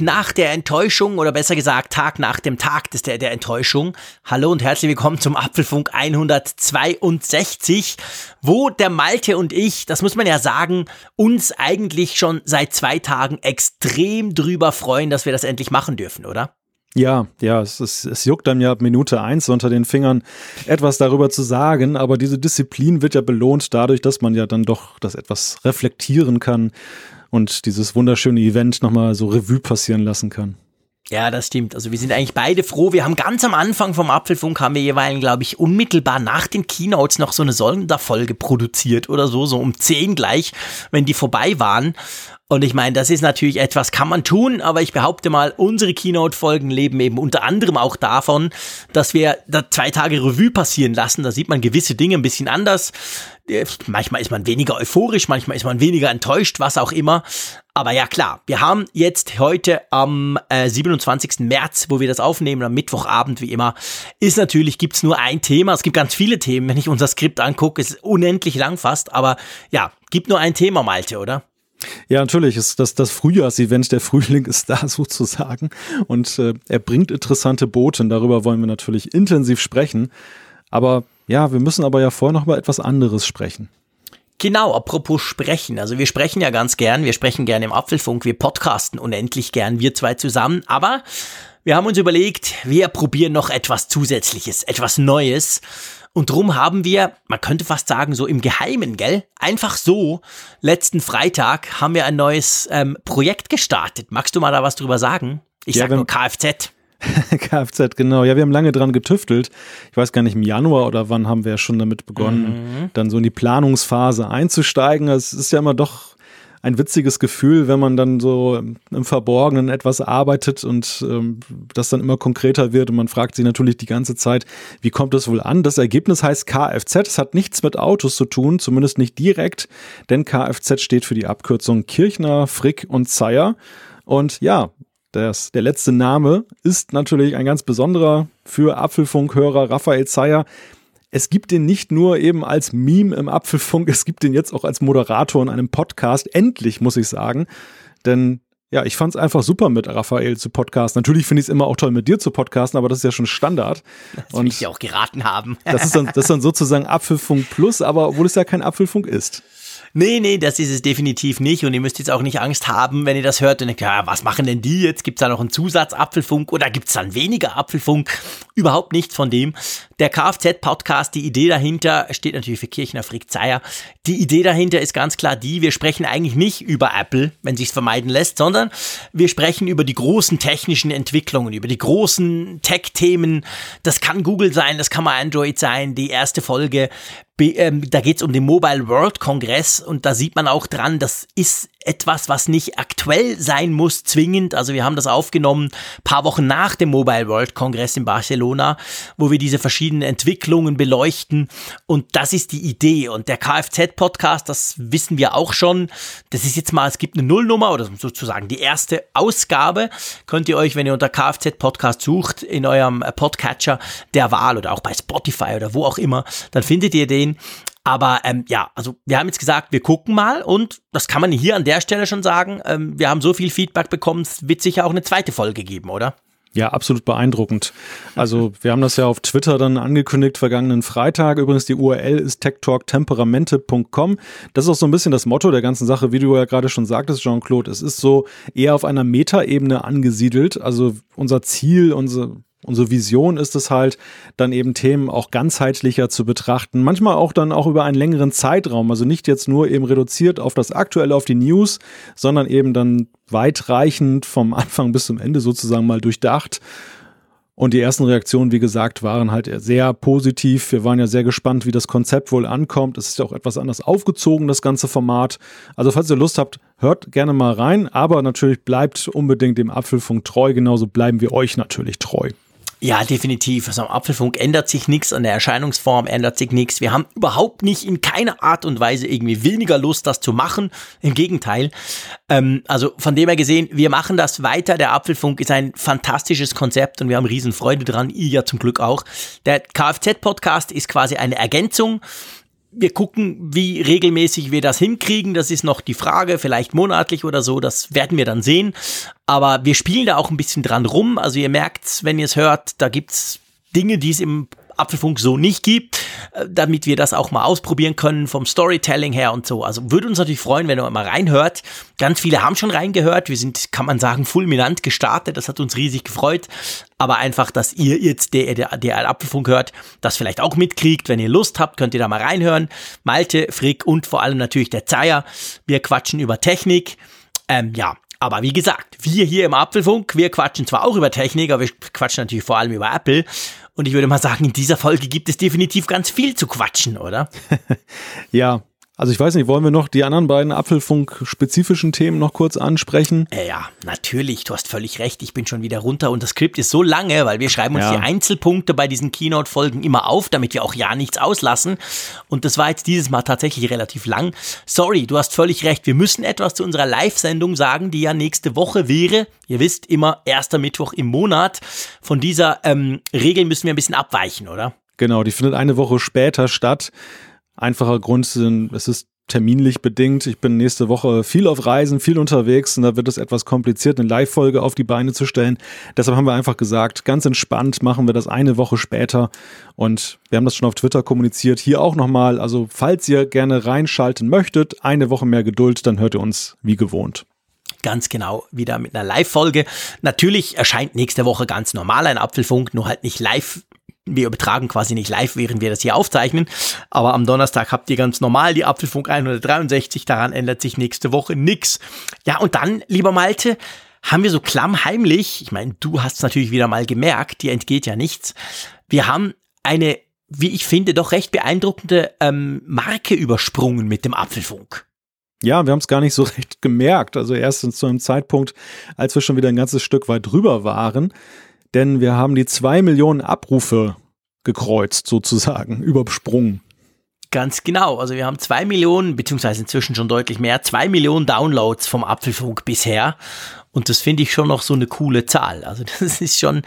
Nach der Enttäuschung oder besser gesagt Tag nach dem Tag des, der, der Enttäuschung. Hallo und herzlich willkommen zum Apfelfunk 162, wo der Malte und ich, das muss man ja sagen, uns eigentlich schon seit zwei Tagen extrem drüber freuen, dass wir das endlich machen dürfen, oder? Ja, ja, es, es, es juckt dann ja Minute eins unter den Fingern, etwas darüber zu sagen, aber diese Disziplin wird ja belohnt dadurch, dass man ja dann doch das etwas reflektieren kann und dieses wunderschöne Event nochmal so Revue passieren lassen kann. Ja, das stimmt. Also wir sind eigentlich beide froh. Wir haben ganz am Anfang vom Apfelfunk haben wir jeweils, glaube ich, unmittelbar nach den Keynotes noch so eine Sonderfolge produziert oder so, so um zehn gleich, wenn die vorbei waren. Und ich meine, das ist natürlich etwas, kann man tun, aber ich behaupte mal, unsere Keynote-Folgen leben eben unter anderem auch davon, dass wir da zwei Tage Revue passieren lassen. Da sieht man gewisse Dinge ein bisschen anders. Äh, manchmal ist man weniger euphorisch, manchmal ist man weniger enttäuscht, was auch immer. Aber ja klar, wir haben jetzt heute am äh, 27. März, wo wir das aufnehmen, am Mittwochabend wie immer, ist natürlich, gibt's nur ein Thema. Es gibt ganz viele Themen, wenn ich unser Skript angucke, ist unendlich lang fast. Aber ja, gibt nur ein Thema, Malte, oder? Ja, natürlich. Ist das das Frühjahrsevent, der Frühling ist da sozusagen. Und äh, er bringt interessante Boten, darüber wollen wir natürlich intensiv sprechen, aber ja, wir müssen aber ja vorher noch mal etwas anderes sprechen. Genau, apropos sprechen. Also wir sprechen ja ganz gern, wir sprechen gerne im Apfelfunk, wir podcasten unendlich gern, wir zwei zusammen, aber wir haben uns überlegt, wir probieren noch etwas Zusätzliches, etwas Neues. Und drum haben wir, man könnte fast sagen, so im Geheimen, gell? Einfach so, letzten Freitag haben wir ein neues ähm, Projekt gestartet. Magst du mal da was drüber sagen? Ich ja, sag nur Kfz. Kfz, genau. Ja, wir haben lange dran getüftelt. Ich weiß gar nicht, im Januar oder wann haben wir schon damit begonnen, mhm. dann so in die Planungsphase einzusteigen. Es ist ja immer doch ein witziges Gefühl, wenn man dann so im Verborgenen etwas arbeitet und ähm, das dann immer konkreter wird und man fragt sich natürlich die ganze Zeit, wie kommt das wohl an? Das Ergebnis heißt Kfz. Es hat nichts mit Autos zu tun, zumindest nicht direkt, denn Kfz steht für die Abkürzung Kirchner, Frick und Zeyer. Und ja, das, der letzte Name ist natürlich ein ganz besonderer für Apfelfunkhörer Raphael Zeyer es gibt den nicht nur eben als Meme im Apfelfunk, es gibt den jetzt auch als Moderator in einem Podcast. Endlich, muss ich sagen. Denn ja, ich fand es einfach super mit Raphael zu podcasten. Natürlich finde ich es immer auch toll mit dir zu podcasten, aber das ist ja schon Standard. Das und will ich auch geraten haben. das, ist dann, das ist dann sozusagen Apfelfunk Plus, aber obwohl es ja kein Apfelfunk ist. Nee, nee, das ist es definitiv nicht. Und ihr müsst jetzt auch nicht Angst haben, wenn ihr das hört und denkt, ja, was machen denn die jetzt? Gibt es da noch einen Zusatz Apfelfunk oder gibt es dann weniger Apfelfunk? Überhaupt nichts von dem. Der Kfz-Podcast, die Idee dahinter steht natürlich für Kirchner Frick Zeyer. Die Idee dahinter ist ganz klar die, wir sprechen eigentlich nicht über Apple, wenn sich's vermeiden lässt, sondern wir sprechen über die großen technischen Entwicklungen, über die großen Tech-Themen. Das kann Google sein, das kann mal Android sein. Die erste Folge ähm, da geht es um den Mobile World Kongress und da sieht man auch dran, das ist etwas, was nicht aktuell sein muss, zwingend. Also wir haben das aufgenommen, paar Wochen nach dem Mobile World Kongress in Barcelona, wo wir diese verschiedenen Entwicklungen beleuchten. Und das ist die Idee. Und der Kfz-Podcast, das wissen wir auch schon. Das ist jetzt mal, es gibt eine Nullnummer oder sozusagen die erste Ausgabe. Könnt ihr euch, wenn ihr unter Kfz-Podcast sucht, in eurem Podcatcher der Wahl oder auch bei Spotify oder wo auch immer, dann findet ihr den. Aber ähm, ja, also wir haben jetzt gesagt, wir gucken mal und das kann man hier an der Stelle schon sagen. Ähm, wir haben so viel Feedback bekommen, es wird sicher auch eine zweite Folge geben, oder? Ja, absolut beeindruckend. Also wir haben das ja auf Twitter dann angekündigt vergangenen Freitag. Übrigens die URL ist techtalktemperamente.com. Das ist auch so ein bisschen das Motto der ganzen Sache, wie du ja gerade schon sagtest, Jean-Claude. Es ist so eher auf einer Metaebene angesiedelt. Also unser Ziel, unser Unsere Vision ist es halt, dann eben Themen auch ganzheitlicher zu betrachten. Manchmal auch dann auch über einen längeren Zeitraum. Also nicht jetzt nur eben reduziert auf das Aktuelle, auf die News, sondern eben dann weitreichend vom Anfang bis zum Ende sozusagen mal durchdacht. Und die ersten Reaktionen, wie gesagt, waren halt sehr positiv. Wir waren ja sehr gespannt, wie das Konzept wohl ankommt. Es ist ja auch etwas anders aufgezogen, das ganze Format. Also falls ihr Lust habt, hört gerne mal rein. Aber natürlich bleibt unbedingt dem Apfelfunk treu. Genauso bleiben wir euch natürlich treu. Ja, definitiv. Also am Apfelfunk ändert sich nichts, an der Erscheinungsform ändert sich nichts. Wir haben überhaupt nicht in keiner Art und Weise irgendwie weniger Lust, das zu machen. Im Gegenteil. Ähm, also von dem her gesehen, wir machen das weiter. Der Apfelfunk ist ein fantastisches Konzept und wir haben riesen Freude dran. Ihr ja zum Glück auch. Der Kfz-Podcast ist quasi eine Ergänzung wir gucken, wie regelmäßig wir das hinkriegen. Das ist noch die Frage, vielleicht monatlich oder so. Das werden wir dann sehen. Aber wir spielen da auch ein bisschen dran rum. Also ihr merkt, wenn ihr es hört, da gibt's Dinge, die es im Apfelfunk so nicht gibt, äh, damit wir das auch mal ausprobieren können vom Storytelling her und so. Also würde uns natürlich freuen, wenn ihr mal reinhört. Ganz viele haben schon reingehört. Wir sind, kann man sagen, fulminant gestartet. Das hat uns riesig gefreut. Aber einfach, dass ihr jetzt, der, der, der Apfelfunk hört, das vielleicht auch mitkriegt. Wenn ihr Lust habt, könnt ihr da mal reinhören. Malte, Frick und vor allem natürlich der Zeier. Wir quatschen über Technik. Ähm, ja, aber wie gesagt, wir hier im Apfelfunk, wir quatschen zwar auch über Technik, aber wir quatschen natürlich vor allem über Apple. Und ich würde mal sagen, in dieser Folge gibt es definitiv ganz viel zu quatschen, oder? ja, also ich weiß nicht, wollen wir noch die anderen beiden Apfelfunk-spezifischen Themen noch kurz ansprechen? Äh, ja, natürlich, du hast völlig recht. Ich bin schon wieder runter und das Skript ist so lange, weil wir schreiben uns ja. die Einzelpunkte bei diesen Keynote-Folgen immer auf, damit wir auch ja nichts auslassen. Und das war jetzt dieses Mal tatsächlich relativ lang. Sorry, du hast völlig recht. Wir müssen etwas zu unserer Live-Sendung sagen, die ja nächste Woche wäre. Ihr wisst, immer erster Mittwoch im Monat. Von dieser ähm, Regel müssen wir ein bisschen abweichen, oder? Genau, die findet eine Woche später statt. Einfacher Grund sind, es ist terminlich bedingt. Ich bin nächste Woche viel auf Reisen, viel unterwegs und da wird es etwas kompliziert, eine Live-Folge auf die Beine zu stellen. Deshalb haben wir einfach gesagt, ganz entspannt machen wir das eine Woche später und wir haben das schon auf Twitter kommuniziert. Hier auch nochmal, also falls ihr gerne reinschalten möchtet, eine Woche mehr Geduld, dann hört ihr uns wie gewohnt. Ganz genau, wieder mit einer Live-Folge. Natürlich erscheint nächste Woche ganz normal ein Apfelfunk, nur halt nicht live wir übertragen quasi nicht live, während wir das hier aufzeichnen. Aber am Donnerstag habt ihr ganz normal die Apfelfunk 163. Daran ändert sich nächste Woche nix. Ja, und dann, lieber Malte, haben wir so klammheimlich, ich meine, du hast es natürlich wieder mal gemerkt, dir entgeht ja nichts. Wir haben eine, wie ich finde, doch recht beeindruckende ähm, Marke übersprungen mit dem Apfelfunk. Ja, wir haben es gar nicht so recht gemerkt. Also erst zu einem Zeitpunkt, als wir schon wieder ein ganzes Stück weit drüber waren denn wir haben die zwei Millionen Abrufe gekreuzt, sozusagen, übersprungen. Ganz genau. Also wir haben zwei Millionen, beziehungsweise inzwischen schon deutlich mehr, zwei Millionen Downloads vom Apfelfunk bisher. Und das finde ich schon noch so eine coole Zahl. Also das ist schon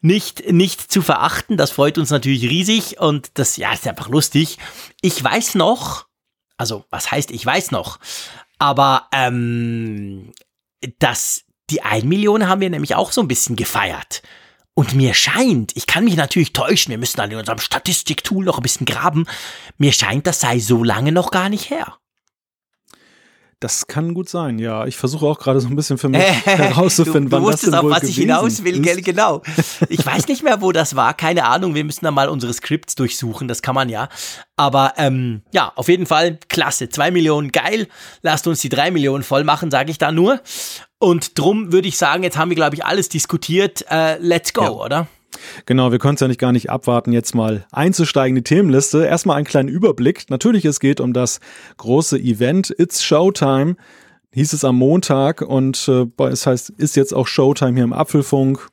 nicht, nicht zu verachten. Das freut uns natürlich riesig und das, ja, ist einfach lustig. Ich weiß noch, also was heißt ich weiß noch, aber ähm, das, die 1 Million haben wir nämlich auch so ein bisschen gefeiert. Und mir scheint, ich kann mich natürlich täuschen, wir müssen in unserem Statistiktool noch ein bisschen graben, mir scheint, das sei so lange noch gar nicht her. Das kann gut sein, ja. Ich versuche auch gerade so ein bisschen für mich herauszufinden, du, du wann das denn auf wohl was ich hinaus will, gell, genau. Ich weiß nicht mehr, wo das war, keine Ahnung. Wir müssen da mal unsere Skripts durchsuchen, das kann man ja. Aber ähm, ja, auf jeden Fall klasse. Zwei Millionen, geil. Lasst uns die drei Millionen voll machen, sage ich da nur. Und drum würde ich sagen, jetzt haben wir, glaube ich, alles diskutiert. Äh, let's go, ja. oder? Genau, wir können es ja nicht gar nicht abwarten, jetzt mal einzusteigen in die Themenliste. Erstmal einen kleinen Überblick. Natürlich, es geht um das große Event It's Showtime. Hieß es am Montag und äh, es heißt, ist jetzt auch Showtime hier im Apfelfunk.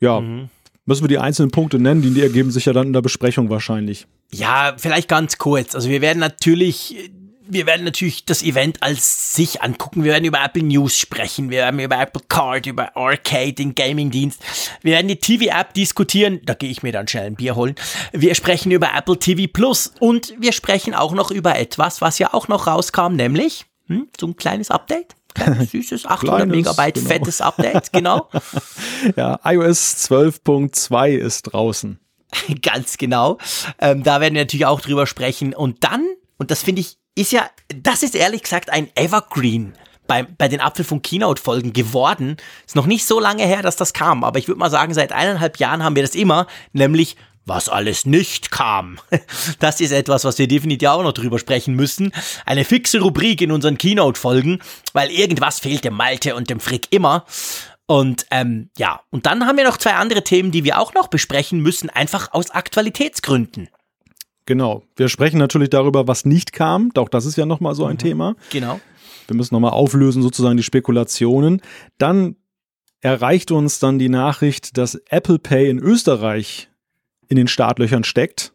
Ja, mhm. müssen wir die einzelnen Punkte nennen, die, die ergeben sich ja dann in der Besprechung wahrscheinlich. Ja, vielleicht ganz kurz. Also wir werden natürlich wir werden natürlich das Event als sich angucken. Wir werden über Apple News sprechen. Wir werden über Apple Card, über Arcade, den Gaming-Dienst. Wir werden die TV-App diskutieren. Da gehe ich mir dann schnell ein Bier holen. Wir sprechen über Apple TV Plus und wir sprechen auch noch über etwas, was ja auch noch rauskam, nämlich hm, so ein kleines Update. Kleines, süßes 800 kleines, Megabyte genau. fettes Update, genau. ja, iOS 12.2 ist draußen. Ganz genau. Ähm, da werden wir natürlich auch drüber sprechen. Und dann, und das finde ich ist ja, das ist ehrlich gesagt ein Evergreen bei, bei den Apfelfunk Keynote Folgen geworden. Ist noch nicht so lange her, dass das kam, aber ich würde mal sagen, seit eineinhalb Jahren haben wir das immer, nämlich was alles nicht kam. Das ist etwas, was wir definitiv auch noch drüber sprechen müssen. Eine fixe Rubrik in unseren Keynote-Folgen, weil irgendwas fehlt dem Malte und dem Frick immer. Und ähm, ja, und dann haben wir noch zwei andere Themen, die wir auch noch besprechen müssen, einfach aus Aktualitätsgründen. Genau. Wir sprechen natürlich darüber, was nicht kam. Auch das ist ja nochmal so ein mhm. Thema. Genau. Wir müssen nochmal auflösen, sozusagen die Spekulationen. Dann erreicht uns dann die Nachricht, dass Apple Pay in Österreich in den Startlöchern steckt.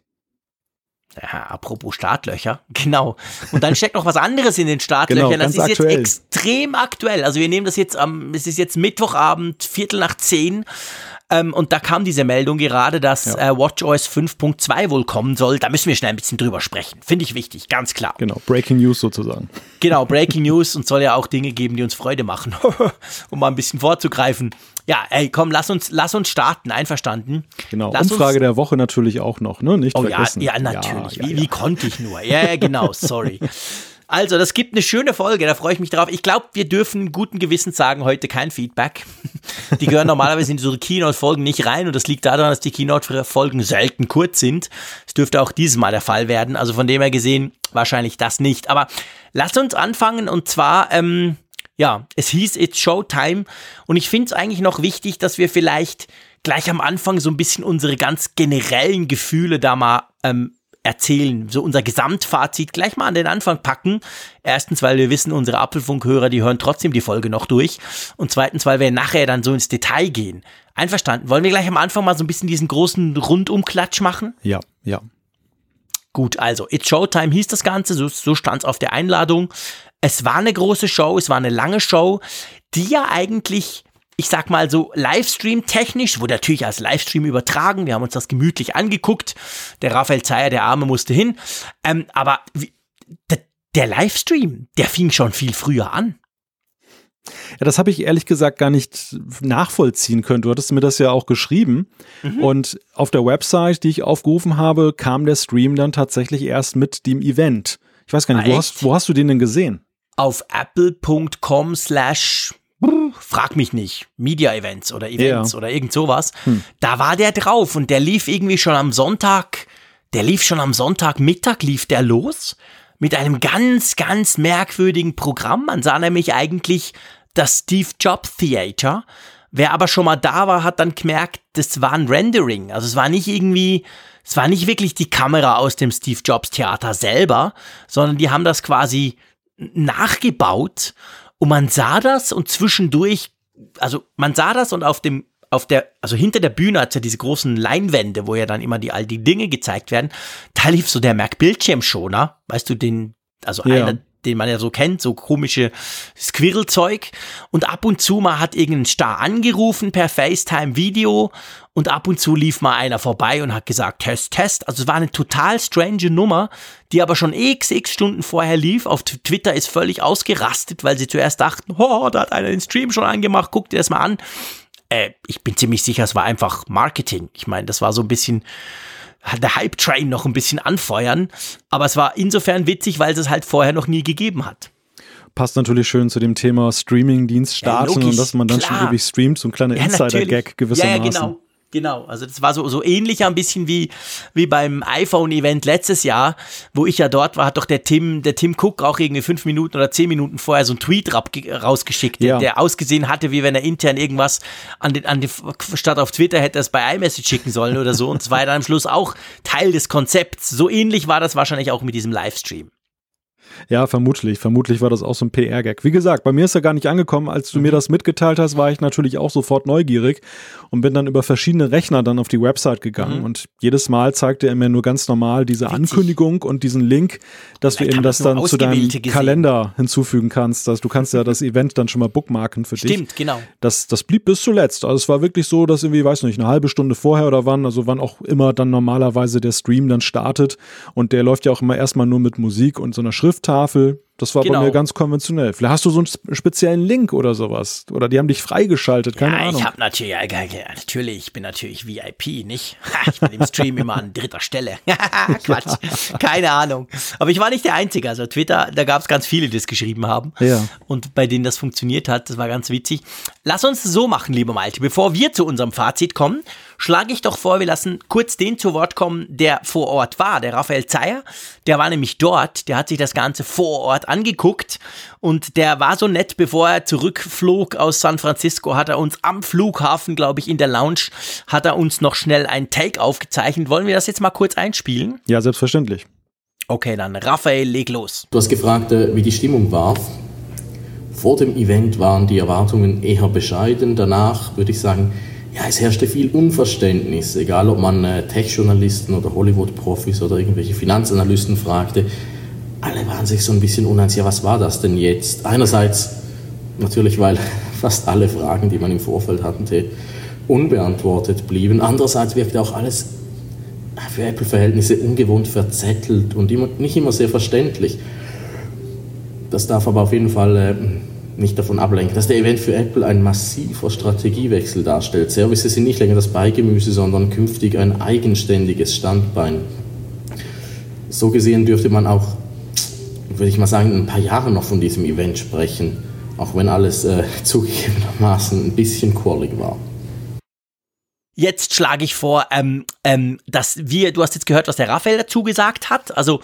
Ja, apropos Startlöcher, genau. Und dann steckt noch was anderes in den Startlöchern. Genau, das ist aktuell. jetzt extrem aktuell. Also wir nehmen das jetzt am, es ist jetzt Mittwochabend, Viertel nach zehn. Ähm, und da kam diese Meldung gerade, dass Ja. äh, WatchOS 5.2 wohl kommen soll. Da müssen wir schnell ein bisschen drüber sprechen. Finde ich wichtig, ganz klar. Genau, Breaking News sozusagen. Genau, Breaking News und soll ja auch Dinge geben, die uns Freude machen, um mal ein bisschen vorzugreifen. Ja, ey, komm, lass uns, lass uns starten, einverstanden? Genau, Lass Umfrage der Woche natürlich auch noch, ne? Nicht Oh ja, vergessen. ja, natürlich. Ja, ja, wie, ja. wie konnte ich nur? Ja, ja, genau, sorry. Also, das gibt eine schöne Folge, da freue ich mich drauf. Ich glaube, wir dürfen guten Gewissens sagen, heute kein Feedback. Die gehören normalerweise in so Keynote-Folgen nicht rein und das liegt daran, dass die Keynote-Folgen selten kurz sind. Es dürfte auch dieses Mal der Fall werden. Also von dem her gesehen, wahrscheinlich das nicht. Aber lasst uns anfangen und zwar, ähm, ja, es hieß It's Showtime und ich finde es eigentlich noch wichtig, dass wir vielleicht gleich am Anfang so ein bisschen unsere ganz generellen Gefühle da mal ähm, erzählen, so unser Gesamtfazit gleich mal an den Anfang packen. Erstens, weil wir wissen, unsere Apfelfunkhörer, die hören trotzdem die Folge noch durch. Und zweitens, weil wir nachher dann so ins Detail gehen. Einverstanden? Wollen wir gleich am Anfang mal so ein bisschen diesen großen Rundumklatsch machen? Ja, ja. Gut, also It's Showtime hieß das Ganze, so, so stand es auf der Einladung. Es war eine große Show, es war eine lange Show, die ja eigentlich, ich sag mal so, Livestream-technisch, wurde natürlich als Livestream übertragen, wir haben uns das gemütlich angeguckt. Der Raphael Zeyer, der Arme, musste hin. Ähm, aber wie, der, Livestream, der fing schon viel früher an. Ja, das habe ich ehrlich gesagt gar nicht nachvollziehen können. Du hattest mir das ja auch geschrieben. Mhm. Und auf der Website, die ich aufgerufen habe, kam der Stream dann tatsächlich erst mit dem Event. Ich weiß gar nicht, Ah, wo echt? hast, wo hast du den denn gesehen? Auf apple.com slash frag mich nicht, Media Events oder Events Ja. oder irgend sowas. Da war der drauf und der lief irgendwie schon am Sonntag, der lief schon am Sonntagmittag, lief der los mit einem ganz, ganz merkwürdigen Programm. Man sah nämlich eigentlich das Steve Jobs Theater. Wer aber schon mal da war, hat dann gemerkt, das war ein Rendering. Also es war nicht irgendwie, es war nicht wirklich die Kamera aus dem Steve Jobs Theater selber, sondern die haben das quasi nachgebaut und man sah das und zwischendurch, also man sah das und auf dem, auf der, also hinter der Bühne hat ja diese großen Leinwände, wo ja dann immer die all die Dinge gezeigt werden. Da lief so der Mac Bildschirmschoner, weißt du, den, also Ja. einer, den man ja so kennt, so komische Squirrelzeug. Und ab und zu mal hat irgendein Star angerufen per FaceTime-Video und ab und zu lief mal einer vorbei und hat gesagt, Test, Test. Also es war eine total strange Nummer, die aber schon x, x Stunden vorher lief. Auf Twitter ist völlig ausgerastet, weil sie zuerst dachten, oh, da hat einer den Stream schon angemacht, guck dir das mal an. Äh, ich bin ziemlich sicher, es war einfach Marketing. Ich meine, das war so ein bisschen der Hype-Train noch ein bisschen anfeuern. Aber es war insofern witzig, weil es es halt vorher noch nie gegeben hat. Passt natürlich schön zu dem Thema Streaming-Dienst starten logisch, und dass man dann schon klar. ewig streamt, so ein kleiner Ja, Insider-Gag gewissermaßen. Ja, ja, genau. Genau, also das war so, so ähnlich ein bisschen wie, wie beim iPhone-Event letztes Jahr, wo ich ja dort war, hat doch der Tim, der Tim Cook auch irgendwie fünf Minuten oder zehn Minuten vorher so einen Tweet rausgeschickt, der, Ja. der ausgesehen hatte, wie wenn er intern irgendwas an den, an die, statt auf Twitter hätte er es bei iMessage schicken sollen oder so. Und es war dann am Schluss auch Teil des Konzepts. So ähnlich war das wahrscheinlich auch mit diesem Livestream. Ja, vermutlich. Vermutlich war das auch so ein PR-Gag. Wie gesagt, bei mir ist er gar nicht angekommen. Als du mir Mhm. das mitgeteilt hast, war ich natürlich auch sofort neugierig und bin dann über verschiedene Rechner dann auf die Website gegangen. Und jedes Mal zeigte er mir nur ganz normal diese Mhm. Witzig. Ankündigung und diesen Link, dass du Vielleicht eben haben das dann zu deinem gesehen. Kalender hinzufügen kannst. Dass du kannst ja das Event dann schon mal bookmarken für dich. Stimmt, genau. Das, das blieb bis zuletzt. Also es war wirklich so, dass irgendwie, weiß nicht, eine halbe Stunde vorher oder wann, also wann auch immer dann normalerweise der Stream dann startet. Und der läuft ja auch immer erstmal nur mit Musik und so einer Schrifttafel. Das war Genau. bei mir ganz konventionell. Vielleicht hast du so einen sp- speziellen Link oder sowas. Oder die haben dich freigeschaltet, keine ja, Ahnung. ich habe natürlich, natürlich, ich bin natürlich VIP, nicht? Ich bin im Stream immer an dritter Stelle. Quatsch, keine Ahnung. Aber ich war nicht der Einzige. Also Twitter, da gab es ganz viele, die das geschrieben haben. Ja. Und bei denen das funktioniert hat, das war ganz witzig. Lass uns so machen, lieber Malte. Bevor wir zu unserem Fazit kommen, schlage ich doch vor, wir lassen kurz den zu Wort kommen, der vor Ort war, der Raphael Zeyer. Der war nämlich dort, der hat sich das Ganze vor Ort angeguckt und der war so nett, bevor er zurückflog aus San Francisco, hat er uns am Flughafen, glaube ich, in der Lounge, hat er uns noch schnell ein Take aufgezeichnet. Wollen wir das jetzt mal kurz einspielen? Ja, selbstverständlich. Okay, dann Raphael, leg los. Du hast gefragt, äh, wie die Stimmung war. Vor dem Event waren die Erwartungen eher bescheiden. Danach würde ich sagen, ja, es herrschte viel Unverständnis, egal ob man äh, Tech-Journalisten oder Hollywood-Profis oder irgendwelche Finanzanalysten fragte. Alle waren sich so ein bisschen uneins, ja, was war das denn jetzt? Einerseits natürlich, weil fast alle Fragen, die man im Vorfeld hatte, unbeantwortet blieben. Andererseits wirkte auch alles für Apple-Verhältnisse ungewohnt verzettelt und immer, nicht immer sehr verständlich. Das darf aber auf jeden Fall äh, nicht davon ablenken, dass der Event für Apple ein massiver Strategiewechsel darstellt. Services sind nicht länger das Beigemüse, sondern künftig ein eigenständiges Standbein. So gesehen dürfte man auch, würde ich mal sagen, ein paar Jahre noch von diesem Event sprechen, auch wenn alles äh, zugegebenermaßen ein bisschen qualig war. Jetzt schlage ich vor, ähm, ähm, dass wir, du hast jetzt gehört, was der Raphael dazu gesagt hat. Also,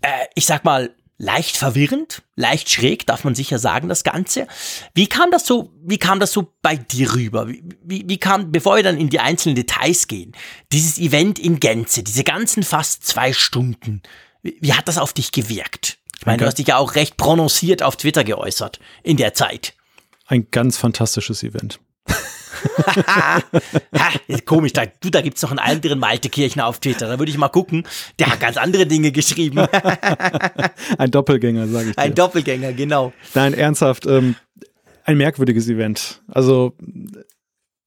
äh, ich sag mal, leicht verwirrend, leicht schräg, darf man sicher sagen, das Ganze. Wie kam das so, wie kam das so bei dir rüber? Wie, wie, wie kam, bevor wir dann in die einzelnen Details gehen, dieses Event in Gänze, diese ganzen fast zwei Stunden, wie, wie hat das auf dich gewirkt? Ich meine, du hast dich ja auch recht prononciert auf Twitter geäußert in der Zeit. Ein ganz fantastisches Event. ha, komisch, da, du, da gibt's noch einen anderen Malte Kirchner auf Twitter. Da würde ich mal gucken. Der hat ganz andere Dinge geschrieben. ein Doppelgänger, sage ich dir. Ein Doppelgänger, genau. Nein, ernsthaft. Ähm, ein merkwürdiges Event. Also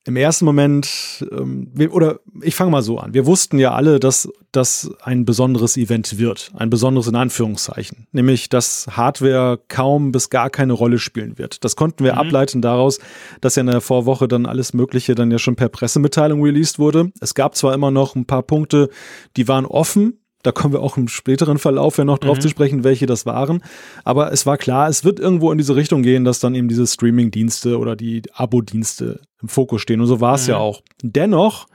im ersten Moment, ähm, wir, oder ich fange mal so an. Wir wussten ja alle, dass das ein besonderes Event wird. Ein besonderes in Anführungszeichen. Nämlich, dass Hardware kaum bis gar keine Rolle spielen wird. Das konnten wir mhm. ableiten daraus, dass ja in der Vorwoche dann alles Mögliche dann ja schon per Pressemitteilung released wurde. Es gab zwar immer noch ein paar Punkte, die waren offen, da kommen wir auch im späteren Verlauf ja noch drauf mhm. zu sprechen, welche das waren. Aber es war klar, es wird irgendwo in diese Richtung gehen, dass dann eben diese Streaming-Dienste oder die Abo-Dienste im Fokus stehen. Und so war es mhm. ja auch. Dennoch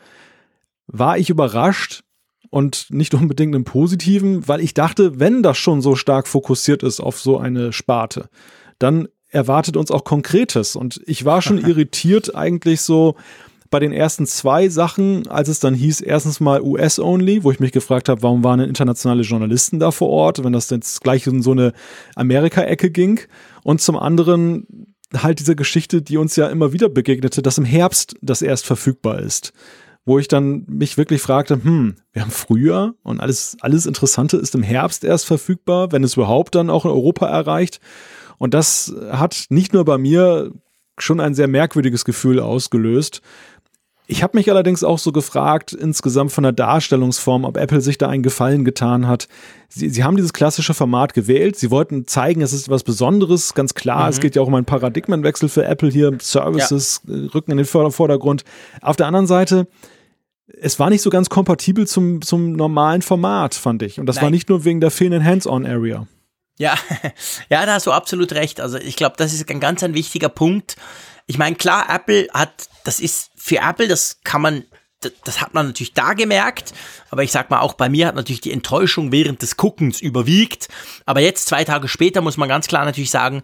war ich überrascht und nicht unbedingt im Positiven, weil ich dachte, wenn das schon so stark fokussiert ist auf so eine Sparte, dann erwartet uns auch Konkretes. Und ich war schon irritiert eigentlich so, bei den ersten zwei Sachen, als es dann hieß, erstens mal US-only, wo ich mich gefragt habe, warum waren denn internationale Journalisten da vor Ort, wenn das jetzt gleich in so eine Amerika-Ecke ging. Und zum anderen halt diese Geschichte, die uns ja immer wieder begegnete, dass im Herbst das erst verfügbar ist. Wo ich dann mich wirklich fragte, hm, wir haben Frühjahr und alles, alles Interessante ist im Herbst erst verfügbar, wenn es überhaupt dann auch in Europa erreicht. Und das hat nicht nur bei mir schon ein sehr merkwürdiges Gefühl ausgelöst, ich habe mich allerdings auch so gefragt, insgesamt von der Darstellungsform, ob Apple sich da einen Gefallen getan hat. Sie, sie haben dieses klassische Format gewählt. Sie wollten zeigen, es ist was Besonderes, ganz klar. Mhm. Es geht ja auch um einen Paradigmenwechsel für Apple hier. Services ja. Äh, rücken in den Vordergrund. Auf der anderen Seite, es war nicht so ganz kompatibel zum, zum normalen Format, fand ich. Und das Nein. war nicht nur wegen der fehlenden Hands-on-Area. Ja, ja, da hast du absolut recht. Also ich glaube, das ist ein ganz ein wichtiger Punkt. Ich meine, klar, Apple hat, das ist für Apple, das kann man, das, das hat man natürlich da gemerkt, aber ich sag mal, auch bei mir hat natürlich die Enttäuschung während des Guckens überwiegt. Aber jetzt, zwei Tage später, muss man ganz klar natürlich sagen,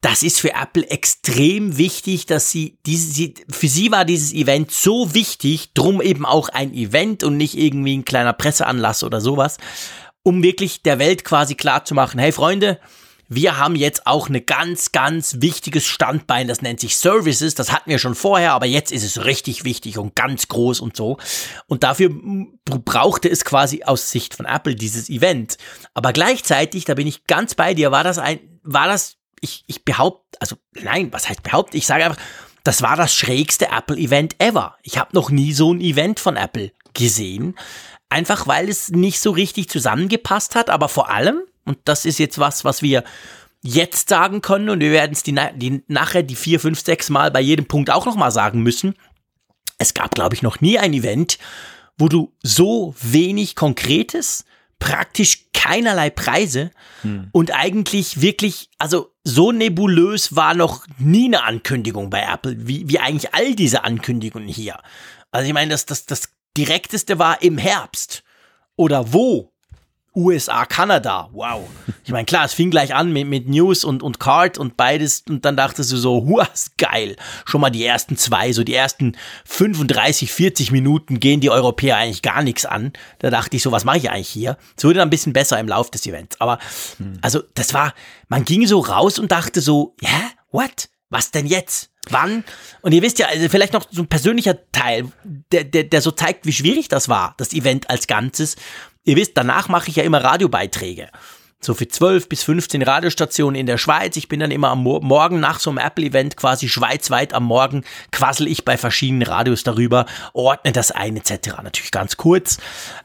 das ist für Apple extrem wichtig, dass sie diese, sie, für sie war dieses Event so wichtig, drum eben auch ein Event und nicht irgendwie ein kleiner Presseanlass oder sowas, um wirklich der Welt quasi klar zu machen, hey Freunde, wir haben jetzt auch eine ganz, ganz wichtiges Standbein, das nennt sich Services. Das hatten wir schon vorher, aber jetzt ist es richtig wichtig und ganz groß und so. Und dafür brauchte es quasi aus Sicht von Apple dieses Event. Aber gleichzeitig, da bin ich ganz bei dir, war das ein, war das, ich, ich behaupte, also nein, was heißt behaupte? Ich sage einfach, das war das schrägste Apple-Event ever. Ich habe noch nie so ein Event von Apple gesehen. Einfach weil es nicht so richtig zusammengepasst hat, aber vor allem, und das ist jetzt was, was wir jetzt sagen können und wir werden es die, die, nachher die vier, fünf, sechs Mal bei jedem Punkt auch nochmal sagen müssen. Es gab, glaube ich, noch nie ein Event, wo du so wenig Konkretes, praktisch keinerlei Preise hm. und eigentlich wirklich, also so nebulös war noch nie eine Ankündigung bei Apple, wie, wie eigentlich all diese Ankündigungen hier. Also ich meine, das, das, das direkteste war im Herbst. Oder wo? USA, Kanada. Wow. Ich meine, klar, es fing gleich an mit, mit News und, und Card und beides. Und dann dachtest du so, was geil. Schon mal die ersten zwei, so die ersten 35, 40 Minuten gehen die Europäer eigentlich gar nichts an. Da dachte ich so, was mache ich eigentlich hier? Es wurde dann ein bisschen besser im Lauf des Events. Aber, hm. also, das war, man ging so raus und dachte so, hä? Yeah, what? Was denn jetzt? Wann? Und ihr wisst ja, also vielleicht noch so ein persönlicher Teil, der, der, der so zeigt, wie schwierig das war, das Event als Ganzes. Ihr wisst, danach mache ich ja immer Radiobeiträge. So für 12 bis 15 Radiostationen in der Schweiz. Ich bin dann immer am Mo Morgen nach so einem Apple-Event quasi schweizweit am Morgen quassel ich bei verschiedenen Radios darüber, ordne das ein etc. Natürlich ganz kurz.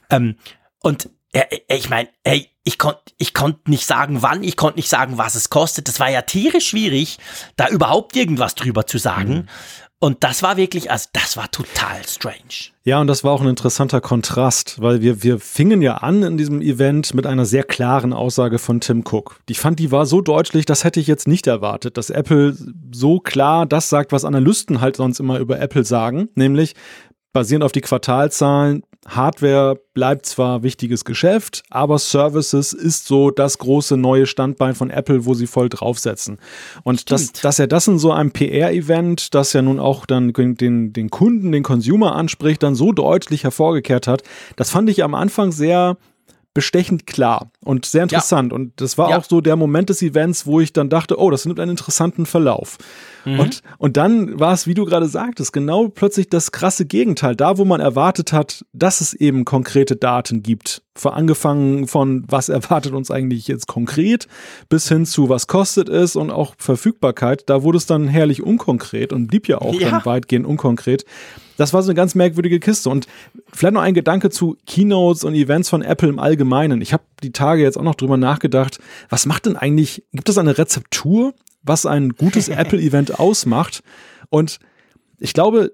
Ähm, und äh, ich meine, hey, ich konnte ich konnt nicht sagen, wann, ich konnte nicht sagen, was es kostet. Das war ja tierisch schwierig, da überhaupt irgendwas drüber zu sagen. Mhm. Und das war wirklich, also das war total strange. Ja, und das war auch ein interessanter Kontrast, weil wir, wir fingen ja an in diesem Event mit einer sehr klaren Aussage von Tim Cook. Ich fand, die war so deutlich, das hätte ich jetzt nicht erwartet, dass Apple so klar das sagt, was Analysten halt sonst immer über Apple sagen, nämlich basierend auf die Quartalzahlen, Hardware bleibt zwar wichtiges Geschäft, aber Services ist so das große neue Standbein von Apple, wo sie voll draufsetzen. Und dass, dass er das in so einem PR-Event, das ja nun auch dann den, den Kunden, den Consumer anspricht, dann so deutlich hervorgekehrt hat, das fand ich am Anfang sehr bestechend klar und sehr interessant. Ja. Und das war ja. auch so der Moment des Events, wo ich dann dachte, oh, das nimmt einen interessanten Verlauf. Mhm. Und, und dann war es, wie du gerade sagtest, genau plötzlich das krasse Gegenteil. Da, wo man erwartet hat, dass es eben konkrete Daten gibt. Vor angefangen von, was erwartet uns eigentlich jetzt konkret, bis hin zu, was kostet es und auch Verfügbarkeit. Da wurde es dann herrlich unkonkret und blieb ja auch ja. dann weitgehend unkonkret. Das war so eine ganz merkwürdige Kiste. Und vielleicht noch ein Gedanke zu Keynotes und Events von Apple im Allgemeinen. Ich habe die Tage jetzt auch noch drüber nachgedacht, was macht denn eigentlich, gibt es eine Rezeptur, was ein gutes Apple-Event ausmacht? Und ich glaube,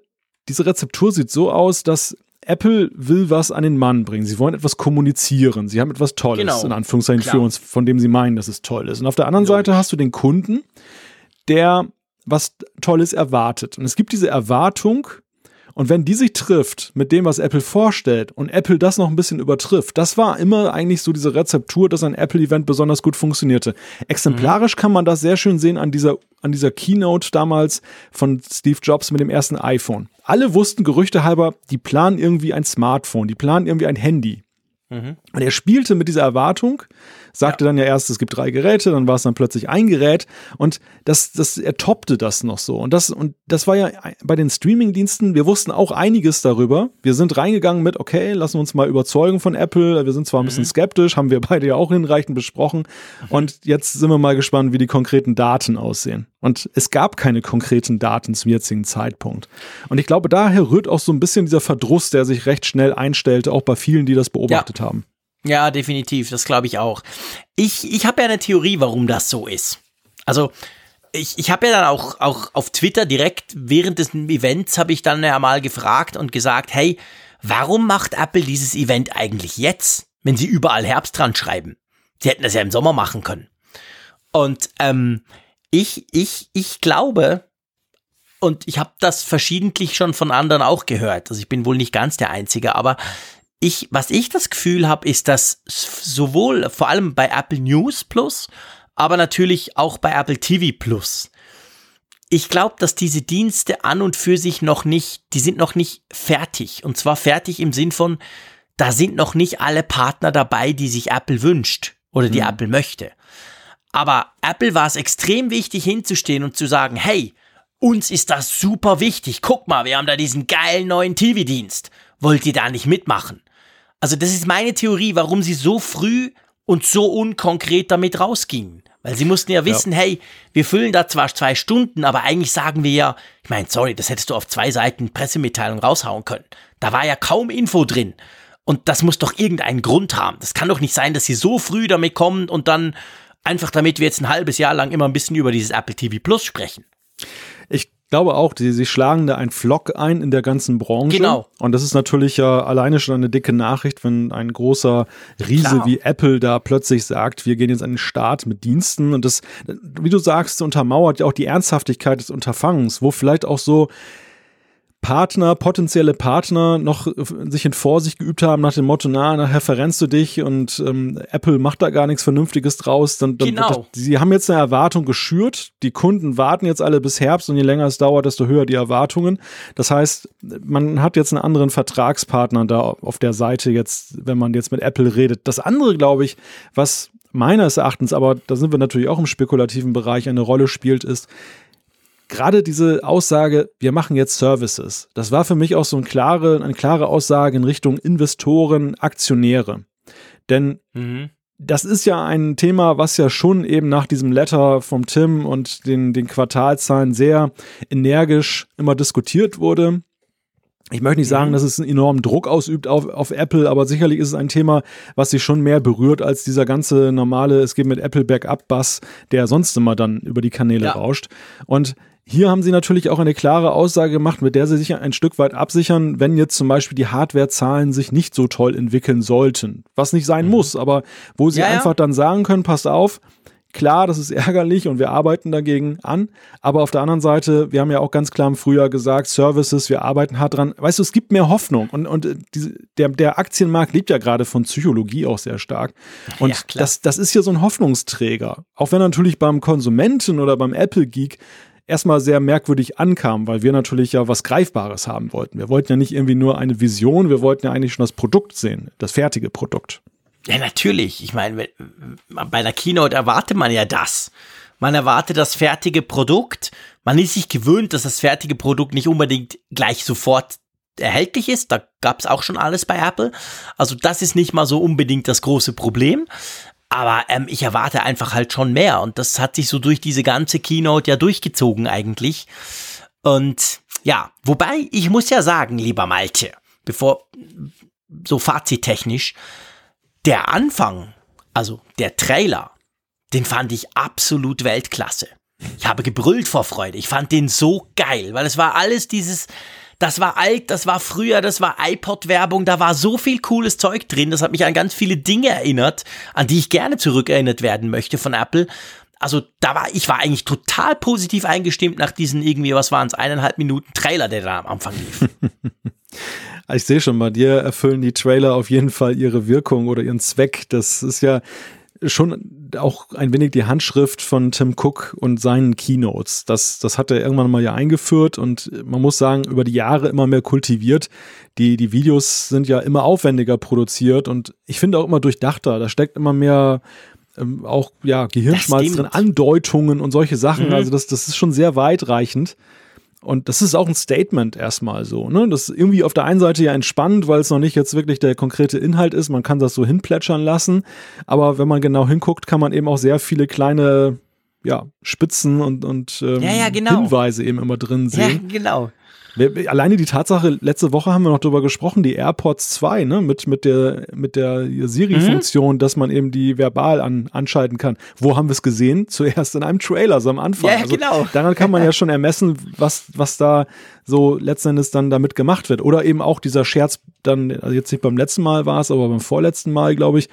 diese Rezeptur sieht so aus, dass Apple will was an den Mann bringen. Sie wollen etwas kommunizieren. Sie haben etwas Tolles, genau. in Anführungszeichen, Klar. für uns, von dem sie meinen, dass es toll ist. Und auf der anderen Logisch. Seite hast du den Kunden, der was Tolles erwartet. Und es gibt diese Erwartung, und wenn die sich trifft mit dem, was Apple vorstellt und Apple das noch ein bisschen übertrifft, das war immer eigentlich so diese Rezeptur, dass ein Apple-Event besonders gut funktionierte. Exemplarisch mhm. kann man das sehr schön sehen an dieser, an dieser Keynote damals von Steve Jobs mit dem ersten iPhone. Alle wussten Gerüchte halber, die planen irgendwie ein Smartphone, die planen irgendwie ein Handy. Mhm. Und er spielte mit dieser Erwartung, sagte ja. dann ja erst, es gibt drei Geräte, dann war es dann plötzlich ein Gerät und das, das, er toppte das noch so. Und das, und das war ja bei den Streaming-Diensten, wir wussten auch einiges darüber. Wir sind reingegangen mit, okay, lassen wir uns mal überzeugen von Apple. Wir sind zwar ein bisschen mhm. skeptisch, haben wir beide ja auch hinreichend besprochen. Und jetzt sind wir mal gespannt, wie die konkreten Daten aussehen. Und es gab keine konkreten Daten zum jetzigen Zeitpunkt. Und ich glaube, daher rührt auch so ein bisschen dieser Verdruss, der sich recht schnell einstellte, auch bei vielen, die das beobachtet ja. haben. Ja, definitiv, das glaube ich auch. Ich, ich habe ja eine Theorie, warum das so ist. Also, ich, ich habe ja dann auch, auch auf Twitter direkt während des Events habe ich dann ja mal gefragt und gesagt, hey, warum macht Apple dieses Event eigentlich jetzt, wenn sie überall Herbst dran schreiben? Sie hätten das ja im Sommer machen können. Und ähm, ich, ich, ich glaube, und ich habe das verschiedentlich schon von anderen auch gehört, also ich bin wohl nicht ganz der Einzige, aber ich, was ich das Gefühl habe, ist, dass sowohl vor allem bei Apple News Plus, aber natürlich auch bei Apple TV Plus, ich glaube, dass diese Dienste an und für sich noch nicht, die sind noch nicht fertig. Und zwar fertig im Sinn von, da sind noch nicht alle Partner dabei, die sich Apple wünscht oder die mhm. Apple möchte. Aber Apple war es extrem wichtig hinzustehen und zu sagen, hey, uns ist das super wichtig. Guck mal, wir haben da diesen geilen neuen TV-Dienst. Wollt ihr da nicht mitmachen? Also das ist meine Theorie, warum sie so früh und so unkonkret damit rausgingen. Weil sie mussten ja wissen, ja. hey, wir füllen da zwar zwei Stunden, aber eigentlich sagen wir ja, ich meine, sorry, das hättest du auf zwei Seiten Pressemitteilung raushauen können. Da war ja kaum Info drin. Und das muss doch irgendeinen Grund haben. Das kann doch nicht sein, dass sie so früh damit kommen und dann einfach damit wir jetzt ein halbes Jahr lang immer ein bisschen über dieses Apple TV Plus sprechen. Ich glaube auch, sie, sie schlagen da ein Flock ein in der ganzen Branche. Genau. Und das ist natürlich ja alleine schon eine dicke Nachricht, wenn ein großer Riese Klar. wie Apple da plötzlich sagt, wir gehen jetzt an den Start mit Diensten. Und das, wie du sagst, untermauert ja auch die Ernsthaftigkeit des Unterfangens, wo vielleicht auch so Partner, potenzielle Partner noch äh, sich in Vorsicht geübt haben nach dem Motto, na, nachher verrennst du dich und ähm, Apple macht da gar nichts Vernünftiges draus. Dann, dann Genau. das, sie haben jetzt eine Erwartung geschürt. Die Kunden warten jetzt alle bis Herbst und je länger es dauert, desto höher die Erwartungen. Das heißt, man hat jetzt einen anderen Vertragspartner da auf der Seite jetzt, wenn man jetzt mit Apple redet. Das andere, glaube ich, was meines Erachtens, aber da sind wir natürlich auch im spekulativen Bereich, eine Rolle spielt, ist, gerade diese Aussage, wir machen jetzt Services, das war für mich auch so eine klare, eine klare Aussage in Richtung Investoren, Aktionäre. Denn Mhm. das ist ja ein Thema, was ja schon eben nach diesem Letter vom Tim und den, den Quartalzahlen sehr energisch immer diskutiert wurde. Ich möchte nicht sagen, dass es einen enormen Druck ausübt auf, auf Apple, aber sicherlich ist es ein Thema, was sich schon mehr berührt als dieser ganze normale, es geht mit Apple Backup-Bass, der sonst immer dann über die Kanäle Ja. rauscht. Und hier haben sie natürlich auch eine klare Aussage gemacht, mit der sie sich ein Stück weit absichern, wenn jetzt zum Beispiel die Hardwarezahlen sich nicht so toll entwickeln sollten. Was nicht sein muss, aber wo sie Ja, ja. einfach dann sagen können, passt auf, klar, das ist ärgerlich und wir arbeiten dagegen an. Aber auf der anderen Seite, wir haben ja auch ganz klar im Frühjahr gesagt, Services, wir arbeiten hart dran. Weißt du, es gibt mehr Hoffnung und, und äh, diese, der, der Aktienmarkt lebt ja gerade von Psychologie auch sehr stark. Und Ja, das, das ist ja so ein Hoffnungsträger. Auch wenn natürlich beim Konsumenten oder beim Apple-Geek erstmal sehr merkwürdig ankam, weil wir natürlich ja was Greifbares haben wollten. Wir wollten ja nicht irgendwie nur eine Vision, wir wollten ja eigentlich schon das Produkt sehen, das fertige Produkt. Ja, natürlich. Ich meine, bei einer Keynote erwartet man ja das. Man erwartet das fertige Produkt. Man ist sich gewöhnt, dass das fertige Produkt nicht unbedingt gleich sofort erhältlich ist. Da gab es auch schon alles bei Apple. Also das ist nicht mal so unbedingt das große Problem. Aber ähm, ich erwarte einfach halt schon mehr. Und das hat sich so durch diese ganze Keynote ja durchgezogen eigentlich. Und ja, wobei ich muss ja sagen, lieber Malte, bevor so fazittechnisch, der Anfang, also der Trailer, den fand ich absolut Weltklasse. Ich habe gebrüllt vor Freude. Ich fand den so geil, weil es war alles dieses, das war alt, das war früher, das war iPod-Werbung, da war so viel cooles Zeug drin. Das hat mich an ganz viele Dinge erinnert, an die ich gerne zurückerinnert werden möchte von Apple. Also da war, ich war eigentlich total positiv eingestimmt nach diesen irgendwie, was waren es, eineinhalb Minuten Trailer, der da am Anfang lief. Ich sehe schon, bei dir erfüllen die Trailer auf jeden Fall ihre Wirkung oder ihren Zweck. Das ist ja schon auch ein wenig die Handschrift von Tim Cook und seinen Keynotes. Das, das hat er irgendwann mal ja eingeführt und man muss sagen, über die Jahre immer mehr kultiviert. Die, die Videos sind ja immer aufwendiger produziert und ich finde auch immer durchdachter. Da steckt immer mehr ähm, auch ja, Gehirnschmalz drin. Andeutungen und solche Sachen. Mhm. Also das, das ist schon sehr weitreichend. Und das ist auch ein Statement erstmal so. Ne? Das ist irgendwie auf der einen Seite ja entspannt, weil es noch nicht jetzt wirklich der konkrete Inhalt ist. Man kann das so hinplätschern lassen. Aber wenn man genau hinguckt, kann man eben auch sehr viele kleine ja, Spitzen und, und ähm, Ja, ja, genau. Hinweise eben immer drin ja, sehen. genau. Alleine die Tatsache, letzte Woche haben wir noch drüber gesprochen, die AirPods 2, ne, mit, mit der, mit der Siri-Funktion, dass man eben die verbal an, anschalten kann. Wo haben wir es gesehen? Zuerst in einem Trailer, so am Anfang. Ja, ja, genau. Daran kann man ja schon ermessen, was, was da so letzten Endes dann damit gemacht wird. Oder eben auch dieser Scherz dann, also jetzt nicht beim letzten Mal war es, aber beim vorletzten Mal, glaube ich,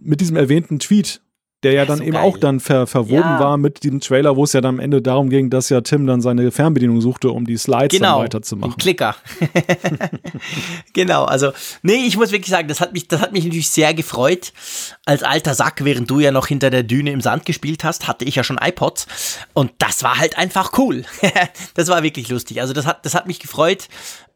mit diesem erwähnten Tweet, der ja dann so eben geil. auch dann ver, verwoben Ja. war mit diesem Trailer, wo es ja dann am Ende darum ging, dass ja Tim dann seine Fernbedienung suchte, um die Slides genau, dann weiterzumachen. Klicker. genau, also, nee, ich muss wirklich sagen, das hat mich, das hat mich natürlich sehr gefreut. Als alter Sack, während du ja noch hinter der Düne im Sand gespielt hast, hatte ich ja schon iPods. Und das war halt einfach cool. das war wirklich lustig. Also, das hat, das hat mich gefreut.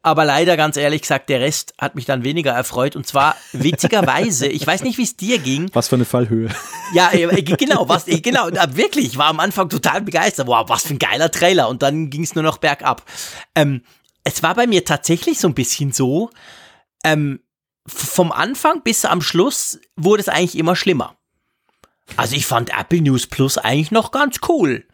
Aber leider, ganz ehrlich gesagt, der Rest hat mich dann weniger erfreut. Und zwar witzigerweise, ich weiß nicht, wie es dir ging. Was für eine Fallhöhe. Ja, äh, genau, was, äh, genau, wirklich, ich war am Anfang total begeistert. Wow, was für ein geiler Trailer. Und dann ging es nur noch bergab. Ähm, es war bei mir tatsächlich so ein bisschen so, ähm, vom Anfang bis am Schluss wurde es eigentlich immer schlimmer. Also ich fand Apple News Plus eigentlich noch ganz cool.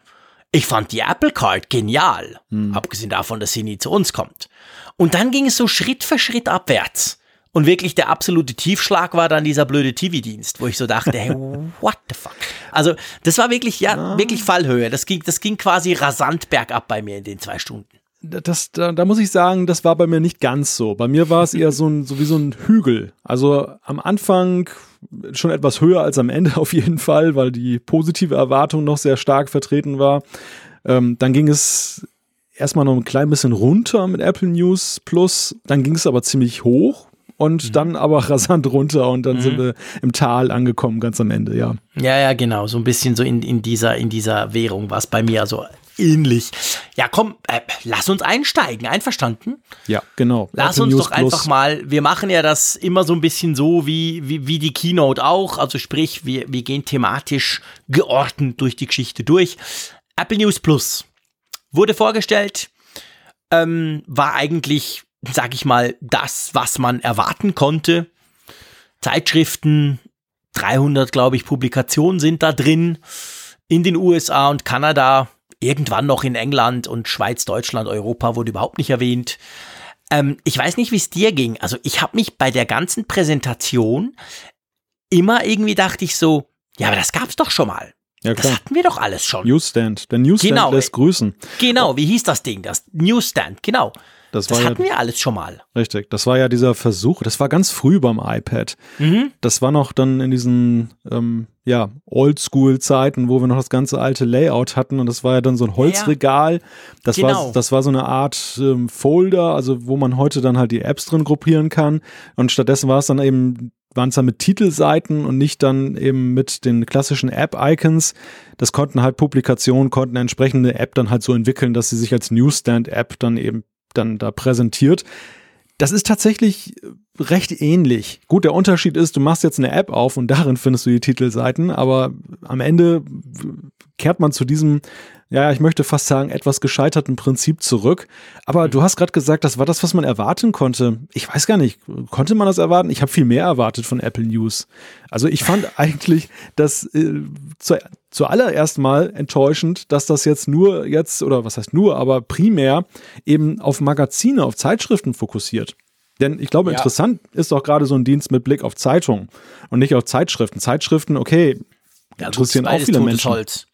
Ich fand die Apple Card genial, abgesehen davon, dass sie nie zu uns kommt. Und dann ging es so Schritt für Schritt abwärts. Und wirklich der absolute Tiefschlag war dann dieser blöde TV-Dienst, wo ich so dachte, hey, what the fuck? Also, das war wirklich, ja, wirklich Fallhöhe. Das ging, das ging quasi rasant bergab bei mir in den zwei Stunden. Das, da, da muss ich sagen, das war bei mir nicht ganz so. Bei mir war es eher so, ein, so wie so ein Hügel. Also am Anfang schon etwas höher als am Ende auf jeden Fall, weil die positive Erwartung noch sehr stark vertreten war. Ähm, dann ging es erstmal noch ein klein bisschen runter mit Apple News Plus, dann ging es aber ziemlich hoch und mhm. dann aber rasant runter und dann mhm. sind wir im Tal angekommen, ganz am Ende, ja. Ja, ja, genau, so ein bisschen so in, in, dieser, in dieser Währung war es bei mir, also ähnlich. Ja, komm, äh, lass uns einsteigen, einverstanden? Ja, genau. Lass Apple uns News doch Plus. einfach mal, wir machen ja das immer so ein bisschen so wie, wie, wie die Keynote auch, also sprich, wir, wir gehen thematisch geordnet durch die Geschichte durch. Apple News Plus wurde vorgestellt, ähm, war eigentlich, sag ich mal, das, was man erwarten konnte. Zeitschriften, 300, glaube ich, Publikationen sind da drin. In den USA und Kanada, irgendwann noch in England und Schweiz, Deutschland, Europa wurde überhaupt nicht erwähnt. Ähm, ich weiß nicht, wie es dir ging. Also ich habe mich bei der ganzen Präsentation immer irgendwie dachte ich so, ja, aber das gab's doch schon mal. Ja, klar. Das hatten wir doch alles schon. Newsstand. Der Newsstand genau. lässt grüßen. Genau, wie hieß das Ding? Das Newsstand, genau. Das, das hatten ja, wir alles schon mal. Richtig. Das war ja dieser Versuch, das war ganz früh beim iPad. Mhm. Das war noch dann in diesen ähm, ja, Oldschool-Zeiten, wo wir noch das ganze alte Layout hatten und das war ja dann so ein Holzregal. Das, genau. war, das war so eine Art ähm, Folder, also wo man heute dann halt die Apps drin gruppieren kann. Und stattdessen war es dann eben waren es dann mit Titelseiten und nicht dann eben mit den klassischen App-Icons. Das konnten halt Publikationen, konnten entsprechende App dann halt so entwickeln, dass sie sich als Newsstand-App dann eben dann da präsentiert. Das ist tatsächlich recht ähnlich. Gut, der Unterschied ist, du machst jetzt eine App auf und darin findest du die Titelseiten, aber am Ende kehrt man zu diesem ja, ich möchte fast sagen, etwas gescheiterten Prinzip zurück. Aber du hast gerade gesagt, das war das, was man erwarten konnte. Ich weiß gar nicht, konnte man das erwarten? Ich habe viel mehr erwartet von Apple News. Also ich fand eigentlich das äh, zu, zuallererst mal enttäuschend, dass das jetzt nur jetzt, oder was heißt nur, aber primär eben auf Magazine, auf Zeitschriften fokussiert. Denn ich glaube, ja. interessant ist doch gerade so ein Dienst mit Blick auf Zeitungen und nicht auf Zeitschriften. Zeitschriften, okay, ja, interessieren auch viele Menschen. Holz.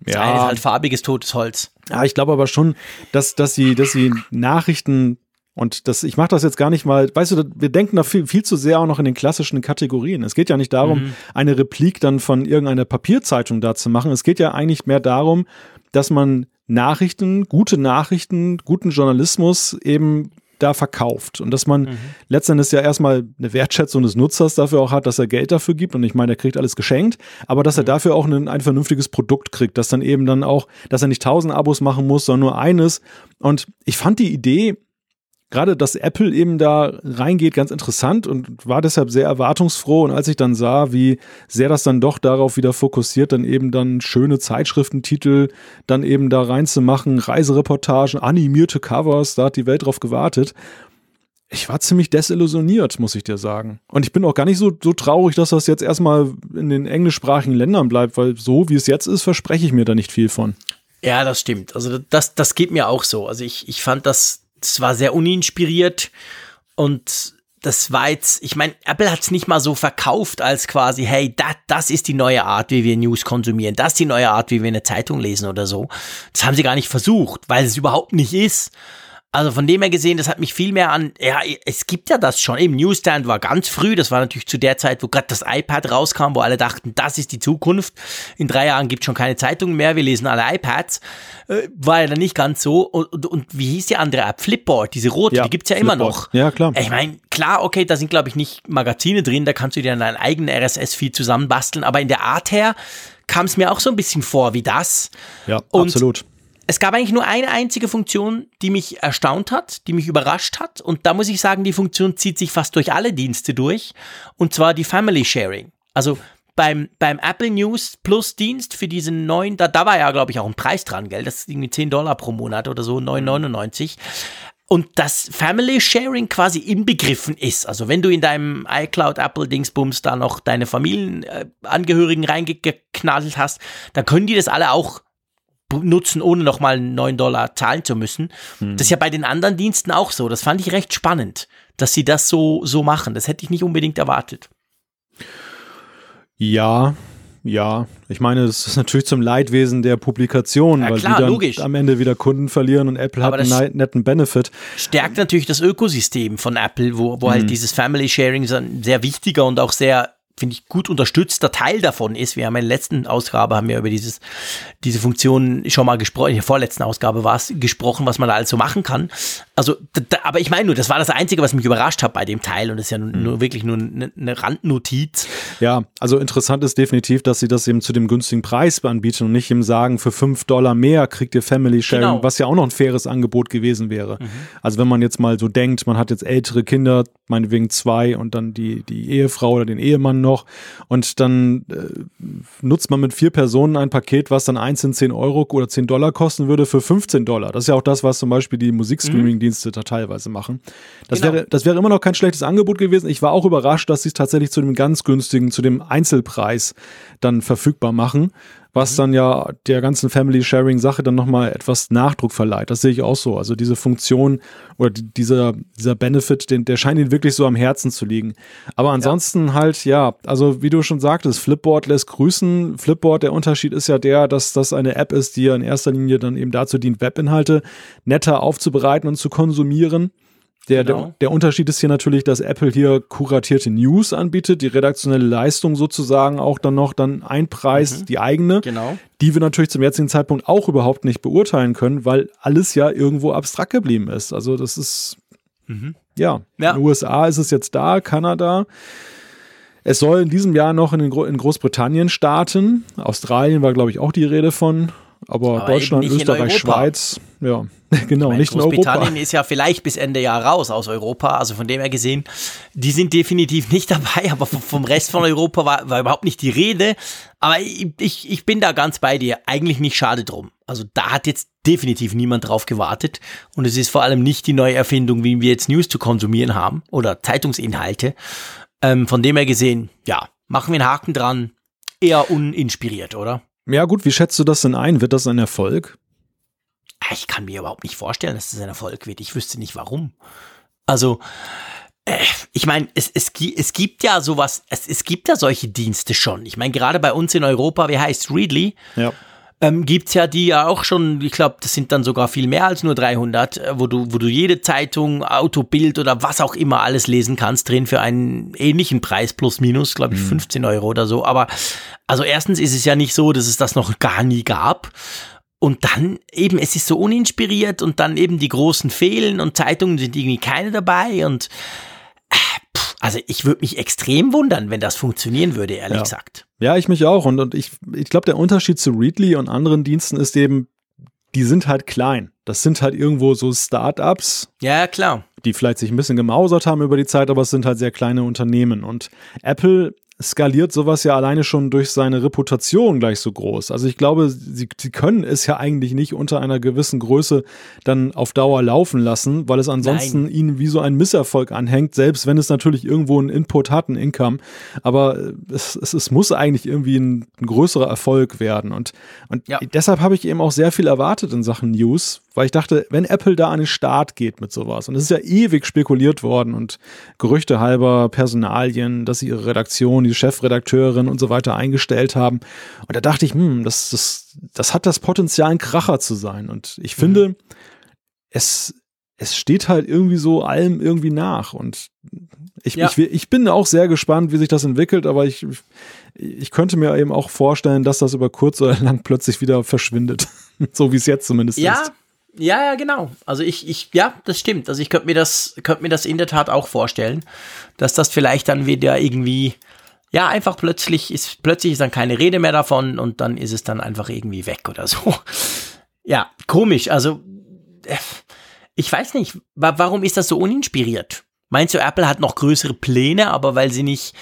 Das ja. eine ist halt farbiges totes Holz. Ja, ich glaube aber schon, dass, dass sie, dass sie Nachrichten und das, ich mache das jetzt gar nicht mal, weißt du, wir denken da viel, viel zu sehr auch noch in den klassischen Kategorien. Es geht ja nicht darum, mhm. eine Replik dann von irgendeiner Papierzeitung da zu machen. Es geht ja eigentlich mehr darum, dass man Nachrichten, gute Nachrichten, guten Journalismus eben da verkauft und dass man mhm. letztendlich ja erstmal eine Wertschätzung des Nutzers dafür auch hat, dass er Geld dafür gibt und ich meine, er kriegt alles geschenkt, aber dass er mhm. dafür auch ein, ein vernünftiges Produkt kriegt, dass dann eben dann auch, dass er nicht tausend Abos machen muss, sondern nur eines und ich fand die Idee gerade, dass Apple eben da reingeht, ganz interessant und war deshalb sehr erwartungsfroh. Und als ich dann sah, wie sehr das dann doch darauf wieder fokussiert, dann eben dann schöne Zeitschriftentitel dann eben da reinzumachen, Reisereportagen, animierte Covers, da hat die Welt drauf gewartet. Ich war ziemlich desillusioniert, muss ich dir sagen. Und ich bin auch gar nicht so, so traurig, dass das jetzt erstmal in den englischsprachigen Ländern bleibt, weil so wie es jetzt ist, verspreche ich mir da nicht viel von. Ja, das stimmt. Also das, das geht mir auch so. Also ich, ich fand das das war sehr uninspiriert und das war jetzt, ich meine, Apple hat es nicht mal so verkauft als quasi, hey, dat, das ist die neue Art, wie wir News konsumieren, das ist die neue Art, wie wir eine Zeitung lesen oder so. Das haben sie gar nicht versucht, weil es überhaupt nicht ist. Also von dem her gesehen, das hat mich viel mehr an, ja, es gibt ja das schon. Eben Newsstand war ganz früh, das war natürlich zu der Zeit, wo gerade das iPad rauskam, wo alle dachten, das ist die Zukunft. In drei Jahren gibt es schon keine Zeitungen mehr, wir lesen alle iPads. Äh, war ja dann nicht ganz so. Und, und, und, wie hieß die andere App? Flipboard, diese rote, ja, die gibt's ja Flipboard. immer noch. Ja, klar. Ich meine, klar, okay, da sind, glaube ich, nicht Magazine drin, da kannst du dir dann deinen eigenen RSS-Feed zusammenbasteln, aber in der Art her kam es mir auch so ein bisschen vor wie das. Ja, und absolut es gab eigentlich nur eine einzige Funktion, die mich erstaunt hat, die mich überrascht hat. Und da muss ich sagen, die Funktion zieht sich fast durch alle Dienste durch. Und zwar die Family Sharing. Also beim, beim Apple News Plus Dienst für diesen neuen, da, da war ja, glaube ich, auch ein Preis dran, gell? Das ist irgendwie 10 Dollar pro Monat oder so, 9,99. Und das Family Sharing quasi inbegriffen ist. Also wenn du in deinem iCloud Apple Dingsbums da noch deine Familienangehörigen reingeknallt hast, dann können die das alle auch nutzen, ohne nochmal 9 Dollar zahlen zu müssen. Hm. Das ist ja bei den anderen Diensten auch so. Das fand ich recht spannend, dass sie das so, so machen. Das hätte ich nicht unbedingt erwartet. Ja, ja. Ich meine, es ist natürlich zum Leidwesen der Publikation, ja, weil klar, die dann logisch. am Ende wieder Kunden verlieren und Apple Aber hat einen netten Benefit. Stärkt natürlich das Ökosystem von Apple, wo, wo halt hm. halt dieses Family Sharing ein sehr wichtiger und auch sehr finde ich, gut unterstützter Teil davon ist. Wir haben in der letzten Ausgabe haben wir über dieses, diese Funktion schon mal gesprochen, in der vorletzten Ausgabe war es gesprochen, was man da also machen kann. Also, da, aber ich meine nur, das war das Einzige, was mich überrascht hat bei dem Teil und das ist ja nur, mhm. nur wirklich nur eine, eine, Randnotiz. Ja, also interessant ist definitiv, dass sie das eben zu dem günstigen Preis anbieten und nicht ihm sagen, für fünf Dollar mehr kriegt ihr Family Sharing, genau. was ja auch noch ein faires Angebot gewesen wäre. Mhm. Also wenn man jetzt mal so denkt, man hat jetzt ältere Kinder, meinetwegen zwei und dann die, die Ehefrau oder den Ehemann noch und dann äh, nutzt man mit vier Personen ein Paket, was dann einzeln 10 Euro oder 10 Dollar kosten würde für 15 Dollar. Das ist ja auch das, was zum Beispiel die Musikstreaming- mhm Dienste da teilweise machen. Das, genau. wäre, das wäre immer noch kein schlechtes Angebot gewesen. Ich war auch überrascht, dass sie es tatsächlich zu dem ganz günstigen, zu dem Einzelpreis dann verfügbar machen, was mhm. dann ja der ganzen Family Sharing Sache dann nochmal etwas Nachdruck verleiht. Das sehe ich auch so. Also diese Funktion oder die, dieser, dieser Benefit, den, der scheint ihnen wirklich so am Herzen zu liegen. Aber ansonsten ja. halt, ja, also wie du schon sagtest, Flipboard lässt grüßen. Flipboard, der Unterschied ist ja der, dass das eine App ist, die ja in erster Linie dann eben dazu dient, Webinhalte netter aufzubereiten und zu konsumieren. Der, genau. der, der, Unterschied ist hier natürlich, dass Apple hier kuratierte News anbietet, die redaktionelle Leistung sozusagen auch dann noch dann einpreist, mhm. die eigene, genau. die wir natürlich zum jetzigen Zeitpunkt auch überhaupt nicht beurteilen können, weil alles ja irgendwo abstrakt geblieben ist. Also das ist, mhm. ja, ja, in den USA ist es jetzt da, Kanada. Es soll in diesem Jahr noch in, den, in Großbritannien starten. Australien war, glaube ich, auch die Rede von. Aber, aber Deutschland, Österreich, Schweiz, ja, genau, meine, nicht in Europa. Großbritannien ist ja vielleicht bis Ende Jahr raus aus Europa, also von dem her gesehen, die sind definitiv nicht dabei, aber vom Rest von Europa war, war überhaupt nicht die Rede. Aber ich, ich, bin da ganz bei dir, eigentlich nicht schade drum. Also da hat jetzt definitiv niemand drauf gewartet und es ist vor allem nicht die neue Erfindung, wie wir jetzt News zu konsumieren haben oder Zeitungsinhalte. Ähm, von dem her gesehen, ja, machen wir einen Haken dran, eher uninspiriert, oder? Ja, gut, wie schätzt du das denn ein? Wird das ein Erfolg? Ah, ich kann mir überhaupt nicht vorstellen, dass das ein Erfolg wird. Ich wüsste nicht warum. Also, äh, ich meine, es, es, es gibt ja sowas, es, es gibt ja solche Dienste schon. Ich meine, gerade bei uns in Europa, wie heißt Readly? Ja. Ähm, es ja die ja auch schon, ich glaube, das sind dann sogar viel mehr als nur 300, äh, wo du, wo du jede Zeitung, Autobild oder was auch immer alles lesen kannst drin für einen ähnlichen Preis plus minus, glaube ich, mhm. 15 Euro oder so. Aber also erstens ist es ja nicht so, dass es das noch gar nie gab. Und dann eben, es ist so uninspiriert und dann eben die großen fehlen und Zeitungen sind irgendwie keine dabei und pff, also ich würde mich extrem wundern, wenn das funktionieren würde, ehrlich ja. gesagt. Ja, ich mich auch. Und, und ich, ich glaube, der Unterschied zu Readly und anderen Diensten ist eben, die sind halt klein. Das sind halt irgendwo so Startups. Ja, klar. Die vielleicht sich ein bisschen gemausert haben über die Zeit, aber es sind halt sehr kleine Unternehmen. Und Apple skaliert sowas ja alleine schon durch seine Reputation gleich so groß. Also ich glaube, sie, sie können es ja eigentlich nicht unter einer gewissen Größe dann auf Dauer laufen lassen, weil es ansonsten Nein. ihnen wie so ein Misserfolg anhängt, selbst wenn es natürlich irgendwo einen Input hat, ein Income. Aber es, es, es muss eigentlich irgendwie ein, ein größerer Erfolg werden. Und, und ja. deshalb habe ich eben auch sehr viel erwartet in Sachen News, weil ich dachte, wenn Apple da an den Start geht mit sowas, und es ist ja ewig spekuliert worden und Gerüchte halber Personalien, dass sie ihre Redaktion die Chefredakteurin und so weiter eingestellt haben. Und da dachte ich, hm, das, das, das hat das Potenzial, ein Kracher zu sein. Und ich finde, mhm. es, es steht halt irgendwie so allem irgendwie nach. Und ich, ja. ich, ich bin auch sehr gespannt, wie sich das entwickelt, aber ich, ich könnte mir eben auch vorstellen, dass das über kurz oder lang plötzlich wieder verschwindet. so wie es jetzt zumindest ja. ist. Ja, ja, genau. Also ich, ich, ja, das stimmt. Also ich könnte mir das, könnte mir das in der Tat auch vorstellen, dass das vielleicht dann wieder irgendwie ja, einfach plötzlich ist, plötzlich ist dann keine Rede mehr davon und dann ist es dann einfach irgendwie weg oder so. Ja, komisch. Also, äh, ich weiß nicht, warum ist das so uninspiriert? Meinst du, Apple hat noch größere Pläne, aber weil sie nicht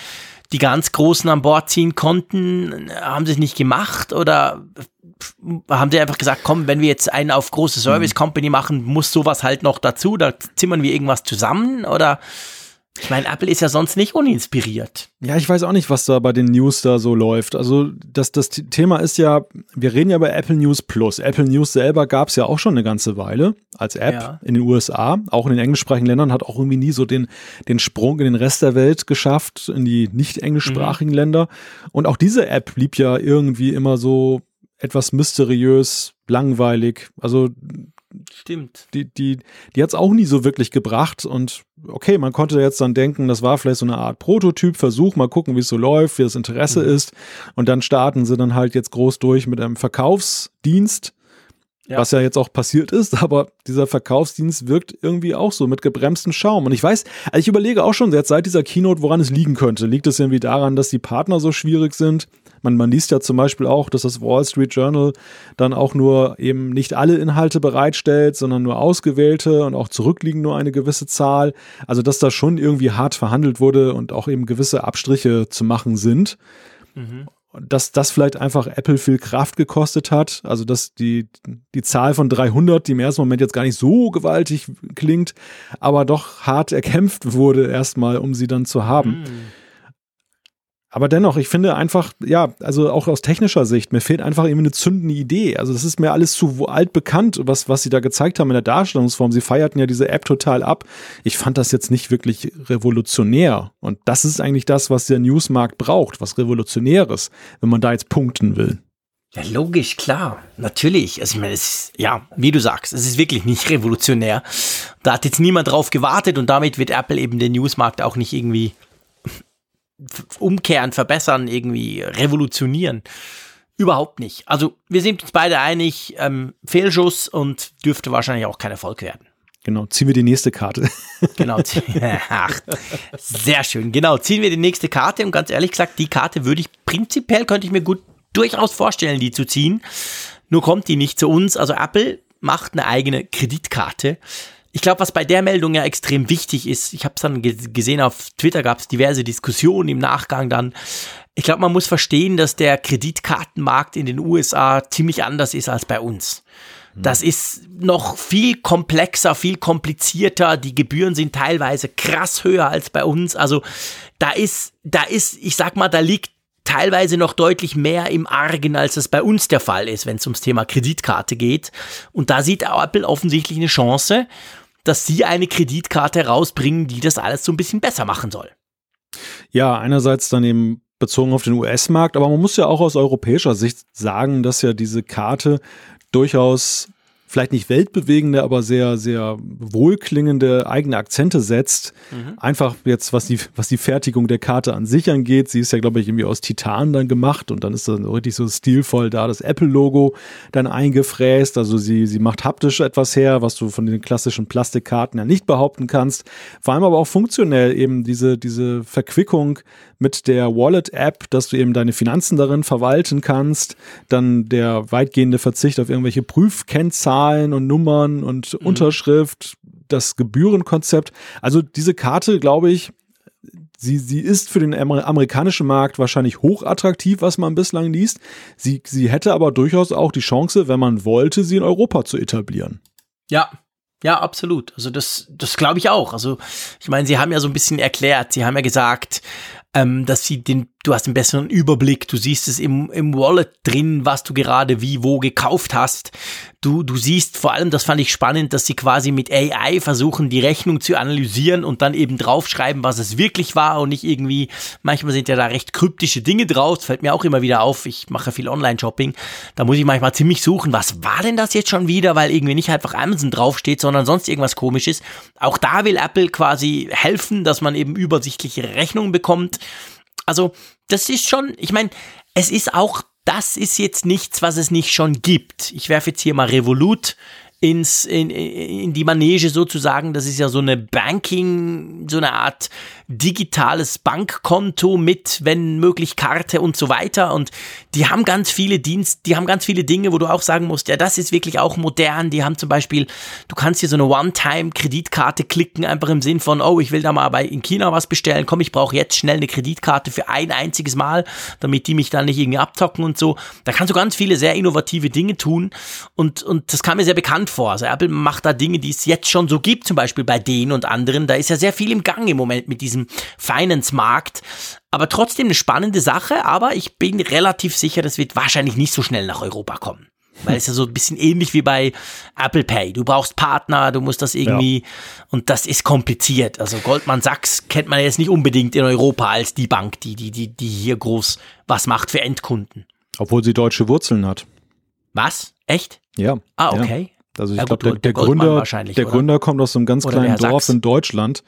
die ganz Großen an Bord ziehen konnten, haben sie es nicht gemacht oder haben sie einfach gesagt, komm, wenn wir jetzt einen auf große Service Company machen, muss sowas halt noch dazu, da zimmern wir irgendwas zusammen oder ich meine, Apple ist ja sonst nicht uninspiriert. Ja, ich weiß auch nicht, was da bei den News da so läuft. Also das, das Thema ist ja, wir reden ja bei Apple News Plus. Apple News selber gab es ja auch schon eine ganze Weile als App ja. in den USA. Auch in den englischsprachigen Ländern hat auch irgendwie nie so den, den Sprung in den Rest der Welt geschafft, in die nicht englischsprachigen mhm. Länder. Und auch diese App blieb ja irgendwie immer so etwas mysteriös, langweilig. Also Stimmt. Die, die, die hat es auch nie so wirklich gebracht. Und okay, man konnte jetzt dann denken, das war vielleicht so eine Art Prototyp, Versuch, mal gucken, wie es so läuft, wie das Interesse mhm. ist. Und dann starten sie dann halt jetzt groß durch mit einem Verkaufsdienst ja. Was ja jetzt auch passiert ist, aber dieser Verkaufsdienst wirkt irgendwie auch so mit gebremstem Schaum. Und ich weiß, also ich überlege auch schon jetzt seit dieser Keynote, woran es liegen könnte. Liegt es irgendwie daran, dass die Partner so schwierig sind? Man, man liest ja zum Beispiel auch, dass das Wall Street Journal dann auch nur eben nicht alle Inhalte bereitstellt, sondern nur ausgewählte und auch zurückliegen nur eine gewisse Zahl. Also dass da schon irgendwie hart verhandelt wurde und auch eben gewisse Abstriche zu machen sind. Mhm dass das vielleicht einfach Apple viel Kraft gekostet hat. Also, dass die, die Zahl von 300, die im ersten Moment jetzt gar nicht so gewaltig klingt, aber doch hart erkämpft wurde erstmal, um sie dann zu haben. Mhm. Aber dennoch, ich finde einfach, ja, also auch aus technischer Sicht, mir fehlt einfach irgendwie eine zündende Idee. Also das ist mir alles zu altbekannt, was, was sie da gezeigt haben in der Darstellungsform. Sie feierten ja diese App total ab. Ich fand das jetzt nicht wirklich revolutionär. Und das ist eigentlich das, was der Newsmarkt braucht, was Revolutionäres, wenn man da jetzt punkten will. Ja, logisch, klar, natürlich. Also ich meine, es ist, ja, wie du sagst, es ist wirklich nicht revolutionär. Da hat jetzt niemand drauf gewartet und damit wird Apple eben den Newsmarkt auch nicht irgendwie umkehren, verbessern, irgendwie revolutionieren. Überhaupt nicht. Also wir sind uns beide einig, ähm, Fehlschuss und dürfte wahrscheinlich auch kein Erfolg werden. Genau, ziehen wir die nächste Karte. genau, ach, sehr schön. Genau, ziehen wir die nächste Karte und ganz ehrlich gesagt, die Karte würde ich prinzipiell, könnte ich mir gut durchaus vorstellen, die zu ziehen. Nur kommt die nicht zu uns. Also Apple macht eine eigene Kreditkarte. Ich glaube, was bei der Meldung ja extrem wichtig ist, ich habe es dann gesehen, auf Twitter gab es diverse Diskussionen im Nachgang dann. Ich glaube, man muss verstehen, dass der Kreditkartenmarkt in den USA ziemlich anders ist als bei uns. Das ist noch viel komplexer, viel komplizierter. Die Gebühren sind teilweise krass höher als bei uns. Also da ist, da ist, ich sag mal, da liegt teilweise noch deutlich mehr im Argen, als es bei uns der Fall ist, wenn es ums Thema Kreditkarte geht. Und da sieht Apple offensichtlich eine Chance dass sie eine Kreditkarte rausbringen, die das alles so ein bisschen besser machen soll. Ja, einerseits dann eben bezogen auf den US-Markt, aber man muss ja auch aus europäischer Sicht sagen, dass ja diese Karte durchaus vielleicht nicht weltbewegende, aber sehr, sehr wohlklingende eigene Akzente setzt. Mhm. Einfach jetzt, was die, was die Fertigung der Karte an sich angeht. Sie ist ja, glaube ich, irgendwie aus Titan dann gemacht und dann ist dann richtig so stilvoll da das Apple-Logo dann eingefräst. Also sie, sie macht haptisch etwas her, was du von den klassischen Plastikkarten ja nicht behaupten kannst. Vor allem aber auch funktionell eben diese, diese Verquickung mit der Wallet-App, dass du eben deine Finanzen darin verwalten kannst. Dann der weitgehende Verzicht auf irgendwelche Prüfkennzahlen und Nummern und mhm. Unterschrift, das Gebührenkonzept. Also diese Karte, glaube ich, Sie, sie ist für den amerikanischen Markt wahrscheinlich hochattraktiv, was man bislang liest. Sie, sie hätte aber durchaus auch die Chance, wenn man wollte, sie in Europa zu etablieren. Ja, ja, absolut. Also das, das glaube ich auch. Also ich meine, Sie haben ja so ein bisschen erklärt, Sie haben ja gesagt, ähm, dass sie den, du hast einen besseren Überblick, du siehst es im, im Wallet drin, was du gerade wie, wo gekauft hast. Du, du siehst vor allem, das fand ich spannend, dass sie quasi mit AI versuchen, die Rechnung zu analysieren und dann eben draufschreiben, was es wirklich war und nicht irgendwie, manchmal sind ja da recht kryptische Dinge drauf, fällt mir auch immer wieder auf, ich mache viel Online-Shopping, da muss ich manchmal ziemlich suchen, was war denn das jetzt schon wieder, weil irgendwie nicht einfach Amazon draufsteht, sondern sonst irgendwas komisches. Auch da will Apple quasi helfen, dass man eben übersichtliche Rechnungen bekommt. Also, das ist schon, ich meine, es ist auch, das ist jetzt nichts, was es nicht schon gibt. Ich werfe jetzt hier mal Revolut ins, in, in die Manege sozusagen. Das ist ja so eine Banking, so eine Art digitales Bankkonto mit, wenn möglich, Karte und so weiter. Und die haben ganz viele Dienste, die haben ganz viele Dinge, wo du auch sagen musst, ja, das ist wirklich auch modern. Die haben zum Beispiel, du kannst hier so eine One-Time-Kreditkarte klicken, einfach im Sinn von, oh, ich will da mal bei in China was bestellen, komm, ich brauche jetzt schnell eine Kreditkarte für ein einziges Mal, damit die mich dann nicht irgendwie abzocken und so. Da kannst du ganz viele sehr innovative Dinge tun. Und, und das kam mir sehr bekannt vor. Also Apple macht da Dinge, die es jetzt schon so gibt, zum Beispiel bei denen und anderen. Da ist ja sehr viel im Gang im Moment mit diesem diesem Finance-Markt. Aber trotzdem eine spannende Sache, aber ich bin relativ sicher, das wird wahrscheinlich nicht so schnell nach Europa kommen. Weil es ja so ein bisschen ähnlich wie bei Apple Pay. Du brauchst Partner, du musst das irgendwie, ja. und das ist kompliziert. Also Goldman Sachs kennt man jetzt nicht unbedingt in Europa als die Bank, die, die, die, die hier groß was macht für Endkunden. Obwohl sie deutsche Wurzeln hat. Was? Echt? Ja. Ah, okay. Also ich Ja, glaube, der, der der Gründer, der? Gründer kommt aus einem ganz Oder der kleinen Dorf in Deutschland.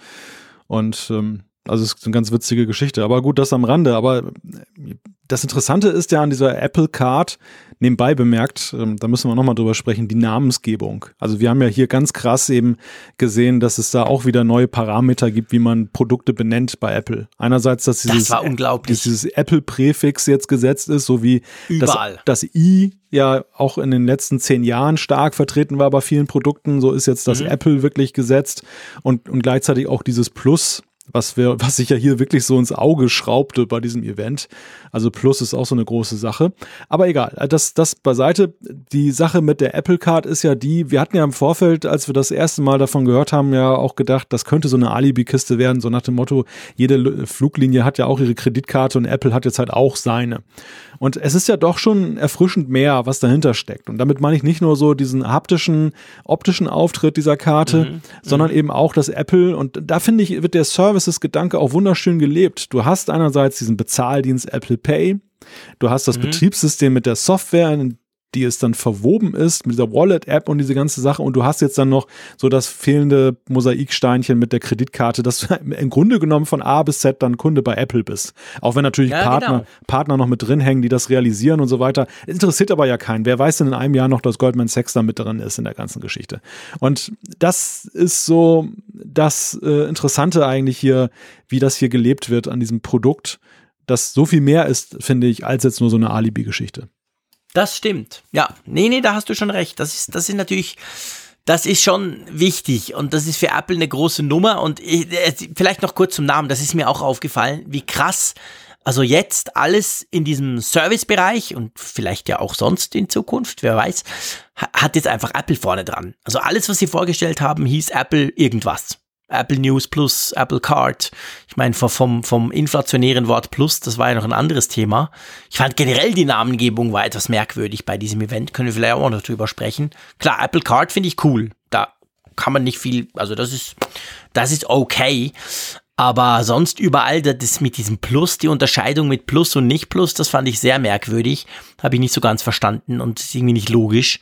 Und ähm, also es ist eine ganz witzige Geschichte. Aber gut, das am Rande. Aber äh, das Interessante ist ja an dieser Apple Card, nebenbei bemerkt, ähm, da müssen wir nochmal drüber sprechen, die Namensgebung. Also wir haben ja hier ganz krass eben gesehen, dass es da auch wieder neue Parameter gibt, wie man Produkte benennt bei Apple. Einerseits, dass dieses, dass dieses Apple-Präfix jetzt gesetzt ist, so wie das, das i ja auch in den letzten zehn Jahren stark vertreten war bei vielen Produkten. So ist jetzt das Mhm. Apple wirklich gesetzt und, und gleichzeitig auch dieses Plus, was wir, was sich ja hier wirklich so ins Auge schraubte bei diesem Event. Also Plus ist auch so eine große Sache. Aber egal, das, das beiseite. Die Sache mit der Apple Card ist ja die, wir hatten ja im Vorfeld, als wir das erste Mal davon gehört haben, ja auch gedacht, das könnte so eine Alibi-Kiste werden, so nach dem Motto, jede Fluglinie hat ja auch ihre Kreditkarte und Apple hat jetzt halt auch seine. Und es ist ja doch schon erfrischend mehr, was dahinter steckt. Und damit meine ich nicht nur so diesen haptischen, optischen Auftritt dieser Karte, sondern eben auch das Apple. Und da finde ich, wird der Services-Gedanke auch wunderschön gelebt. Du hast einerseits diesen Bezahldienst Apple Pay. Du hast das Betriebssystem mit der Software, in die es dann verwoben ist mit dieser Wallet-App und diese ganze Sache. Und du hast jetzt dann noch so das fehlende Mosaiksteinchen mit der Kreditkarte, dass du im Grunde genommen von A bis Z dann Kunde bei Apple bist. Auch wenn natürlich Ja, Partner, genau. Partner noch mit drin hängen, die das realisieren und so weiter. Interessiert aber ja keinen. Wer weiß denn in einem Jahr noch, dass Goldman Sachs da mit drin ist in der ganzen Geschichte. Und das ist so das äh, Interessante eigentlich hier, wie das hier gelebt wird an diesem Produkt, das so viel mehr ist, finde ich, als jetzt nur so eine Alibi-Geschichte. Das stimmt. Ja, nee, nee, da hast du schon recht. Das ist, das ist natürlich, das ist schon wichtig und das ist für Apple eine große Nummer und ich, äh, vielleicht noch kurz zum Namen, das ist mir auch aufgefallen, wie krass, also jetzt alles in diesem Servicebereich und vielleicht ja auch sonst in Zukunft, wer weiß, ha- hat jetzt einfach Apple vorne dran. Also alles, was sie vorgestellt haben, hieß Apple irgendwas. Apple News Plus, Apple Card. Ich meine, vom, vom inflationären Wort Plus, das war ja noch ein anderes Thema. Ich fand generell die Namengebung war etwas merkwürdig bei diesem Event. Können wir vielleicht auch noch drüber sprechen. Klar, Apple Card finde ich cool. Da kann man nicht viel, also das ist, das ist okay. Aber sonst überall das mit diesem Plus, die Unterscheidung mit Plus und nicht Plus, das fand ich sehr merkwürdig. Habe ich nicht so ganz verstanden und ist irgendwie nicht logisch.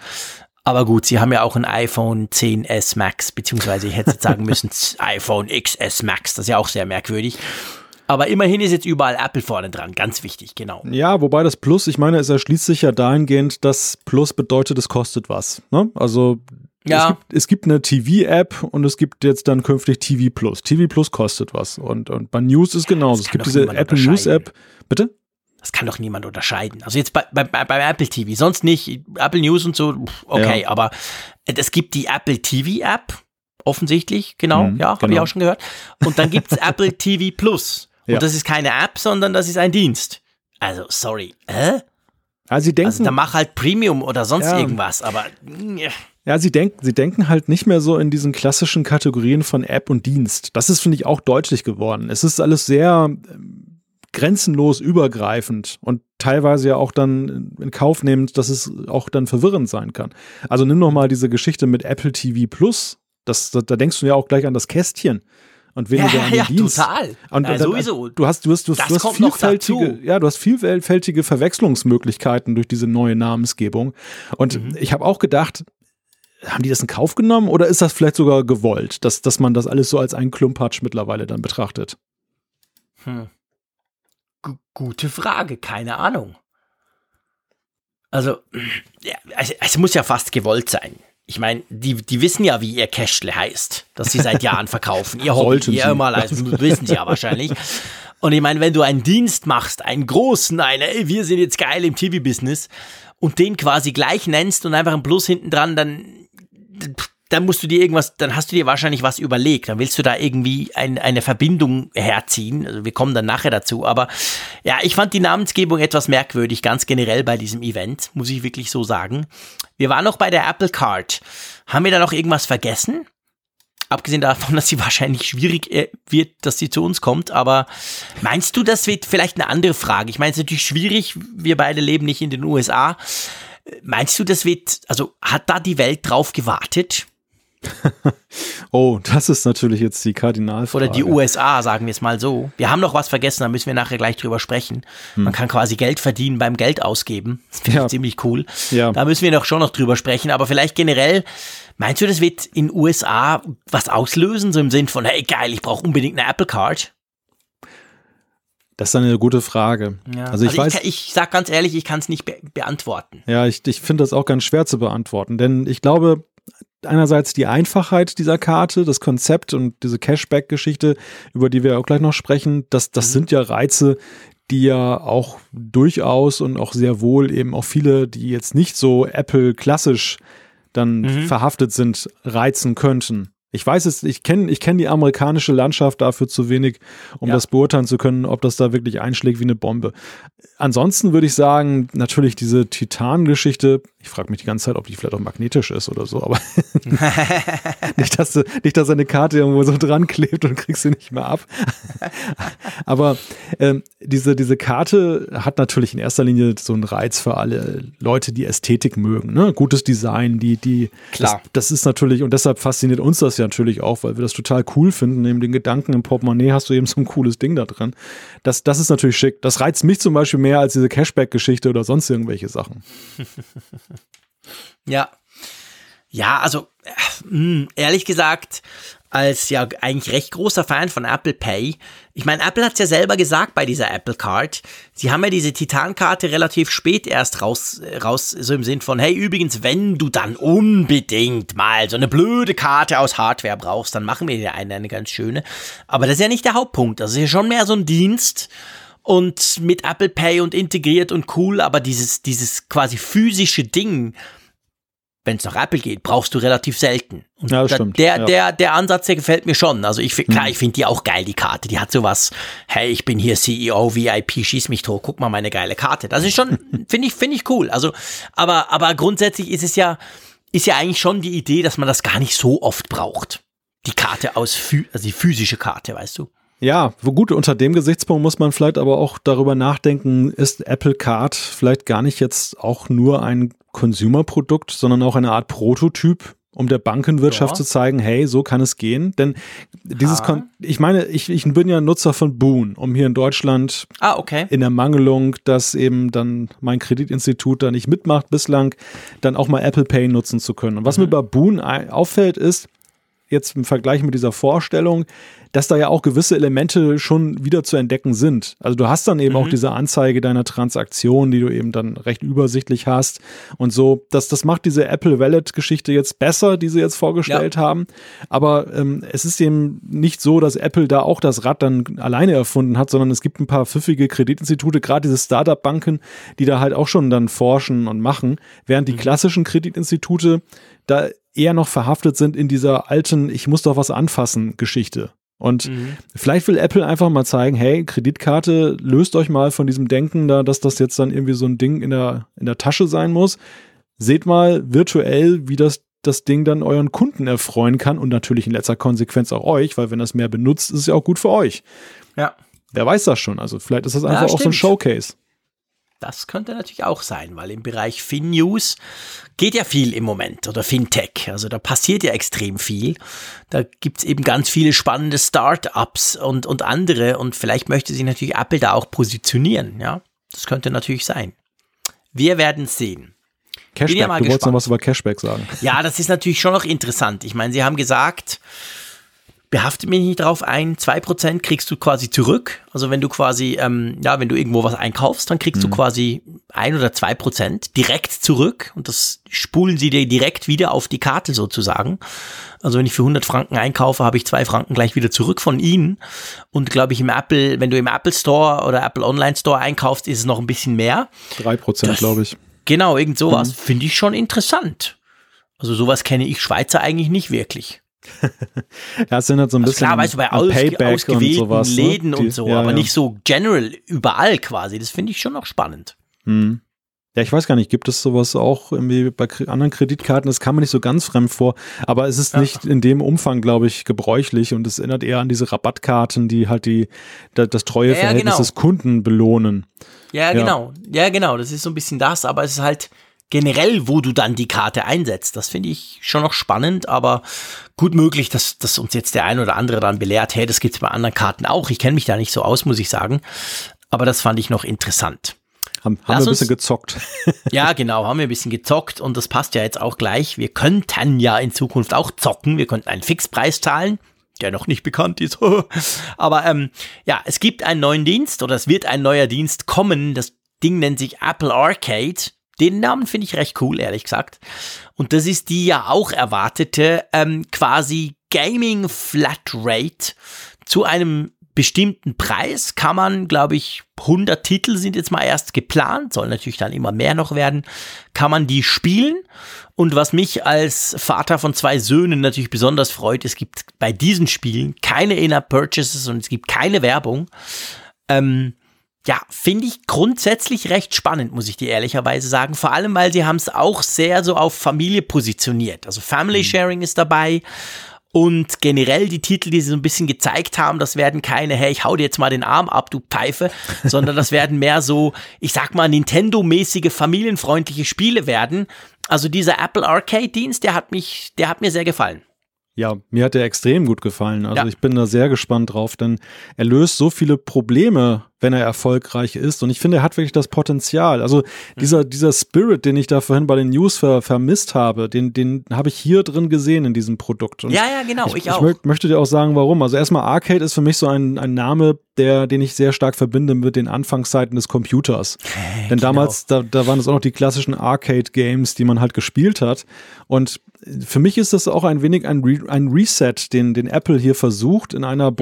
Aber gut, sie haben ja auch ein iPhone 10s Max, beziehungsweise ich hätte jetzt sagen müssen iPhone XS Max, das ist ja auch sehr merkwürdig. Aber immerhin ist jetzt überall Apple vorne dran, ganz wichtig, genau. Ja, wobei das Plus, ich meine, es erschließt sich ja dahingehend, dass Plus bedeutet, es kostet was. Ne? Also Ja. es, gibt, es gibt eine TV-App und es gibt jetzt dann künftig TV Plus. TV Plus kostet was. Und, und bei News ist genauso. Es kann gibt diese Apple News unterscheiden. App. Bitte? Das kann doch niemand unterscheiden. Also jetzt bei, bei, bei, beim Apple TV, sonst nicht. Apple News und so, okay, Ja. aber es gibt die Apple TV App, offensichtlich, genau, Mhm, ja, habe ich genau. auch schon gehört. Und dann gibt's Apple TV Plus. Und Ja. das ist keine App, sondern das ist ein Dienst. Also, sorry. Hä? Ja, sie denken, Also dann mach halt Premium oder sonst Ja. irgendwas, aber ja. ja, sie denken, sie denken halt nicht mehr so in diesen klassischen Kategorien von App und Dienst. Das ist, finde ich, auch deutlich geworden. Es ist alles sehr ähm, grenzenlos übergreifend und teilweise ja auch dann in Kauf nehmend, dass es auch dann verwirrend sein kann. Also nimm noch mal diese Geschichte mit Apple TV Plus. Das, da, da denkst du ja auch gleich an das Kästchen und weniger Ja, an den ja, Dienst. total. Und Ja, dann- sowieso. Du hast, du hast, du hast, du hast vielfältige, ja, du hast vielfältige Verwechslungsmöglichkeiten durch diese neue Namensgebung. Und Mhm. ich habe auch gedacht, haben die das in Kauf genommen oder ist das vielleicht sogar gewollt, dass, dass man das alles so als einen Klumpatsch mittlerweile dann betrachtet? Hm. Gu- Gute Frage, keine Ahnung. Also, ja, also, es muss ja fast gewollt sein. Ich meine, die, die wissen ja, wie ihr Cashle heißt, dass sie seit Jahren verkaufen. Ihr Hobby, ihr sie. mal, also, wissen sie ja wahrscheinlich. Und ich meine, wenn du einen Dienst machst, einen großen, einen, ey, wir sind jetzt geil im TV-Business und den quasi gleich nennst und einfach ein Plus hinten dran, dann, dann musst du dir irgendwas, dann hast du dir wahrscheinlich was überlegt. Dann willst du da irgendwie ein, eine Verbindung herziehen. Also wir kommen dann nachher dazu. Aber ja, ich fand die Namensgebung etwas merkwürdig, ganz generell bei diesem Event, muss ich wirklich so sagen. Wir waren noch bei der Apple Card. Haben wir da noch irgendwas vergessen? Abgesehen davon, dass sie wahrscheinlich schwierig äh, wird, dass sie zu uns kommt. Aber meinst du, das wird vielleicht eine andere Frage? Ich meine, es ist natürlich schwierig. Wir beide leben nicht in den USA. Meinst du, das wird, also hat da die Welt drauf gewartet? oh, das ist natürlich jetzt die Kardinalfrage. Oder die USA, sagen wir es mal so. Wir haben noch was vergessen, da müssen wir nachher gleich drüber sprechen. Hm. Man kann quasi Geld verdienen beim Geld ausgeben. Das finde ja. ich ziemlich cool. Ja. Da müssen wir doch schon noch drüber sprechen, aber vielleicht generell, meinst du, das wird in USA was auslösen, so im Sinn von, hey geil, ich brauche unbedingt eine Apple Card? Das ist eine gute Frage. Ja. Also ich also weiß, ich, ich sag ganz ehrlich, ich kann es nicht be beantworten. Ja, ich, ich finde das auch ganz schwer zu beantworten, denn ich glaube, einerseits die Einfachheit dieser Karte, das Konzept und diese Cashback-Geschichte, über die wir auch gleich noch sprechen, das, das mhm. sind ja Reize, die ja auch durchaus und auch sehr wohl eben auch viele, die jetzt nicht so Apple klassisch dann mhm. verhaftet sind, reizen könnten. Ich weiß es, ich kenne ich kenn die amerikanische Landschaft dafür zu wenig, um ja. das beurteilen zu können, ob das da wirklich einschlägt wie eine Bombe. Ansonsten würde ich sagen, natürlich diese Titan-Geschichte, ich frage mich die ganze Zeit, ob die vielleicht auch magnetisch ist oder so, aber nicht, dass, nicht, dass eine Karte irgendwo so dran klebt und kriegst sie nicht mehr ab. aber ähm, diese, diese Karte hat natürlich in erster Linie so einen Reiz für alle Leute, die Ästhetik mögen. Ne? Gutes Design, die, die, Klar. Das, das ist natürlich, und deshalb fasziniert uns das ja natürlich auch, weil wir das total cool finden. Neben den Gedanken im Portemonnaie hast du eben so ein cooles Ding da drin. Das, das ist natürlich schick. Das reizt mich zum Beispiel mehr als diese Cashback-Geschichte oder sonst irgendwelche Sachen. ja. Ja, also äh, ehrlich gesagt, als ja eigentlich recht großer Fan von Apple Pay. Ich meine, Apple hat es ja selber gesagt bei dieser Apple Card. Sie haben ja diese Titan-Karte relativ spät erst raus, raus, so im Sinn von, hey, übrigens, wenn du dann unbedingt mal so eine blöde Karte aus Hardware brauchst, dann machen wir dir eine, eine ganz schöne. Aber das ist ja nicht der Hauptpunkt. Das ist ja schon mehr so ein Dienst und mit Apple Pay und integriert und cool, aber dieses, dieses quasi physische Ding, wenn es nach Apple geht, brauchst du relativ selten. Und ja, stimmt. Der, ja. der, der Ansatz, der gefällt mir schon. Also ich klar, mhm. ich finde die auch geil, die Karte. Die hat sowas, hey, ich bin hier CEO, VIP, schieß mich tot, guck mal meine geile Karte. Das ist schon, finde ich, finde ich cool. Also, aber, aber grundsätzlich ist es ja, ist ja eigentlich schon die Idee, dass man das gar nicht so oft braucht. Die Karte aus, also die physische Karte, weißt du? Ja, gut, unter dem Gesichtspunkt muss man vielleicht aber auch darüber nachdenken, ist Apple Card vielleicht gar nicht jetzt auch nur ein Consumer-Produkt, sondern auch eine Art Prototyp, um der Bankenwirtschaft ja. zu zeigen, hey, so kann es gehen. Denn dieses, Kon ich meine, ich, ich bin ja Nutzer von Boon, um hier in Deutschland ah, okay. in der Mangelung, dass eben dann mein Kreditinstitut da nicht mitmacht bislang, dann auch mal Apple Pay nutzen zu können. Und was mhm. mir bei Boon auffällt, ist, jetzt im Vergleich mit dieser Vorstellung, dass da ja auch gewisse Elemente schon wieder zu entdecken sind. Also du hast dann eben mhm. auch diese Anzeige deiner Transaktion, die du eben dann recht übersichtlich hast und so. Das, das macht diese Apple Wallet-Geschichte jetzt besser, die sie jetzt vorgestellt ja. haben. Aber ähm, es ist eben nicht so, dass Apple da auch das Rad dann alleine erfunden hat, sondern es gibt ein paar pfiffige Kreditinstitute, gerade diese Startup-Banken, die da halt auch schon dann forschen und machen, während die mhm. klassischen Kreditinstitute da eher noch verhaftet sind in dieser alten, ich muss doch was anfassen Geschichte. Und mhm. vielleicht will Apple einfach mal zeigen, hey, Kreditkarte, löst euch mal von diesem Denken da, dass das jetzt dann irgendwie so ein Ding in der, in der Tasche sein muss. Seht mal virtuell, wie das das Ding dann euren Kunden erfreuen kann und natürlich in letzter Konsequenz auch euch, weil wenn das mehr benutzt, ist es ja auch gut für euch. Ja. Wer weiß das schon? Also vielleicht ist das einfach ja, auch so ein Showcase. Das könnte natürlich auch sein, weil im Bereich FinNews geht ja viel im Moment oder Fintech. Also da passiert ja extrem viel. Da gibt's eben ganz viele spannende Startups und, und andere und vielleicht möchte sich natürlich Apple da auch positionieren. Ja, das könnte natürlich sein. Wir werden sehen. Cashback, ja du wolltest noch was über Cashback sagen. Ja, das ist natürlich schon noch interessant. Ich meine, sie haben gesagt, behaftet mich nicht drauf ein, 2% kriegst du quasi zurück. Also wenn du quasi, ähm, ja, wenn du irgendwo was einkaufst, dann kriegst mhm. du quasi ein oder zwei Prozent direkt zurück und das spulen sie dir direkt wieder auf die Karte sozusagen. Also wenn ich für 100 Franken einkaufe, habe ich zwei Franken gleich wieder zurück von ihnen. Und glaube ich im Apple, wenn du im Apple Store oder Apple Online Store einkaufst, ist es noch ein bisschen mehr. Drei Prozent, glaube ich. Genau, irgend sowas. Mhm. Finde ich schon interessant. Also sowas kenne ich Schweizer eigentlich nicht wirklich. Ja, es sind halt so ein also bisschen klar, weißt du, bei aus, ausgewählten sowas, ne? Läden ne? Die, und so, ja, aber ja. nicht so general überall quasi. Das finde ich schon noch spannend. Hm. Ja, ich weiß gar nicht, gibt es sowas auch irgendwie bei anderen Kreditkarten? Das kam mir nicht so ganz fremd vor, aber es ist ja. nicht in dem Umfang, glaube ich, gebräuchlich und es erinnert eher an diese Rabattkarten, die halt die, das Treueverhältnis ja, genau. des Kunden belohnen. Ja, genau. Ja, genau. Das ist so ein bisschen das, aber es ist halt generell, wo du dann die Karte einsetzt. Das finde ich schon noch spannend, aber gut möglich, dass, dass uns jetzt der ein oder andere dann belehrt, hey, das gibt's bei anderen Karten auch. Ich kenne mich da nicht so aus, muss ich sagen. Aber das fand ich noch interessant. Haben, haben wir ein bisschen gezockt. ja, genau, haben wir ein bisschen gezockt und das passt ja jetzt auch gleich. Wir könnten ja in Zukunft auch zocken. Wir könnten einen Fixpreis zahlen, der noch nicht bekannt ist. Aber ähm, ja, es gibt einen neuen Dienst oder es wird ein neuer Dienst kommen. Das Ding nennt sich Apple Arcade. Den Namen finde ich recht cool, ehrlich gesagt. Und das ist die ja auch erwartete ähm, quasi Gaming Flatrate zu einem bestimmten Preis kann man, glaube ich, 100 Titel sind jetzt mal erst geplant, soll natürlich dann immer mehr noch werden, kann man die spielen. Und was mich als Vater von zwei Söhnen natürlich besonders freut, es gibt bei diesen Spielen keine In-App-Purchases und es gibt keine Werbung. Ähm, ja, finde ich grundsätzlich recht spannend, muss ich dir ehrlicherweise sagen. Vor allem, weil sie haben es auch sehr so auf Familie positioniert. Also Family mhm. Sharing ist dabei. Und generell die Titel, die sie so ein bisschen gezeigt haben, das werden keine, hey, ich hau dir jetzt mal den Arm ab, du Pfeife, sondern das werden mehr so, ich sag mal, Nintendo-mäßige, familienfreundliche Spiele werden. Also dieser Apple Arcade-Dienst, der hat mich, der hat mir sehr gefallen. Ja, mir hat der extrem gut gefallen. Also ja. ich bin da sehr gespannt drauf, denn er löst so viele Probleme wenn er erfolgreich ist. Und ich finde, er hat wirklich das Potenzial. Also dieser, dieser Spirit, den ich da vorhin bei den News ver vermisst habe, den, den habe ich hier drin gesehen in diesem Produkt. Und ja, ja, genau, ich, ich auch. Ich möchte dir auch sagen, warum. Also erstmal Arcade ist für mich so ein, ein Name, der, den ich sehr stark verbinde mit den Anfangszeiten des Computers. Äh, Denn genau. damals, da, da waren es auch noch die klassischen Arcade-Games, die man halt gespielt hat. Und für mich ist das auch ein wenig ein, Re ein Reset, den, den Apple hier versucht in einer mhm.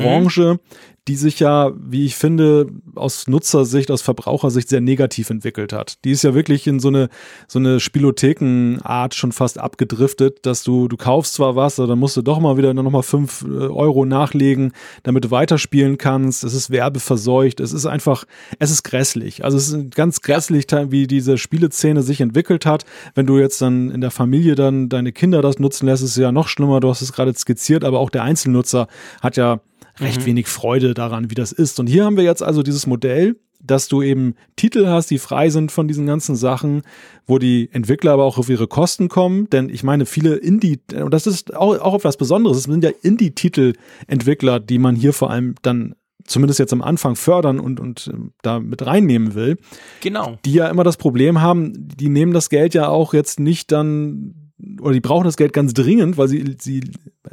Die sich ja, wie ich finde, aus Nutzersicht, aus Verbrauchersicht sehr negativ entwickelt hat. Die ist ja wirklich in so eine, so eine Spielothekenart schon fast abgedriftet, dass du, du kaufst zwar was, aber dann musst du doch mal wieder noch mal fünf äh, Euro nachlegen, damit du weiterspielen kannst. Es ist werbeverseucht. Es ist einfach, es ist grässlich. Also es ist ganz grässlich, wie diese Spieleszene sich entwickelt hat. Wenn du jetzt dann in der Familie dann deine Kinder das nutzen lässt, ist es ja noch schlimmer. Du hast es gerade skizziert, aber auch der Einzelnutzer hat ja recht mhm. wenig Freude daran, wie das ist. Und hier haben wir jetzt also dieses Modell, dass du eben Titel hast, die frei sind von diesen ganzen Sachen, wo die Entwickler aber auch auf ihre Kosten kommen. Denn ich meine, viele Indie, und das ist auch, auch etwas Besonderes, es sind ja Indie-Titel-Entwickler, die man hier vor allem dann zumindest jetzt am Anfang fördern und, und äh, da mit reinnehmen will. Genau. Die ja immer das Problem haben, die nehmen das Geld ja auch jetzt nicht dann oder die brauchen das Geld ganz dringend, weil sie, sie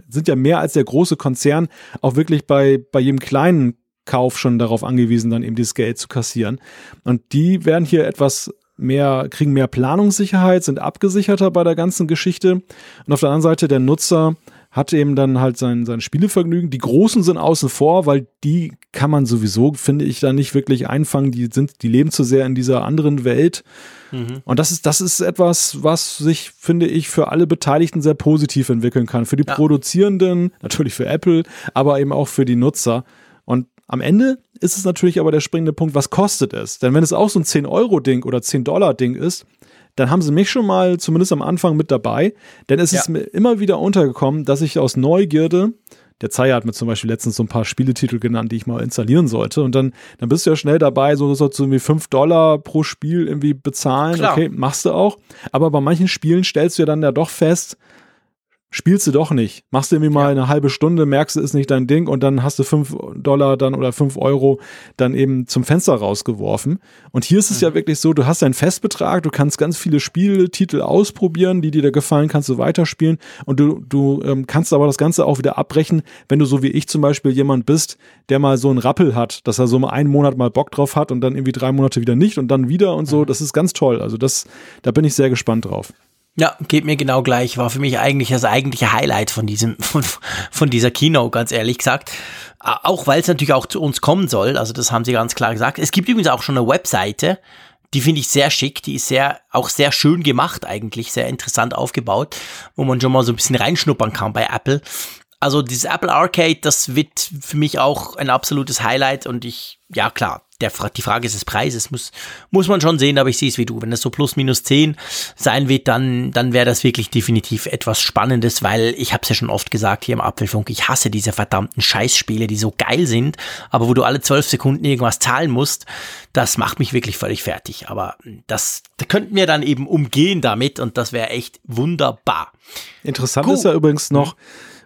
sind ja mehr als der große Konzern auch wirklich bei, bei jedem kleinen Kauf schon darauf angewiesen, dann eben dieses Geld zu kassieren. Und die werden hier etwas mehr, kriegen mehr Planungssicherheit, sind abgesicherter bei der ganzen Geschichte. Und auf der anderen Seite der Nutzer hat eben dann halt sein, sein Spielevergnügen. Die Großen sind außen vor, weil die kann man sowieso, finde ich, da nicht wirklich einfangen. Die sind, die leben zu sehr in dieser anderen Welt. Mhm. Und das ist, das ist etwas, was sich, finde ich, für alle Beteiligten sehr positiv entwickeln kann. Für die ja. Produzierenden, natürlich für Apple, aber eben auch für die Nutzer. Und am Ende ist es natürlich aber der springende Punkt, was kostet es? Denn wenn es auch so ein 10-Euro-Ding oder 10-Dollar-Ding ist, dann haben sie mich schon mal zumindest am Anfang mit dabei. Denn es ja. ist mir immer wieder untergekommen, dass ich aus Neugierde, der Zeier hat mir zum Beispiel letztens so ein paar Spieletitel genannt, die ich mal installieren sollte. Und dann, dann bist du ja schnell dabei, so sollst du irgendwie 5 Dollar pro Spiel irgendwie bezahlen. Klar. Okay, machst du auch. Aber bei manchen Spielen stellst du ja dann ja doch fest, spielst du doch nicht. Machst du irgendwie mal eine halbe Stunde, merkst du, ist nicht dein Ding und dann hast du fünf Dollar dann oder fünf Euro dann eben zum Fenster rausgeworfen. Und hier ist es mhm. ja wirklich so, du hast einen Festbetrag, du kannst ganz viele Spieltitel ausprobieren, die dir da gefallen, kannst du weiterspielen und du, du ähm, kannst aber das Ganze auch wieder abbrechen, wenn du so wie ich zum Beispiel jemand bist, der mal so einen Rappel hat, dass er so mal einen Monat mal Bock drauf hat und dann irgendwie drei Monate wieder nicht und dann wieder und so. Mhm. Das ist ganz toll. Also das, da bin ich sehr gespannt drauf. Ja, geht mir genau gleich. War für mich eigentlich das eigentliche Highlight von diesem, von, von dieser Kino, ganz ehrlich gesagt. Auch weil es natürlich auch zu uns kommen soll. Also das haben sie ganz klar gesagt. Es gibt übrigens auch schon eine Webseite. Die finde ich sehr schick. Die ist sehr, auch sehr schön gemacht eigentlich. Sehr interessant aufgebaut. Wo man schon mal so ein bisschen reinschnuppern kann bei Apple. Also dieses Apple Arcade, das wird für mich auch ein absolutes Highlight. Und ich, ja klar, der, die Frage des Preises muss, muss man schon sehen, aber ich sehe es wie du. Wenn das so plus minus 10 sein wird, dann, dann wäre das wirklich definitiv etwas Spannendes, weil ich habe es ja schon oft gesagt hier im Apfelfunk, ich hasse diese verdammten Scheißspiele, die so geil sind, aber wo du alle zwölf Sekunden irgendwas zahlen musst, das macht mich wirklich völlig fertig. Aber das da könnten wir dann eben umgehen damit und das wäre echt wunderbar. Interessant Gut. ist ja übrigens noch,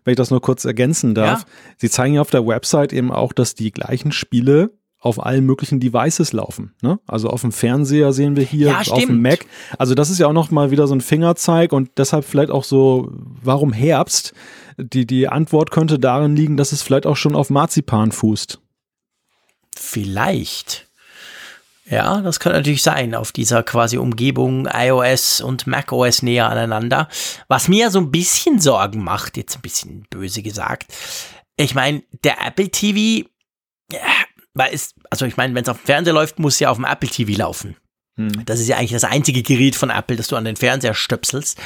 wenn ich das nur kurz ergänzen darf, ja? sie zeigen ja auf der Website eben auch, dass die gleichen Spiele auf allen möglichen Devices laufen. Ne? Also auf dem Fernseher sehen wir hier, ja, auf dem Mac. Also das ist ja auch noch mal wieder so ein Fingerzeig und deshalb vielleicht auch so, warum Herbst? Die, die Antwort könnte darin liegen, dass es vielleicht auch schon auf Marzipan fußt. Vielleicht. Ja, das könnte natürlich sein, auf dieser quasi Umgebung iOS und macOS näher aneinander. Was mir so ein bisschen Sorgen macht, jetzt ein bisschen böse gesagt. Ich meine, der Apple TV, ja, weil es, also ich meine, wenn es auf dem Fernseher läuft, muss es ja auf dem Apple TV laufen. Hm. Das ist ja eigentlich das einzige Gerät von Apple, das du an den Fernseher stöpselst.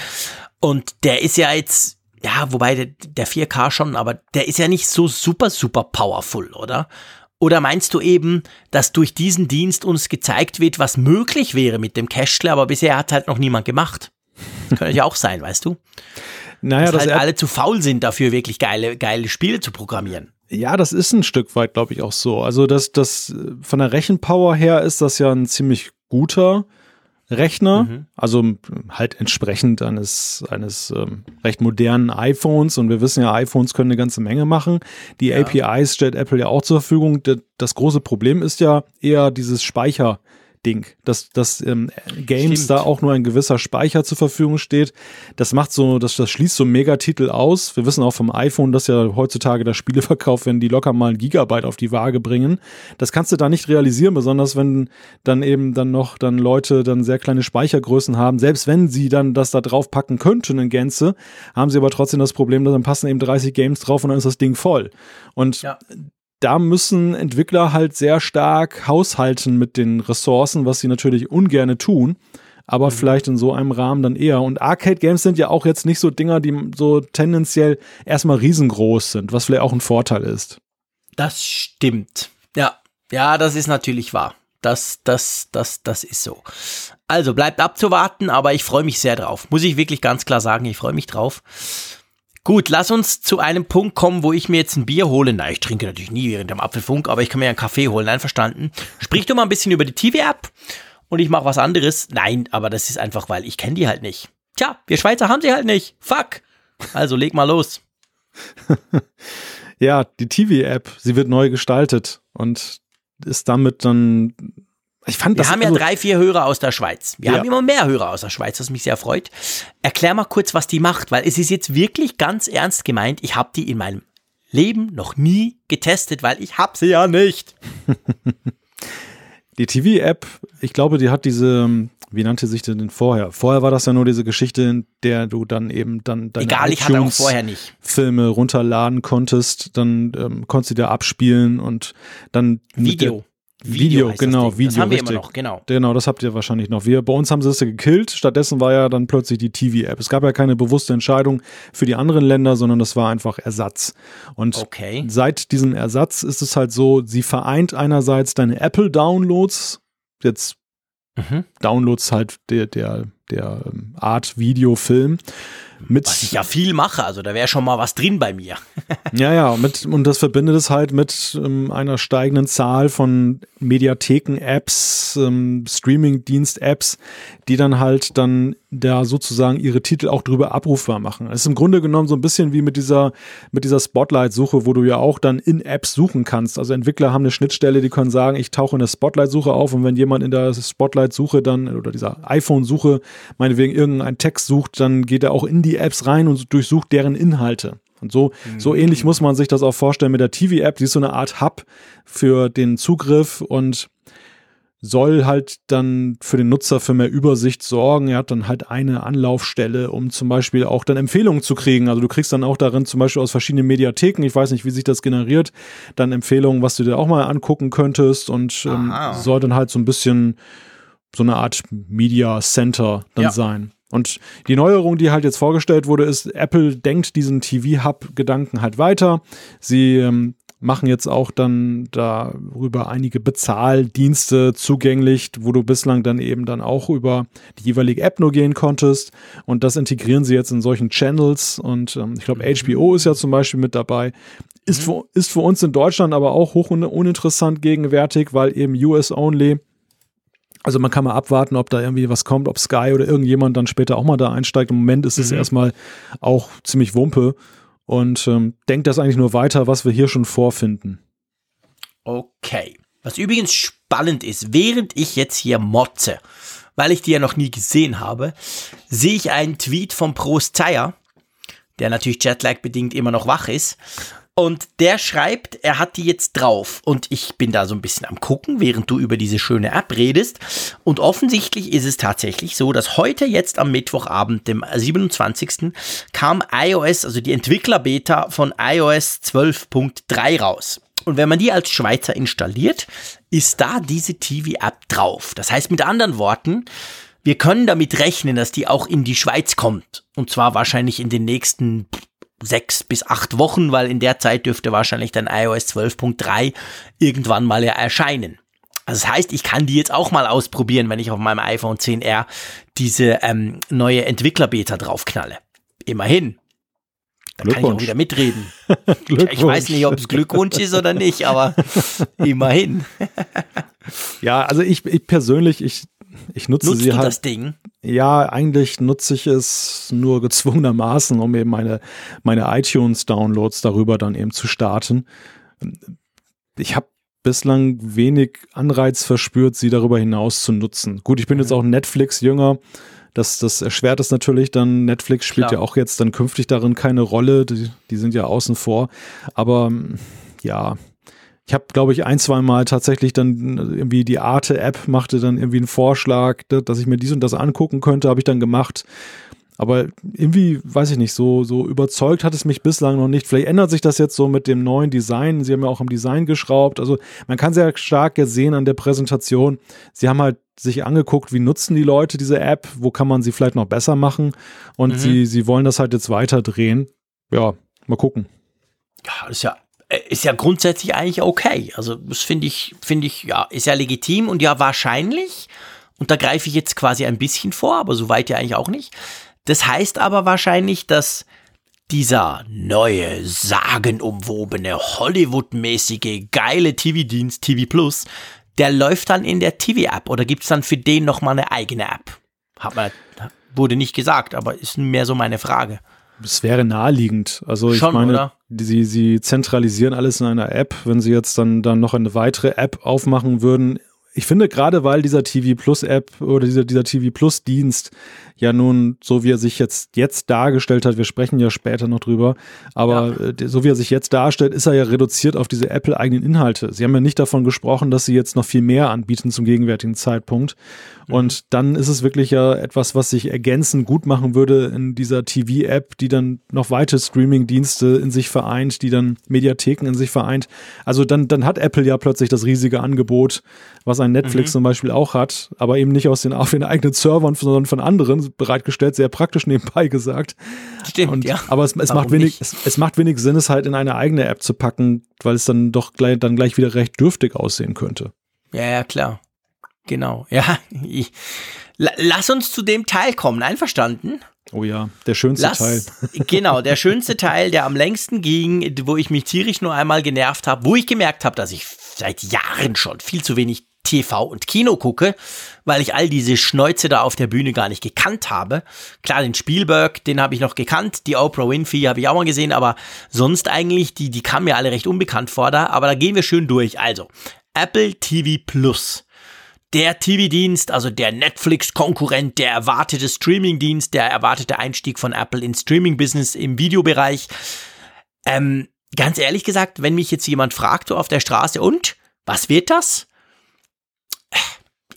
Und der ist ja jetzt, ja, wobei der, der 4K schon, aber der ist ja nicht so super, super powerful, oder? Oder meinst du eben, dass durch diesen Dienst uns gezeigt wird, was möglich wäre mit dem Cashler, aber bisher hat halt noch niemand gemacht? Könnte ja auch sein, weißt du? Naja, dass halt alle zu faul sind dafür, wirklich geile, geile Spiele zu programmieren. Ja, das ist ein Stück weit, glaube ich, auch so. Also das, das von der Rechenpower her ist das ja ein ziemlich guter Rechner, mhm. also halt entsprechend eines, eines ähm, recht modernen iPhones. Und wir wissen ja, iPhones können eine ganze Menge machen. Die ja. APIs stellt Apple ja auch zur Verfügung. Das große Problem ist ja eher dieses Speicher. Ding, dass, dass ähm, Games Stimmt. da auch nur ein gewisser Speicher zur Verfügung steht. Das macht so, das, das schließt so Megatitel aus. Wir wissen auch vom iPhone, dass ja heutzutage das Spiele verkauft werden, die locker mal ein Gigabyte auf die Waage bringen. Das kannst du da nicht realisieren, besonders wenn dann eben dann noch dann Leute dann sehr kleine Speichergrößen haben. Selbst wenn sie dann das da drauf packen könnten in Gänze, haben sie aber trotzdem das Problem, dass dann passen eben 30 Games drauf und dann ist das Ding voll. Und ja da müssen Entwickler halt sehr stark haushalten mit den Ressourcen, was sie natürlich ungerne tun, aber mhm. vielleicht in so einem Rahmen dann eher. Und Arcade-Games sind ja auch jetzt nicht so Dinger, die so tendenziell erstmal riesengroß sind, was vielleicht auch ein Vorteil ist. Das stimmt. Ja, ja, das ist natürlich wahr. Das, das, das, das ist so. Also bleibt abzuwarten, aber ich freue mich sehr drauf. Muss ich wirklich ganz klar sagen, ich freue mich drauf. Gut, lass uns zu einem Punkt kommen, wo ich mir jetzt ein Bier hole. Na, ich trinke natürlich nie während dem Apfelfunk, aber ich kann mir einen Kaffee holen. Einverstanden. Sprich doch mal ein bisschen über die TV-App und ich mache was anderes. Nein, aber das ist einfach, weil ich kenne die halt nicht. Tja, wir Schweizer haben sie halt nicht. Fuck. Also leg mal los. ja, die TV-App, sie wird neu gestaltet und ist damit dann ich fand wir das haben ja also drei, vier Hörer aus der Schweiz. Wir ja. haben immer mehr Hörer aus der Schweiz, was mich sehr freut. Erklär mal kurz, was die macht, weil es ist jetzt wirklich ganz ernst gemeint. Ich habe die in meinem Leben noch nie getestet, weil ich habe sie ja nicht. die TV-App, ich glaube, die hat diese, wie nannte sich denn vorher? Vorher war das ja nur diese Geschichte, in der du dann eben dann deine Egal, ich hatte auch vorher nicht. Filme runterladen konntest, dann ähm, konntest du dir abspielen und dann Video. Video, Video genau, Video. Das haben wir richtig. immer noch, genau. Genau, das habt ihr wahrscheinlich noch. Wir, bei uns haben sie es ja gekillt. Stattdessen war ja dann plötzlich die TV-App. Es gab ja keine bewusste Entscheidung für die anderen Länder, sondern das war einfach Ersatz. Und okay. seit diesem Ersatz ist es halt so, sie vereint einerseits deine Apple-Downloads, jetzt mhm. Downloads halt der, der, der ähm, Art Video-Film mit was ich ja viel mache, also da wäre schon mal was drin bei mir. ja, ja, mit, und das verbindet es halt mit ähm, einer steigenden Zahl von Mediatheken-Apps, ähm, Streaming-Dienst-Apps, die dann halt dann da sozusagen ihre Titel auch drüber abrufbar machen. Es ist im Grunde genommen so ein bisschen wie mit dieser, mit dieser Spotlight-Suche, wo du ja auch dann in Apps suchen kannst. Also Entwickler haben eine Schnittstelle, die können sagen, ich tauche in der Spotlight-Suche auf und wenn jemand in der Spotlight-Suche dann oder dieser iPhone-Suche meinetwegen irgendeinen Text sucht, dann geht er auch in die Apps rein und durchsucht deren Inhalte. Und so, so mhm. ähnlich muss man sich das auch vorstellen mit der TV-App. Die ist so eine Art Hub für den Zugriff und soll halt dann für den Nutzer für mehr Übersicht sorgen. Er hat dann halt eine Anlaufstelle, um zum Beispiel auch dann Empfehlungen zu kriegen. Also du kriegst dann auch darin zum Beispiel aus verschiedenen Mediatheken, ich weiß nicht, wie sich das generiert, dann Empfehlungen, was du dir auch mal angucken könntest und ähm, soll dann halt so ein bisschen so eine Art Media Center dann ja. sein. Und die Neuerung, die halt jetzt vorgestellt wurde, ist, Apple denkt diesen TV-Hub-Gedanken halt weiter. Sie ähm, machen jetzt auch dann darüber einige Bezahldienste zugänglich, wo du bislang dann eben dann auch über die jeweilige App nur gehen konntest. Und das integrieren sie jetzt in solchen Channels. Und ähm, ich glaube, HBO ist ja zum Beispiel mit dabei. Ist, für, ist für uns in Deutschland aber auch hoch un uninteressant gegenwärtig, weil eben US-only. Also man kann mal abwarten, ob da irgendwie was kommt, ob Sky oder irgendjemand dann später auch mal da einsteigt. Im Moment ist es mhm. erstmal auch ziemlich Wumpe und ähm, denkt das eigentlich nur weiter, was wir hier schon vorfinden. Okay. Was übrigens spannend ist, während ich jetzt hier motze, weil ich die ja noch nie gesehen habe, sehe ich einen Tweet von Prost Zeyer, der natürlich Jetlag bedingt immer noch wach ist und der schreibt, er hat die jetzt drauf. Und ich bin da so ein bisschen am gucken, während du über diese schöne App redest. Und offensichtlich ist es tatsächlich so, dass heute jetzt am Mittwochabend, dem 27. kam iOS, also die Entwickler-Beta von iOS 12.3 raus. Und wenn man die als Schweizer installiert, ist da diese TV-App drauf. Das heißt mit anderen Worten, wir können damit rechnen, dass die auch in die Schweiz kommt. Und zwar wahrscheinlich in den nächsten sechs bis acht Wochen, weil in der Zeit dürfte wahrscheinlich dann iOS 12.3 irgendwann mal ja erscheinen. Also das heißt, ich kann die jetzt auch mal ausprobieren, wenn ich auf meinem iPhone 10R diese ähm, neue Entwickler-Beta draufknalle. Immerhin. Da kann ich auch wieder mitreden. ich weiß nicht, ob es Glückwunsch ist oder nicht, aber immerhin. ja, also ich, ich persönlich, ich ich nutze Nutzt sie du halt. das Ding? Ja, eigentlich nutze ich es nur gezwungenermaßen, um eben meine, meine iTunes-Downloads darüber dann eben zu starten. Ich habe bislang wenig Anreiz verspürt, sie darüber hinaus zu nutzen. Gut, ich bin jetzt mhm. auch Netflix-Jünger. Das, das erschwert es natürlich dann. Netflix spielt Klar. ja auch jetzt dann künftig darin keine Rolle. Die, die sind ja außen vor. Aber ja, ich habe, glaube ich, ein, zwei Mal tatsächlich dann irgendwie die Arte-App machte dann irgendwie einen Vorschlag, dass ich mir dies und das angucken könnte, habe ich dann gemacht. Aber irgendwie, weiß ich nicht, so, so überzeugt hat es mich bislang noch nicht. Vielleicht ändert sich das jetzt so mit dem neuen Design. Sie haben ja auch am Design geschraubt. Also man kann sehr stark sehen an der Präsentation. Sie haben halt sich angeguckt, wie nutzen die Leute diese App, wo kann man sie vielleicht noch besser machen. Und mhm. sie, sie wollen das halt jetzt weiter drehen. Ja, mal gucken. Ja, ist ja äh, ist ja grundsätzlich eigentlich okay. Also das finde ich, finde ich, ja, ist ja legitim und ja wahrscheinlich, und da greife ich jetzt quasi ein bisschen vor, aber so weit ja eigentlich auch nicht. Das heißt aber wahrscheinlich, dass dieser neue, sagenumwobene, Hollywood-mäßige, geile TV-Dienst, TV Plus, der läuft dann in der TV-App oder gibt es dann für den nochmal eine eigene App? Hat man, wurde nicht gesagt, aber ist mehr so meine Frage. Es wäre naheliegend. Also ich Schon, meine, oder? Sie, sie zentralisieren alles in einer App. Wenn sie jetzt dann, dann noch eine weitere App aufmachen würden, ich finde gerade, weil dieser TV Plus App oder dieser, dieser TV Plus Dienst ja nun, so wie er sich jetzt, jetzt dargestellt hat, wir sprechen ja später noch drüber, aber ja. Äh, so wie er sich jetzt darstellt, ist er ja reduziert auf diese Apple-eigenen Inhalte. Sie haben ja nicht davon gesprochen, dass sie jetzt noch viel mehr anbieten zum gegenwärtigen Zeitpunkt. Mhm. Und dann ist es wirklich ja etwas, was sich ergänzend gut machen würde in dieser TV-App, die dann noch weitere Streaming-Dienste in sich vereint, die dann Mediatheken in sich vereint. Also dann, dann hat Apple ja plötzlich das riesige Angebot, was ein Netflix mhm. zum Beispiel auch hat, aber eben nicht aus den, auf den eigenen Servern, sondern von anderen bereitgestellt, sehr praktisch nebenbei gesagt. Stimmt, und, ja. Aber es, es macht wenig, es, es, macht wenig Sinn, es halt in eine eigene App zu packen, weil es dann doch gleich, dann gleich wieder recht dürftig aussehen könnte. Ja, ja, klar. Genau. Ja, ich, lass uns zu dem Teil kommen. Einverstanden? Oh ja, der schönste Lass, Teil. genau, der schönste Teil, der am längsten ging, wo ich mich tierisch nur einmal genervt habe, wo ich gemerkt habe, dass ich seit Jahren schon viel zu wenig TV und Kino gucke, weil ich all diese Schnäuze da auf der Bühne gar nicht gekannt habe. Klar, den Spielberg, den habe ich noch gekannt, die Oprah Winfrey habe ich auch mal gesehen, aber sonst eigentlich, die, die kamen mir alle recht unbekannt vor da, aber da gehen wir schön durch. Also, Apple TV Plus. Der TV-Dienst, also der Netflix-Konkurrent, der erwartete Streaming-Dienst, der erwartete Einstieg von Apple ins Streaming-Business im Videobereich. Ähm, ganz ehrlich gesagt, wenn mich jetzt jemand fragt so auf der Straße, und was wird das?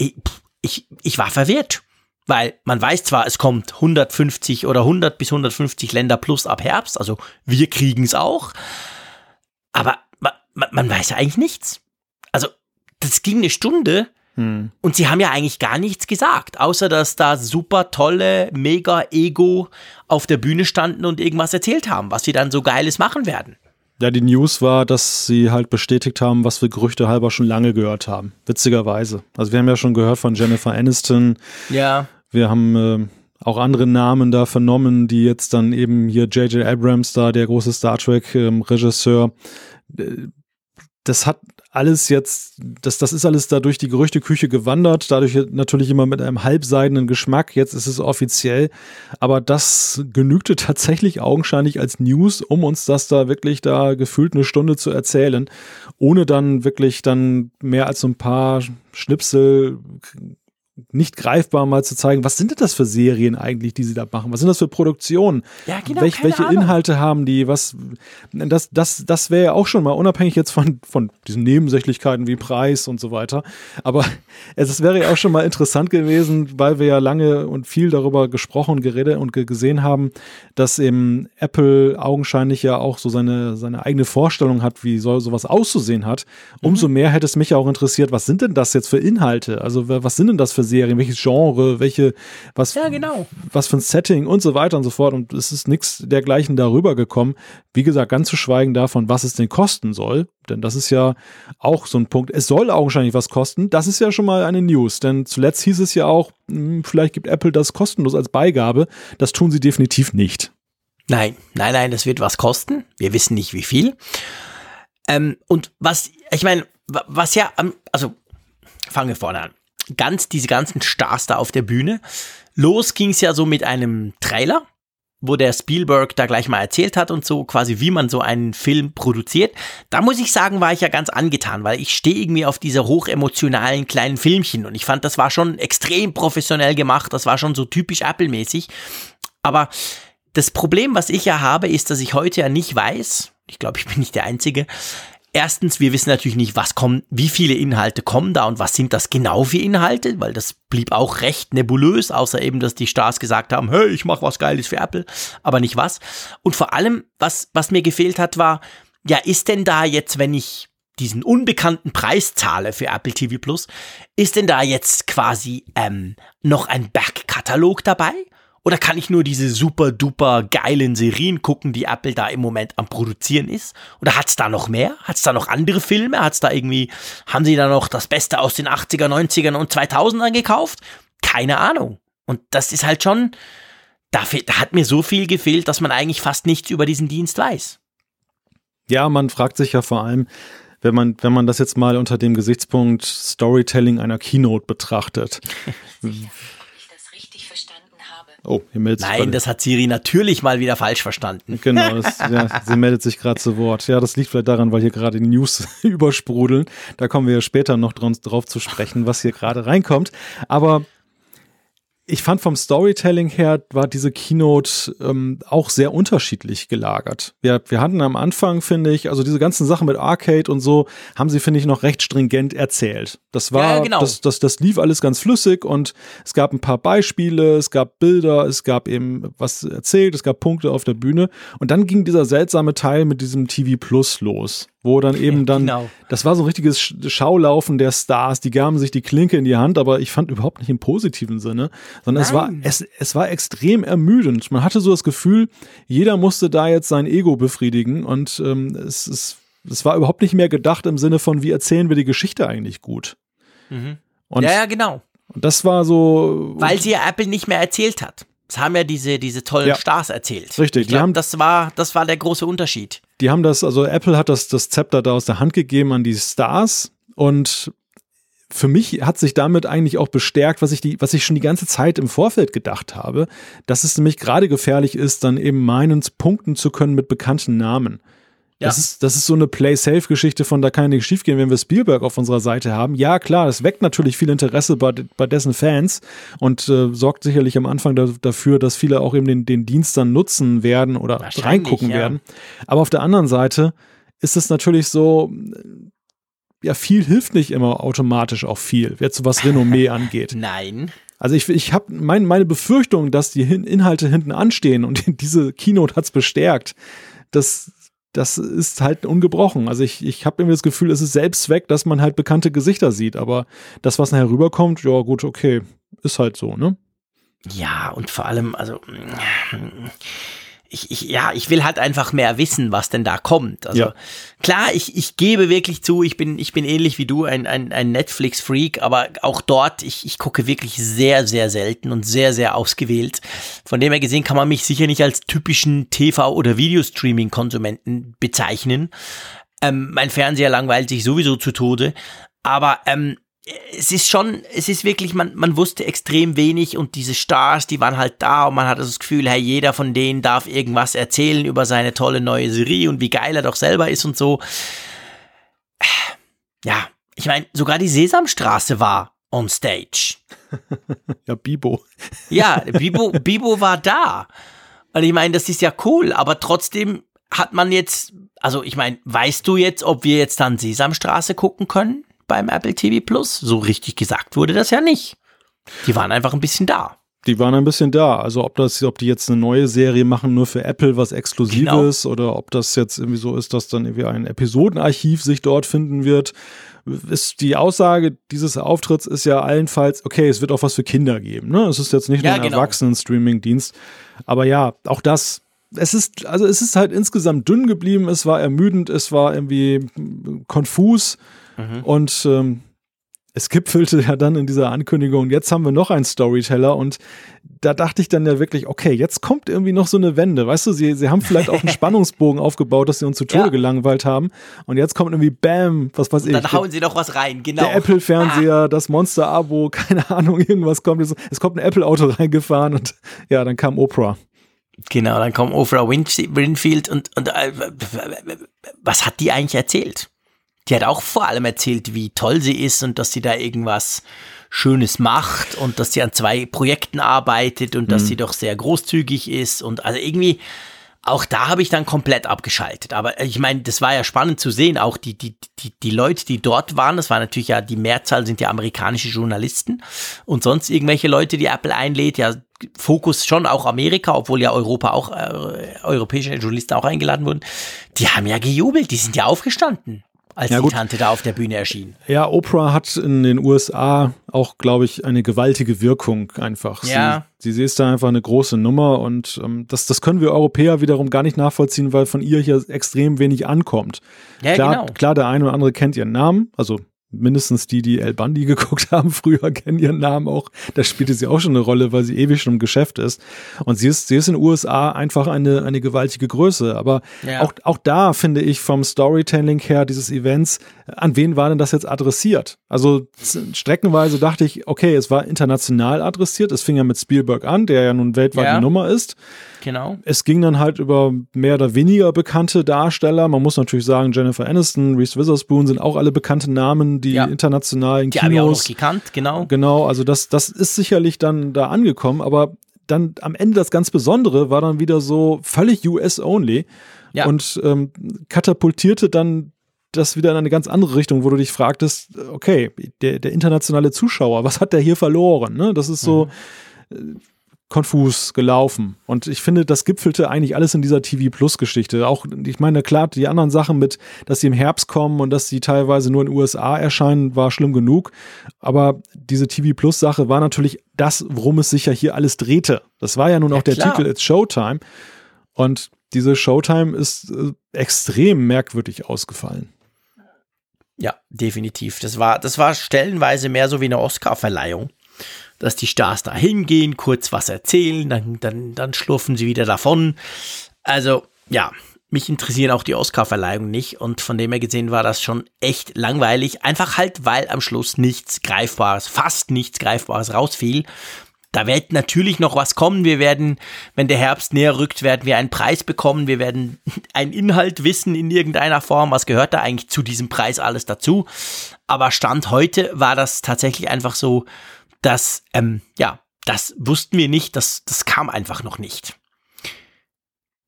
Ich, ich, ich war verwirrt. Weil man weiß zwar, es kommt 150 oder 100 bis 150 Länder plus ab Herbst, also wir kriegen es auch, aber man, man, weiß ja eigentlich nichts. Also das ging eine Stunde hm. und sie haben ja eigentlich gar nichts gesagt, außer dass da super tolle, mega Ego auf der Bühne standen und irgendwas erzählt haben, was sie dann so geiles machen werden. Ja, die News war, dass sie halt bestätigt haben, was wir Gerüchte halber schon lange gehört haben. Witzigerweise. Also wir haben ja schon gehört von Jennifer Aniston. Ja. Wir haben äh, auch andere Namen da vernommen, die jetzt dann eben hier J.J. Abrams da, der große Star Trek-Regisseur, ähm, das hat alles jetzt, das, das ist alles da durch die Gerüchteküche gewandert, dadurch natürlich immer mit einem halbseidenen Geschmack. Jetzt ist es offiziell, aber das genügte tatsächlich augenscheinlich als News, um uns das da wirklich da gefühlt eine Stunde zu erzählen, ohne dann wirklich dann mehr als so ein paar Schnipsel nicht greifbar mal zu zeigen, was sind denn das für Serien eigentlich, die sie da machen? Was sind das für Produktionen? Ja, genau, Welch, welche Ahnung. Inhalte haben die? Was das das das wäre ja auch schon mal unabhängig jetzt von von diesen Nebensächlichkeiten wie Preis und so weiter, aber es, wäre ja auch schon mal interessant gewesen, weil wir ja lange und viel darüber gesprochen, geredet und gesehen haben, dass eben Apple augenscheinlich ja auch so seine seine eigene Vorstellung hat, wie soll sowas auszusehen hat. Umso Mhm. mehr hätte es mich ja auch interessiert, was sind denn das jetzt für Inhalte? Also was sind denn das für Serien, welches Genre, welche, was, Ja, genau. was für ein Setting und so weiter und so fort. Und es ist nichts dergleichen darüber gekommen. Wie gesagt, ganz zu schweigen davon, was es denn kosten soll. Denn das ist ja auch so ein Punkt. Es soll augenscheinlich was kosten. Das ist ja schon mal eine News. Denn zuletzt hieß es ja auch, hm, vielleicht gibt Apple das kostenlos als Beigabe. Das tun sie definitiv nicht. Nein, nein, nein, das wird was kosten. Wir wissen nicht wie viel. Ähm, und was, ich meine, wa- was ja, also fangen wir vorne an. Ganz, diese ganzen Stars da auf der Bühne. Los ging's ja so mit einem Trailer, wo der Spielberg da gleich mal erzählt hat und so, quasi wie man so einen Film produziert. Da muss ich sagen, war ich ja ganz angetan, weil ich stehe irgendwie auf diese hochemotionalen kleinen Filmchen und ich fand, das war schon extrem professionell gemacht, das war schon so typisch Apple-mäßig. Aber das Problem, was ich ja habe, ist, dass ich heute ja nicht weiß, ich glaube, ich bin nicht der Einzige, Erstens, wir wissen natürlich nicht, was kommen, wie viele Inhalte kommen da und was sind das genau für Inhalte, weil das blieb auch recht nebulös, außer eben, dass die Stars gesagt haben, hey, ich mache was Geiles für Apple, aber nicht was. Und vor allem, was, was mir gefehlt hat, war, ja, ist denn da jetzt, wenn ich diesen unbekannten Preis zahle für Apple TV Plus, ist denn da jetzt quasi ähm, noch ein Backkatalog dabei? Oder kann ich nur diese super duper geilen Serien gucken, die Apple da im Moment am Produzieren ist? Oder hat's da noch mehr? Hat's da noch andere Filme? Hat's da irgendwie, haben sie da noch das Beste aus den 80er, 90ern und 2000ern gekauft? Keine Ahnung. Und das ist halt schon, da, da hat mir so viel gefehlt, dass man eigentlich fast nichts über diesen Dienst weiß. Ja, man fragt sich ja vor allem, wenn man, wenn man das jetzt mal unter dem Gesichtspunkt Storytelling einer Keynote betrachtet. ich das richtig verstanden habe. Oh, hier meldet sich Nein, das hat Siri natürlich mal wieder falsch verstanden. Genau, das, ja, sie meldet sich gerade zu Wort. Ja, das liegt vielleicht daran, weil hier gerade die News übersprudeln. Da kommen wir ja später noch drauf zu sprechen, was hier gerade reinkommt. Aber ich fand vom Storytelling her war diese Keynote ähm, auch sehr unterschiedlich gelagert. Wir, wir hatten am Anfang, finde ich, also diese ganzen Sachen mit Arcade und so, haben sie, finde ich, noch recht stringent erzählt. Das war, Ja, genau. das, das, das lief alles ganz flüssig und es gab ein paar Beispiele, es gab Bilder, es gab eben was erzählt, es gab Punkte auf der Bühne und dann ging dieser seltsame Teil mit diesem TV Plus los, wo dann eben dann, genau. das war so ein richtiges Sch- Schaulaufen der Stars, die gaben sich die Klinke in die Hand, aber ich fand überhaupt nicht im positiven Sinne, sondern es war, Nein. es, es war extrem ermüdend. Man hatte so das Gefühl, jeder musste da jetzt sein Ego befriedigen und ähm, es, es, es war überhaupt nicht mehr gedacht im Sinne von, wie erzählen wir die Geschichte eigentlich gut. Und, ja, ja, genau. und das war so. Weil sie ja Apple nicht mehr erzählt hat. Das haben ja diese, diese tollen Ja. Stars erzählt. Richtig, Ich die glaub, haben- das war, das war der große Unterschied. die haben das, also Apple hat das, das Zepter da aus der Hand gegeben an die Stars und für mich hat sich damit eigentlich auch bestärkt, was ich die, was ich schon die ganze Zeit im Vorfeld gedacht habe, dass es nämlich gerade gefährlich ist, dann eben meinen punkten zu können mit bekannten Namen. Das, Ja. ist, das ist so eine Play-Safe-Geschichte von, da kann ja nichts schiefgehen, wenn wir Spielberg auf unserer Seite haben. Ja, klar, das weckt natürlich viel Interesse bei, bei dessen Fans und äh, sorgt sicherlich am Anfang da, dafür, dass viele auch eben den, den Dienst dann nutzen werden oder reingucken ja. werden. Aber auf der anderen Seite ist es natürlich so, ja, viel hilft nicht immer automatisch auch viel, jetzt was Renommee angeht. Nein. Also ich, ich habe mein, meine Befürchtung, dass die Inhalte hinten anstehen und diese Keynote hat's bestärkt, das, das ist halt ungebrochen. Also ich, ich habe irgendwie das Gefühl, es ist Selbstzweck, dass man halt bekannte Gesichter sieht, aber das, was nachher rüberkommt, ja gut, okay, ist halt so, ne? Ja, und vor allem, also, ich, ich, ja, ich will halt einfach mehr wissen, was denn da kommt. Also Ja. klar, ich, ich gebe wirklich zu, ich bin, ich bin ähnlich wie du, ein, ein, ein Netflix-Freak, aber auch dort, ich, ich gucke wirklich sehr, sehr selten und sehr, sehr ausgewählt. Von dem her gesehen kann man mich sicher nicht als typischen TV- oder Videostreaming-Konsumenten bezeichnen. Ähm, mein Fernseher langweilt sich sowieso zu Tode. Aber ähm, es ist schon, es ist wirklich, man, man wusste extrem wenig und diese Stars, die waren halt da und man hatte das Gefühl, hey, jeder von denen darf irgendwas erzählen über seine tolle neue Serie und wie geil er doch selber ist und so. Ja, ich meine, sogar die Sesamstraße war on stage. Ja, Bibo. Ja, Bibo, Bibo war da. Und ich meine, das ist ja cool, aber trotzdem hat man jetzt, also ich meine, weißt du jetzt, ob wir jetzt dann Sesamstraße gucken können beim Apple TV Plus? So richtig gesagt wurde das ja nicht. Die waren einfach ein bisschen da. Die waren ein bisschen da. Also ob das, ob die jetzt eine neue Serie machen, nur für Apple, was Exklusives, oder ob das jetzt irgendwie so ist, dass dann irgendwie ein Episodenarchiv sich dort finden wird. Ist die Aussage dieses Auftritts ist ja allenfalls, okay, es wird auch was für Kinder geben. Ne? Es ist jetzt nicht Ja, nur ein genau. Erwachsenen-Streaming-Dienst. Aber ja, auch das. Es ist, also es ist halt insgesamt dünn geblieben, es war ermüdend, es war irgendwie konfus Mhm. und ähm, es gipfelte ja dann in dieser Ankündigung, jetzt haben wir noch einen Storyteller und da dachte ich dann ja wirklich, okay, jetzt kommt irgendwie noch so eine Wende. Weißt du, sie, sie haben vielleicht auch einen Spannungsbogen aufgebaut, dass sie uns zu Tode Ja. gelangweilt haben und jetzt kommt irgendwie Bam, was weiß ich. Dann hauen sie doch was rein, genau. der Apple-Fernseher, das Monster-Abo, keine Ahnung, irgendwas kommt. Es kommt ein Apple-Auto reingefahren und ja, dann kam Oprah. Genau, dann kommt Oprah Winfield und, und äh, was hat die eigentlich erzählt? Die hat auch vor allem erzählt, wie toll sie ist und dass sie da irgendwas Schönes macht und dass sie an zwei Projekten arbeitet und dass sie doch sehr großzügig ist und also irgendwie auch da habe ich dann komplett abgeschaltet. Aber ich meine, das war ja spannend zu sehen. Auch die, die, die, die Leute, die dort waren, das war natürlich ja, die Mehrzahl sind ja amerikanische Journalisten und sonst irgendwelche Leute, die Apple einlädt. Ja, Fokus schon auch Amerika, obwohl ja Europa auch, äh, europäische Journalisten auch eingeladen wurden. Die haben ja gejubelt, die sind ja aufgestanden, als Ja, die gut. Tante da auf der Bühne erschien. Ja, Oprah hat in den USA auch, glaube ich, eine gewaltige Wirkung einfach. Ja. Sie, sie ist da einfach eine große Nummer und ähm, das, das können wir Europäer wiederum gar nicht nachvollziehen, weil von ihr hier extrem wenig ankommt. Ja, klar, genau. klar, der eine oder andere kennt ihren Namen, also mindestens die, die El Bandi geguckt haben früher, kennen ihren Namen auch. Da spielte sie auch schon eine Rolle, weil sie ewig schon im Geschäft ist. Und sie ist, sie ist in den USA einfach eine, eine gewaltige Größe. Aber Ja. auch, auch da finde ich vom Storytelling her dieses Events, an wen war denn das jetzt adressiert? Also streckenweise dachte ich, okay, es war international adressiert. Es fing ja mit Spielberg an, der ja nun weltweit Ja. eine Nummer ist. Genau. Es ging dann halt über mehr oder weniger bekannte Darsteller. Man muss natürlich sagen, Jennifer Aniston, Reese Witherspoon sind auch alle bekannte Namen, die Ja. international in Die habe ich auch Kinos. gekannt, genau. Genau, also das, das ist sicherlich dann da angekommen, aber dann am Ende das ganz Besondere war dann wieder so völlig US-only Ja. und ähm, katapultierte dann das wieder in eine ganz andere Richtung, wo du dich fragtest, okay, der, der internationale Zuschauer, was hat der hier verloren? Ne? Das ist so äh, konfus gelaufen. Und ich finde, das gipfelte eigentlich alles in dieser TV-Plus-Geschichte. Auch, ich meine, klar, die anderen Sachen mit, dass sie im Herbst kommen und dass sie teilweise nur in den USA erscheinen, war schlimm genug. Aber diese TV-Plus-Sache war natürlich das, worum es sich ja hier alles drehte. Das war ja nun Ja, auch der klar. Titel It's Showtime. Und diese Showtime ist äh, extrem merkwürdig ausgefallen. Ja, definitiv. Das war, das war stellenweise mehr so wie eine Oscar-Verleihung. Dass die Stars da hingehen, kurz was erzählen, dann, dann, dann schlurfen sie wieder davon. Also, ja, mich interessieren auch die Oscar-Verleihungen nicht und von dem her gesehen war das schon echt langweilig. Einfach halt, weil am Schluss nichts Greifbares, fast nichts Greifbares rausfiel. Da wird natürlich noch was kommen. Wir werden, wenn der Herbst näher rückt, werden wir einen Preis bekommen. Wir werden einen Inhalt wissen in irgendeiner Form. Was gehört da eigentlich zu diesem Preis alles dazu? Aber Stand heute war das tatsächlich einfach so, dass, ähm, ja, das wussten wir nicht. Das, das kam einfach noch nicht.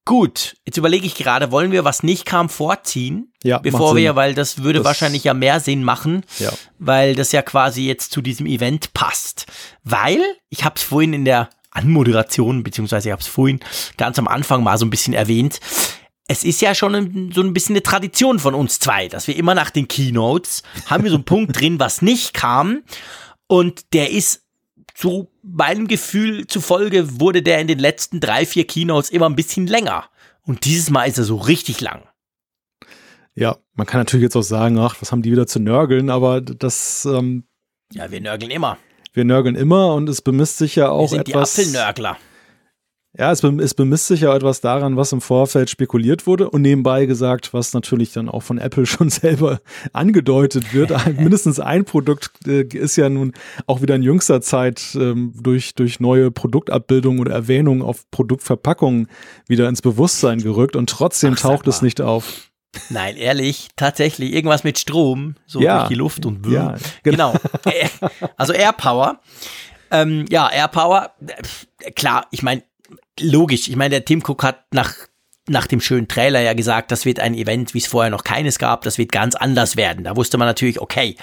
Gut, jetzt überlege ich gerade, wollen wir, was nicht kam, vorziehen? Ja, Bevor wir, weil das würde Das- wahrscheinlich ja mehr Sinn machen Ja. weil das ja quasi jetzt zu diesem Event passt. Weil, ich habe es vorhin in der Anmoderation, beziehungsweise ich habe es vorhin ganz am Anfang mal so ein bisschen erwähnt, es ist ja schon ein, so ein bisschen eine Tradition von uns zwei, dass wir immer nach den Keynotes haben wir so einen Punkt drin, was nicht kam und der ist zu meinem Gefühl zufolge wurde der in den letzten drei, vier Keynotes immer ein bisschen länger. Und dieses Mal ist er so richtig lang. Ja, man kann natürlich jetzt auch sagen, ach, was haben die wieder zu nörgeln, aber das. Ähm, ja, wir nörgeln immer. Wir nörgeln immer und es bemisst sich ja auch wir sind etwas. Die Apfelnörgler. Ja, es, es bemisst sich ja etwas daran, was im Vorfeld spekuliert wurde und nebenbei gesagt, was natürlich dann auch von Apple schon selber angedeutet wird. Mindestens ein Produkt äh, ist ja nun auch wieder in jüngster Zeit ähm, durch, durch neue Produktabbildungen oder Erwähnungen auf Produktverpackungen wieder ins Bewusstsein gerückt und trotzdem Ach, taucht es nicht auf. Nein, ehrlich, tatsächlich irgendwas mit Strom, so Ja. durch die Luft und Ja, genau. Äh, Also Airpower. Ähm, ja, Airpower, äh, klar, ich meine, logisch, ich meine, der Tim Cook hat nach, nach dem schönen Trailer ja gesagt, das wird ein Event, wie es vorher noch keines gab, das wird ganz anders werden. Da wusste man natürlich, okay,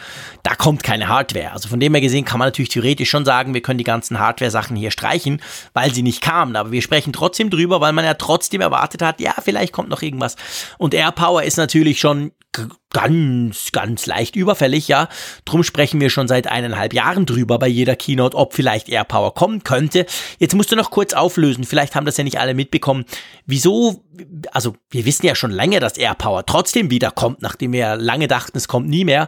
da kommt keine Hardware. Also von dem her gesehen kann man natürlich theoretisch schon sagen, wir können die ganzen Hardware-Sachen hier streichen, weil sie nicht kamen. Aber wir sprechen trotzdem drüber, weil man ja trotzdem erwartet hat, ja, vielleicht kommt noch irgendwas. Und Airpower ist natürlich schon ganz, ganz leicht überfällig, ja. Drum sprechen wir schon seit eineinhalb Jahren drüber bei jeder Keynote, ob vielleicht AirPower kommen könnte. Jetzt musst du noch kurz auflösen, vielleicht haben das ja nicht alle mitbekommen. Wieso, also wir wissen ja schon lange, dass AirPower trotzdem wieder kommt, nachdem wir ja lange dachten, es kommt nie mehr.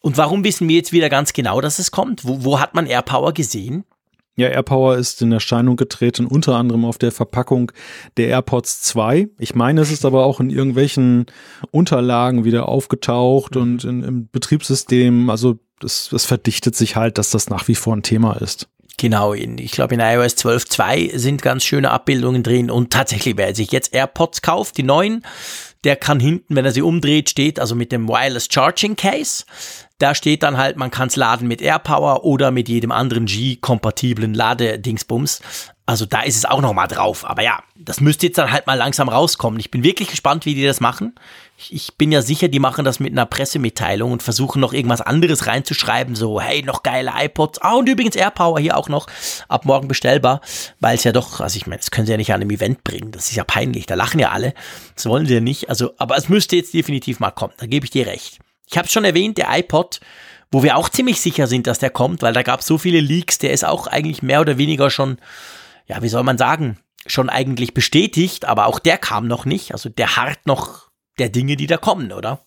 Und warum wissen wir jetzt wieder ganz genau, dass es kommt? Wo, wo hat man AirPower gesehen? Ja, AirPower ist in Erscheinung getreten, unter anderem auf der Verpackung der AirPods 2. Ich meine, es ist aber auch in irgendwelchen Unterlagen wieder aufgetaucht und in, im Betriebssystem. Also es, es verdichtet sich halt, dass das nach wie vor ein Thema ist. Genau, in, ich glaube in iOS 12.2 sind ganz schöne Abbildungen drin und tatsächlich, wer sich jetzt AirPods kauft, die neuen, der kann hinten, wenn er sie umdreht, steht, also mit dem Wireless Charging Case, da steht dann halt, man kann es laden mit AirPower oder mit jedem anderen G-kompatiblen Ladedingsbums. Also da ist es auch noch mal drauf. Aber ja, das müsste jetzt dann halt mal langsam rauskommen. Ich bin wirklich gespannt, wie die das machen. Ich, bin ja sicher, die machen das mit einer Pressemitteilung und versuchen noch irgendwas anderes reinzuschreiben. So, hey, noch geile iPods. Ah, und übrigens AirPower hier auch noch ab morgen bestellbar. Weil es ja doch, also ich meine, das können sie ja nicht an einem Event bringen. Das ist ja peinlich. Da lachen ja alle. Das wollen sie ja nicht. Also, aber es müsste jetzt definitiv mal kommen. Da gebe ich dir recht. Ich habe es schon erwähnt, der iPod, wo wir auch ziemlich sicher sind, dass der kommt, weil da gab es so viele Leaks. Der ist auch eigentlich mehr oder weniger schon ja, wie soll man sagen, schon eigentlich bestätigt, aber auch der kam noch nicht. Also der harrt noch der Dinge, die da kommen, oder?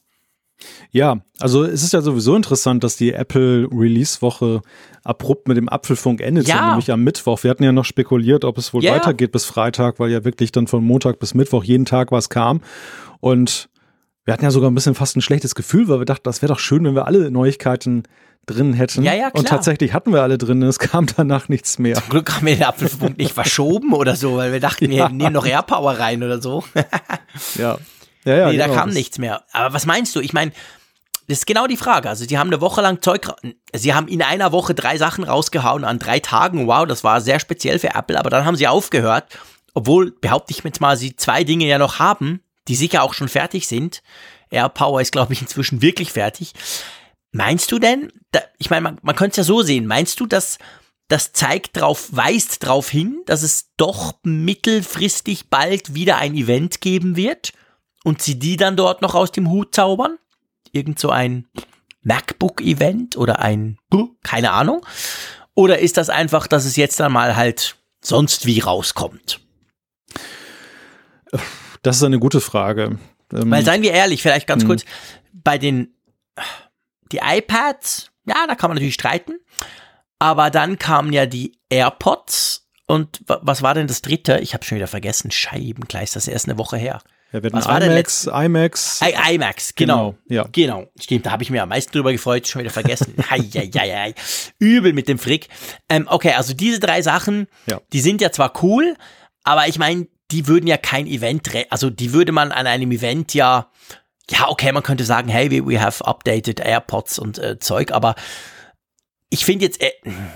Ja, also es ist ja sowieso interessant, dass die Apple Release-Woche abrupt mit dem Apfelfunk endet, Ja. nämlich am Mittwoch. Wir hatten ja noch spekuliert, ob es wohl Ja. weitergeht bis Freitag, weil ja wirklich dann von Montag bis Mittwoch jeden Tag was kam. Und wir hatten ja sogar ein bisschen fast ein schlechtes Gefühl, weil wir dachten, das wäre doch schön, wenn wir alle Neuigkeiten drin hätten. Ja, ja, Und klar. tatsächlich hatten wir alle drin, es kam danach nichts mehr. Zum Glück haben wir den Apfelpunkt nicht verschoben oder so, weil wir dachten, wir nehmen noch Airpower rein oder so. Ja. Ja, ja, nee, da genau. kam Das- nichts mehr. Aber was meinst du? Ich meine, das ist genau die Frage. Also, die haben eine Woche lang Zeug, sie haben in einer Woche drei Sachen rausgehauen an drei Tagen. Wow, das war sehr speziell für Apple. Aber dann haben sie aufgehört, obwohl, behaupte ich jetzt mal, sie zwei Dinge ja noch haben, die sicher auch schon fertig sind. AirPower ist, glaube ich, inzwischen wirklich fertig. Meinst du denn, da, ich meine, man, man könnte es ja so sehen, meinst du, dass das zeigt drauf, weist drauf hin, dass es doch mittelfristig bald wieder ein Event geben wird und sie die dann dort noch aus dem Hut zaubern? Irgend so ein MacBook-Event oder ein, keine Ahnung? Oder ist das einfach, dass es jetzt dann mal halt sonst wie rauskommt? Das ist eine gute Frage. Ähm, Weil seien wir ehrlich, vielleicht ganz Mhm. kurz, bei den die iPads, ja, da kann man natürlich streiten, aber dann kamen ja die AirPods und wa- was war denn das dritte? Ich habe schon wieder vergessen. Scheibenkleist, das ist erst eine Woche her. Ja, wir was war IMAX, IMAX. I IMAX, genau. Genau, ja. Genau, stimmt, da habe ich mir am meisten drüber gefreut, schon wieder vergessen. hei, hei, hei, hei. Übel mit dem Frick. Ähm, okay, also diese drei Sachen, Ja. die sind ja zwar cool, aber ich meine, die würden ja kein Event, also die würde man an einem Event ja, ja, okay, man könnte sagen, hey, we, we have updated AirPods und äh, Zeug, aber ich finde jetzt, äh,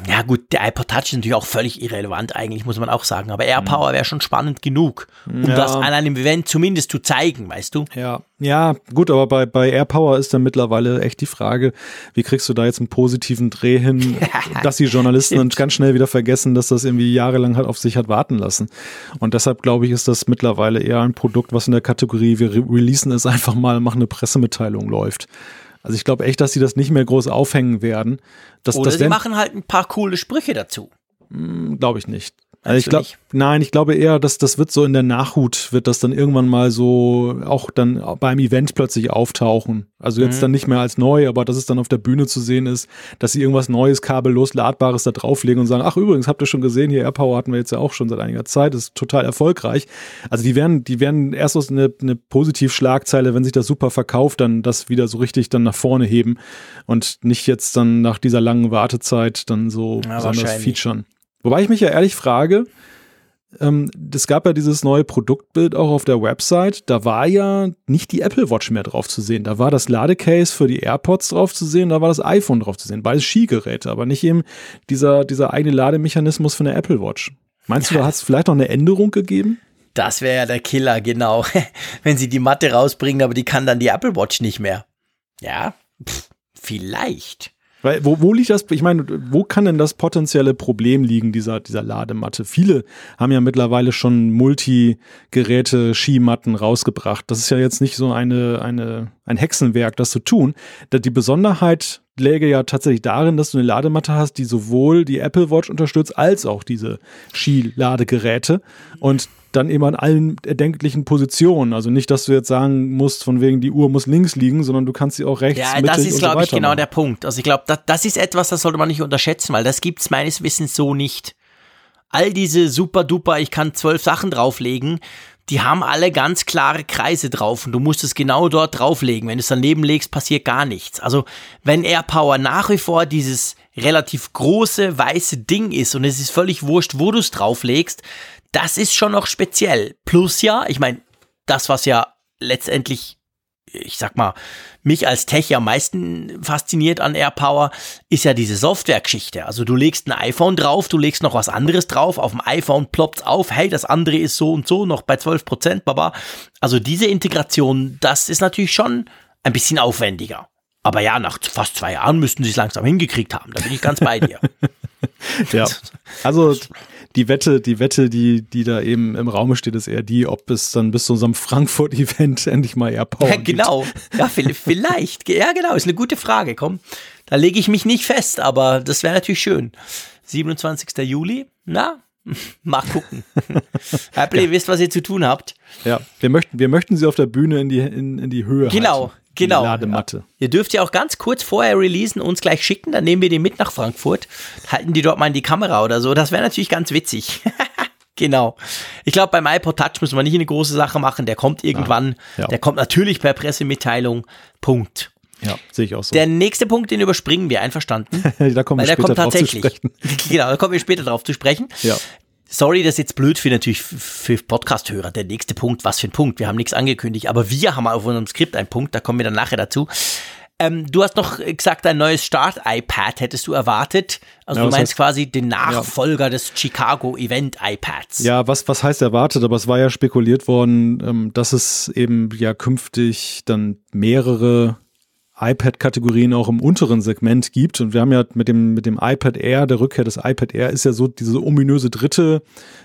ja gut, der iPod Touch ist natürlich auch völlig irrelevant eigentlich, muss man auch sagen, aber AirPower wäre schon spannend genug, um Mhm. Ja. das an einem Event zumindest zu zeigen, weißt du? Ja, ja, gut, aber bei, bei AirPower ist dann mittlerweile echt die Frage, wie kriegst du da jetzt einen positiven Dreh hin, dass die Journalisten dann ganz schnell wieder vergessen, dass das irgendwie jahrelang halt auf sich hat warten lassen. Und deshalb glaube ich, ist das mittlerweile eher ein Produkt, was in der Kategorie, wir re releasen es einfach mal, machen eine Pressemitteilung läuft. Also ich glaube echt, dass sie das nicht mehr groß aufhängen werden. Das, Oder das sie machen halt ein paar coole Sprüche dazu. Glaube ich nicht. Also ich glaube, nein, ich glaube eher, dass das wird so in der Nachhut, wird das dann irgendwann mal so auch dann beim Event plötzlich auftauchen. Also jetzt Mhm. dann nicht mehr als neu, aber dass es dann auf der Bühne zu sehen ist, dass sie irgendwas Neues, kabellos, ladbares da drauflegen und sagen, ach übrigens, habt ihr schon gesehen, hier AirPower hatten wir jetzt ja auch schon seit einiger Zeit, ist total erfolgreich. Also die werden, die werden erst aus eine, eine Positivschlagzeile, wenn sich das super verkauft, dann das wieder so richtig dann nach vorne heben und nicht jetzt dann nach dieser langen Wartezeit dann so Ja, besonders featuren. Wobei ich mich ja ehrlich frage, ähm, es gab ja dieses neue Produktbild auch auf der Website. Da war ja nicht die Apple Watch mehr drauf zu sehen. Da war das Ladecase für die AirPods drauf zu sehen, da war das iPhone drauf zu sehen. Beides Skigeräte, aber nicht eben dieser, dieser eigene Lademechanismus von der Apple Watch. Meinst du, da hat es vielleicht noch eine Änderung gegeben? Das wäre ja der Killer, genau. Wenn sie die Matte rausbringen, aber die kann dann die Apple Watch nicht mehr. Ja, pff, vielleicht. Weil, wo, wo liegt das, ich meine, wo kann denn das potenzielle Problem liegen, dieser, dieser Ladematte? Viele haben ja mittlerweile schon Multigeräte, Skimatten rausgebracht. Das ist ja jetzt nicht so eine, eine, ein Hexenwerk, das zu tun. Die Besonderheit läge ja tatsächlich darin, dass du eine Ladematte hast, die sowohl die Apple Watch unterstützt, als auch diese Skiladegeräte. Und dann eben an allen erdenklichen Positionen. Also nicht, dass du jetzt sagen musst, von wegen die Uhr muss links liegen, sondern du kannst sie auch rechts, Ja, das ist, und so glaube ich, genau machen. der Punkt. Also ich glaube, das, das ist etwas, das sollte man nicht unterschätzen, weil das gibt es meines Wissens so nicht. All diese super duper, ich kann zwölf Sachen drauflegen, die haben alle ganz klare Kreise drauf und du musst es genau dort drauflegen. Wenn du es daneben legst, passiert gar nichts. Also wenn AirPower nach wie vor dieses relativ große weiße Ding ist und es ist völlig wurscht, wo du es drauflegst, das ist schon noch speziell. Plus ja, ich meine, das, was ja letztendlich ich sag mal, mich als Tech am meisten fasziniert an AirPower, ist ja diese Softwaregeschichte. Also du legst ein iPhone drauf, du legst noch was anderes drauf, auf dem iPhone ploppt's auf, hey, das andere ist so und so, noch bei 12 Prozent, baba. Also diese Integration, das ist natürlich schon ein bisschen aufwendiger. Aber ja, nach fast zwei Jahren müssten sie es langsam hingekriegt haben. Da bin ich ganz bei dir. Ja. Also die Wette, die Wette, die, die da eben im Raume steht, ist eher die, ob es dann bis zu unserem Frankfurt-Event endlich mal AirPower Ja, gibt. genau. Ja, vi- vielleicht. Ja, genau. Ist eine gute Frage. Komm, da lege ich mich nicht fest, aber das wäre natürlich schön. 27. Juli. Na, mal gucken. Apple, ihr wisst, was ihr zu tun habt. Ja, wir möchten, wir möchten sie auf der Bühne in die, in, in die Höhe Genau, halten. Genau. Ladematte. Ihr dürft ja auch ganz kurz vorher releasen, uns gleich schicken, dann nehmen wir die mit nach Frankfurt, halten die dort mal in die Kamera oder so. Das wäre natürlich ganz witzig. genau. Ich glaube, beim iPod Touch müssen wir nicht eine große Sache machen. Der kommt irgendwann. ja. Der kommt natürlich per Pressemitteilung. Punkt. Ja, sehe ich auch so. Der nächste Punkt, den überspringen wir, einverstanden? da kommen wir der später kommt drauf zu tatsächlich. sprechen. genau, da kommen wir später drauf zu sprechen. Ja. Sorry, das ist jetzt blöd für natürlich für Podcast-Hörer. Der nächste Punkt, was für ein Punkt? Wir haben nichts angekündigt, aber wir haben auf unserem Skript einen Punkt, da kommen wir dann nachher dazu. Ähm, du hast noch gesagt, ein neues Start-iPad hättest du erwartet. Also Ja, du meinst heißt- quasi den Nachfolger des Chicago-Event-iPads. Ja, was, was heißt erwartet, aber es war ja spekuliert worden, ähm, dass es eben ja künftig dann mehrere iPad-Kategorien auch im unteren Segment gibt. Und wir haben ja mit dem, mit dem iPad Air, der Rückkehr des iPad Air, ist ja so diese ominöse dritte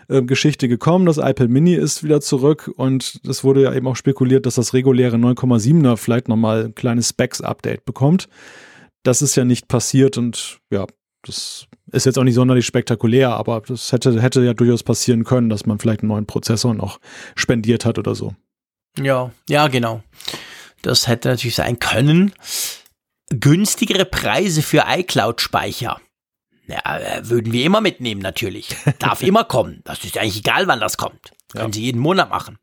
äh, Geschichte gekommen. Das iPad Mini ist wieder zurück und es wurde ja eben auch spekuliert, dass das reguläre 9,7er vielleicht nochmal ein kleines Specs-Update bekommt. Das ist ja nicht passiert und ja, das ist jetzt auch nicht sonderlich spektakulär, aber das hätte, hätte ja durchaus passieren können, dass man vielleicht einen neuen Prozessor noch spendiert hat oder so. Ja, ja, genau. Das hätte natürlich sein können. Günstigere Preise für iCloud-Speicher. Ja, äh, würden wir immer mitnehmen, natürlich. Darf immer kommen. Das ist ja eigentlich egal, wann das kommt. Können Sie jeden Monat machen.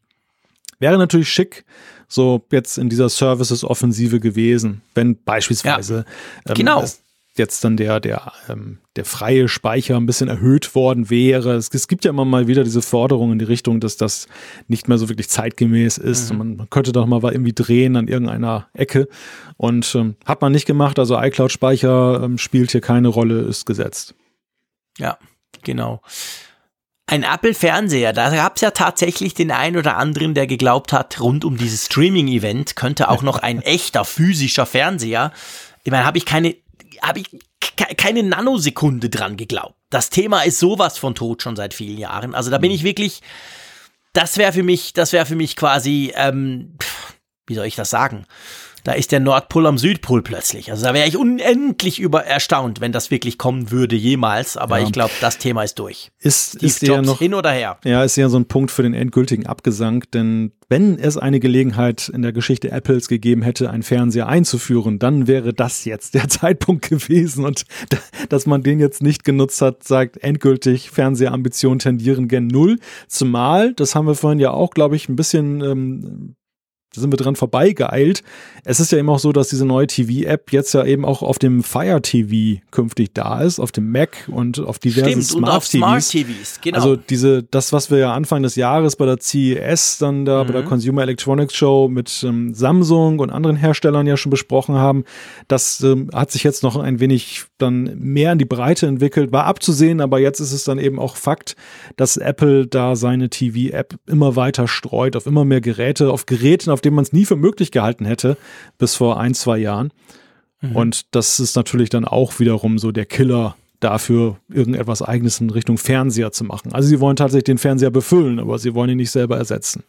Wäre natürlich schick, so jetzt in dieser Services-Offensive gewesen, wenn beispielsweise ähm, Genau. es jetzt dann der, der, ähm, der freie Speicher ein bisschen erhöht worden wäre. Es, es gibt ja immer mal wieder diese Forderung in die Richtung, dass das nicht mehr so wirklich zeitgemäß ist. Und man, man könnte doch mal irgendwie drehen an irgendeiner Ecke. Und ähm, hat man nicht gemacht, also iCloud-Speicher ähm, spielt hier keine Rolle, ist gesetzt. Ja, genau. Ein Apple-Fernseher, da gab es ja tatsächlich den einen oder anderen, der geglaubt hat, rund um dieses Streaming-Event könnte auch noch ein echter physischer Fernseher. Ich meine, habe ich keine, habe ich ke- keine Nanosekunde dran geglaubt. Das Thema ist sowas von tot schon seit vielen Jahren. Also da bin ich wirklich, das wäre für mich, das wäre für mich quasi, ähm, wie soll ich das sagen? Da ist der Nordpol am Südpol plötzlich. Also da wäre ich unendlich über erstaunt, wenn das wirklich kommen würde jemals. Aber Ja. ich glaube, das Thema ist durch. Ist, Steve ist Jobs noch hin oder her. Ja, ist ja so ein Punkt für den endgültigen Abgesang, denn wenn es eine Gelegenheit in der Geschichte Apples gegeben hätte, einen Fernseher einzuführen, dann wäre das jetzt der Zeitpunkt gewesen und da- dass man den jetzt nicht genutzt hat, sagt endgültig Fernsehambitionen tendieren gen Null. Zumal, das haben wir vorhin ja auch, glaube ich, ein bisschen ähm, sind wir dran vorbeigeeilt. Es ist ja eben auch so, dass diese neue TV-App jetzt ja eben auch auf dem Fire TV künftig da ist, auf dem Mac und auf diversen Stimmt, und Smart auf Smart TVs. TVs, genau. Also diese, das, was wir ja Anfang des Jahres bei der CES, dann da bei der Mhm. Consumer Electronics Show mit ähm, Samsung und anderen Herstellern ja schon besprochen haben, das ähm, hat sich jetzt noch ein wenig dann mehr in die Breite entwickelt, war abzusehen, aber jetzt ist es dann eben auch Fakt, dass Apple da seine TV-App immer weiter streut auf immer mehr Geräte, auf Geräten, auf denen man es nie für möglich gehalten hätte, bis vor ein, zwei Jahren. Und das ist natürlich dann auch wiederum so der Killer dafür, irgendetwas Eigenes in Richtung Fernseher zu machen. Also sie wollen tatsächlich den Fernseher befüllen, aber sie wollen ihn nicht selber ersetzen.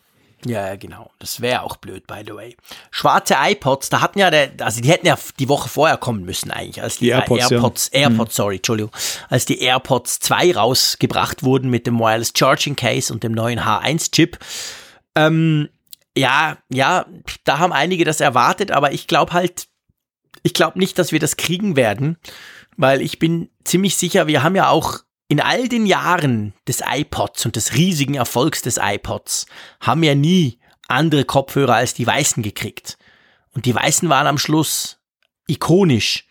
Ja, genau. Das wäre auch blöd, by the way. Schwarze iPods, da hatten ja der, also die hätten ja die Woche vorher kommen müssen eigentlich, als die, Die AirPods, ja. AirPods, AirPods, sorry, Entschuldigung, als die AirPods 2 rausgebracht wurden mit dem Wireless Charging Case und dem neuen H1-Chip. Ähm, ja, ja, da haben einige das erwartet, aber ich glaube halt, ich glaube nicht, dass wir das kriegen werden, weil ich bin ziemlich sicher, wir haben ja auch in all den Jahren des iPods und des riesigen Erfolgs des iPods haben ja nie andere Kopfhörer als die weißen gekriegt. Und die weißen waren am Schluss ikonisch.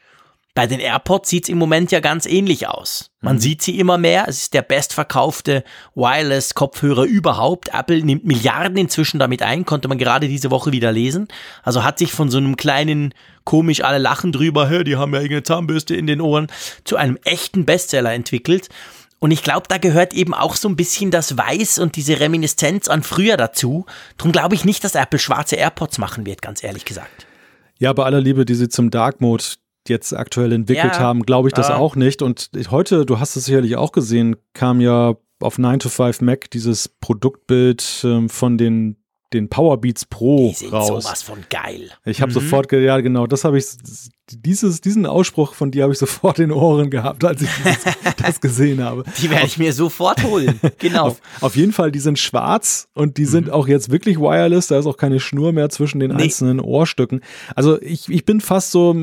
Bei den AirPods sieht's im Moment ja ganz ähnlich aus. Man sieht sie immer mehr. Es ist der bestverkaufte Wireless-Kopfhörer überhaupt. Apple nimmt Milliarden inzwischen damit ein, konnte man gerade diese Woche wieder lesen. Also hat sich von so einem kleinen, komisch alle lachen drüber, hä, die haben ja irgendeine Zahnbürste in den Ohren, zu einem echten Bestseller entwickelt. Und ich glaube, da gehört eben auch so ein bisschen das Weiß und diese Reminiszenz an früher dazu. Drum glaube ich nicht, dass Apple schwarze AirPods machen wird, ganz ehrlich gesagt. Ja, bei aller Liebe, die sie zum Dark Mode jetzt aktuell entwickelt Ja. haben, glaube ich das Ja. auch nicht. Und heute, du hast es sicherlich auch gesehen, kam ja auf 9 to 5 Mac dieses Produktbild ähm, von den, den Powerbeats Pro Die sind raus. sowas von geil. Ich habe sofort, ge ja genau, das habe ich, dieses, diesen Ausspruch von dir habe ich sofort in den Ohren gehabt, als ich das, das gesehen habe. Die werde ich mir sofort holen. Genau. Auf, auf jeden Fall, die sind schwarz und die sind auch jetzt wirklich wireless. Da ist auch keine Schnur mehr zwischen den Nee. einzelnen Ohrstücken. Also ich, ich bin fast so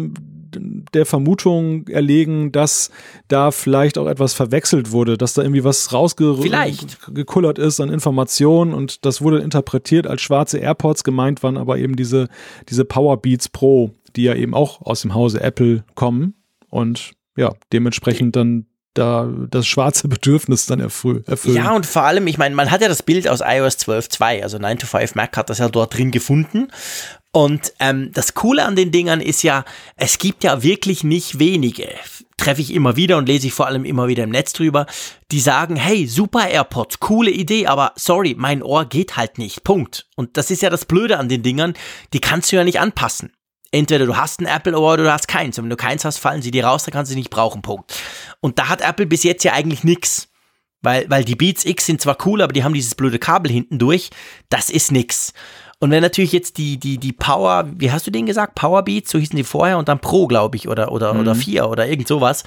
der Vermutung erlegen, dass da vielleicht auch etwas verwechselt wurde, dass da irgendwie was rausgekullert ist an Informationen und das wurde interpretiert als schwarze AirPods. Gemeint waren aber eben diese, diese Powerbeats Pro, die ja eben auch aus dem Hause Apple kommen und ja, dementsprechend dann da das schwarze Bedürfnis dann erfü erfüllen. Ja, und vor allem, ich meine, man hat ja das Bild aus iOS 12.2, also 9 to 5 Mac hat das ja dort drin gefunden. Und ähm, das Coole an den Dingern ist ja, es gibt ja wirklich nicht wenige, treffe ich immer wieder und lese ich vor allem immer wieder im Netz drüber, die sagen, hey, super AirPods, coole Idee, aber sorry, mein Ohr geht halt nicht, Punkt. Und das ist ja das Blöde an den Dingern, die kannst du ja nicht anpassen. Entweder du hast ein Apple Ohr oder du hast keins. Und wenn du keins hast, fallen sie dir raus, dann kannst du sie nicht brauchen, Punkt. Und da hat Apple bis jetzt ja eigentlich nix. Weil, weil die Beats X sind zwar cool, aber die haben dieses blöde Kabel hinten durch. Das ist nix. Und wenn natürlich jetzt die, die, die Power, wie hast du den gesagt? Power Beats, so hießen die vorher und dann Pro, glaube ich, oder, oder, oder 4 oder irgend sowas.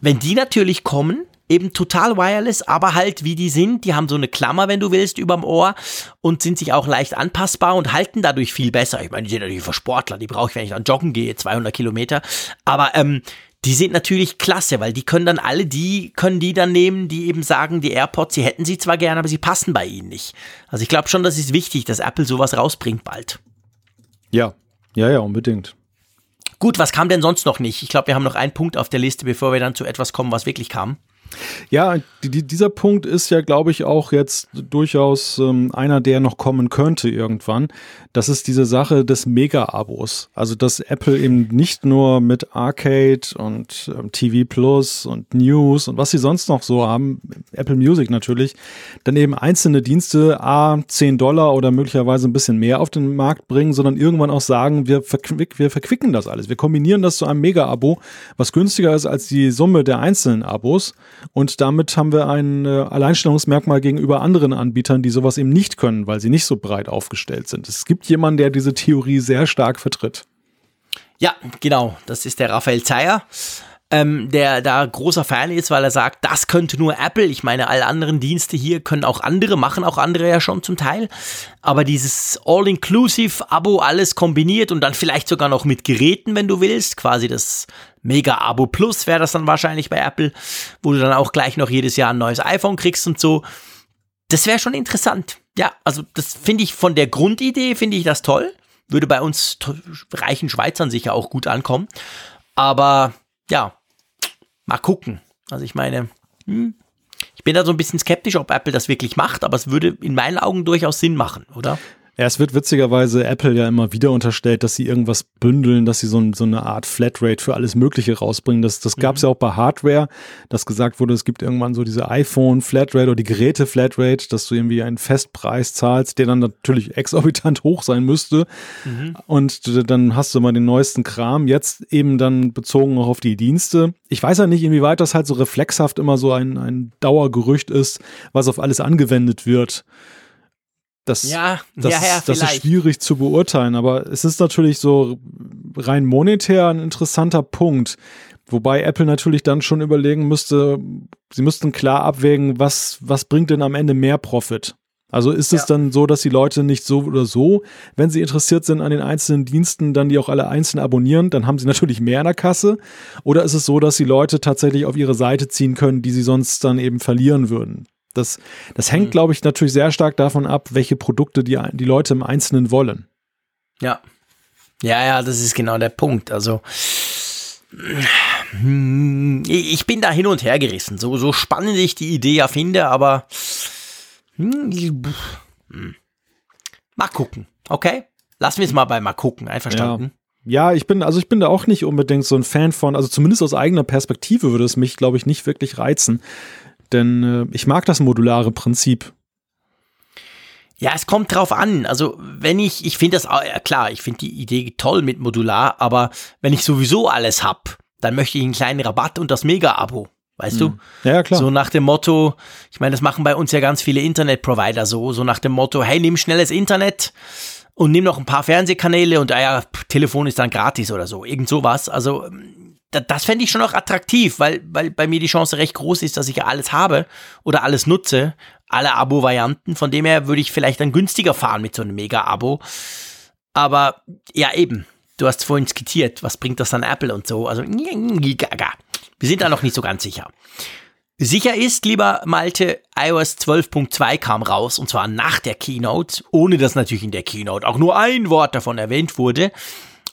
Wenn die natürlich kommen, eben total wireless, aber halt wie die sind, die haben so eine Klammer, wenn du willst, überm Ohr und sind sich auch leicht anpassbar und halten dadurch viel besser. Ich meine, die sind natürlich für Sportler, die brauche ich, wenn ich dann joggen gehe, 200 Kilometer. Aber ähm, die sind natürlich klasse, weil die können dann alle die, können die dann nehmen, die eben sagen, die AirPods, sie hätten sie zwar gerne, aber sie passen bei ihnen nicht. Also ich glaube schon, das ist wichtig, dass Apple sowas rausbringt bald. Ja, ja, ja, unbedingt. Gut, was kam denn sonst noch nicht? Ich glaube, wir haben noch einen Punkt auf der Liste, bevor wir dann zu etwas kommen, was wirklich kam. Ja, die, die, dieser Punkt ist ja, glaube ich, auch jetzt durchaus ähm, einer, der noch kommen könnte irgendwann. Das ist diese Sache des Mega-Abos. Also, dass Apple eben nicht nur mit Arcade und ähm, TV Plus und News und was sie sonst noch so haben, Apple Music natürlich, dann eben einzelne Dienste A 10 Dollar oder möglicherweise ein bisschen mehr auf den Markt bringen, sondern irgendwann auch sagen, wir, verquick, wir verquicken das alles. Wir kombinieren das zu einem Mega-Abo, was günstiger ist als die Summe der einzelnen Abos. Und damit haben wir ein äh, Alleinstellungsmerkmal gegenüber anderen Anbietern, die sowas eben nicht können, weil sie nicht so breit aufgestellt sind. Es gibt jemanden, der diese Theorie sehr stark vertritt. Ja, genau. Das ist der Raphael Zeyer, ähm, der da großer Fan ist, weil er sagt, das könnte nur Apple. Ich meine, alle anderen Dienste hier können auch andere, machen auch andere ja schon zum Teil. Aber dieses All-Inclusive-Abo, alles kombiniert und dann vielleicht sogar noch mit Geräten, wenn du willst, quasi das Mega-Abo Plus wäre das dann wahrscheinlich bei Apple, wo du dann auch gleich noch jedes Jahr ein neues iPhone kriegst und so. Das wäre schon interessant. Ja, also das finde ich von der Grundidee, finde ich das toll. Würde bei uns reichen Schweizern sicher auch gut ankommen. Aber ja, mal gucken. Also ich meine, hm, ich bin da so ein bisschen skeptisch, ob Apple das wirklich macht, aber es würde in meinen Augen durchaus Sinn machen, oder? Ja, es wird witzigerweise Apple ja immer wieder unterstellt, dass sie irgendwas bündeln, dass sie so, so eine Art Flatrate für alles Mögliche rausbringen. Das, das gab es mhm. ja auch bei Hardware, dass gesagt wurde, es gibt irgendwann so diese iPhone-Flatrate oder die Geräte-Flatrate, dass du irgendwie einen Festpreis zahlst, der dann natürlich exorbitant hoch sein müsste. Mhm. Und dann hast du mal den neuesten Kram. Jetzt eben dann bezogen auch auf die Dienste. Ich weiß ja nicht, inwieweit das halt so reflexhaft immer so ein, ein Dauergerücht ist, was auf alles angewendet wird. Das, ja, das, ja, ja, das ist schwierig zu beurteilen, aber es ist natürlich so rein monetär ein interessanter Punkt. Wobei Apple natürlich dann schon überlegen müsste, sie müssten klar abwägen, was, was bringt denn am Ende mehr Profit? Also ist es dann so, dass die Leute nicht so oder so, wenn sie interessiert sind an den einzelnen Diensten, dann die auch alle einzeln abonnieren, dann haben sie natürlich mehr in der Kasse? Oder ist es so, dass die Leute tatsächlich auf ihre Seite ziehen können, die sie sonst dann eben verlieren würden? Das, das hängt, mhm. glaube ich, natürlich sehr stark davon ab, welche Produkte die, die Leute im Einzelnen wollen. Ja. Ja, ja, das ist genau der Punkt. Also, hm, ich bin da hin und her gerissen. So, so spannend ich die Idee ja finde, aber hm, mal gucken. Okay? Lassen wir es mal bei mal gucken. Einverstanden? Ja. ja. ich bin, also ich bin da auch nicht unbedingt so ein Fan von, also zumindest aus eigener Perspektive würde es mich, glaube ich, nicht wirklich reizen. Denn äh, ich mag das modulare Prinzip. Ja, es kommt drauf an. Also, wenn ich, ich finde das, ja klar, ich finde die Idee toll mit Modular, aber wenn ich sowieso alles hab, dann möchte ich einen kleinen Rabatt und das Mega-Abo. Weißt hm. du? Ja, klar. So nach dem Motto, ich meine, das machen bei uns ja ganz viele Internet-Provider so, so nach dem Motto, hey, nimm schnelles Internet und nimm noch ein paar Fernsehkanäle und ah ja, Telefon ist dann gratis oder so. Irgend sowas. Also, das fände ich schon auch attraktiv, weil, weil bei mir die Chance recht groß ist, dass ich ja alles habe oder alles nutze, alle Abo-Varianten. Von dem her würde ich vielleicht dann günstiger fahren mit so einem Mega-Abo. Aber ja, eben, du hast vorhin skizziert, was bringt das dann Apple und so. Also, wir sind da noch nicht so ganz sicher. Sicher ist, lieber Malte, iOS 12.2 kam raus und zwar nach der Keynote, ohne dass natürlich in der Keynote auch nur ein Wort davon erwähnt wurde.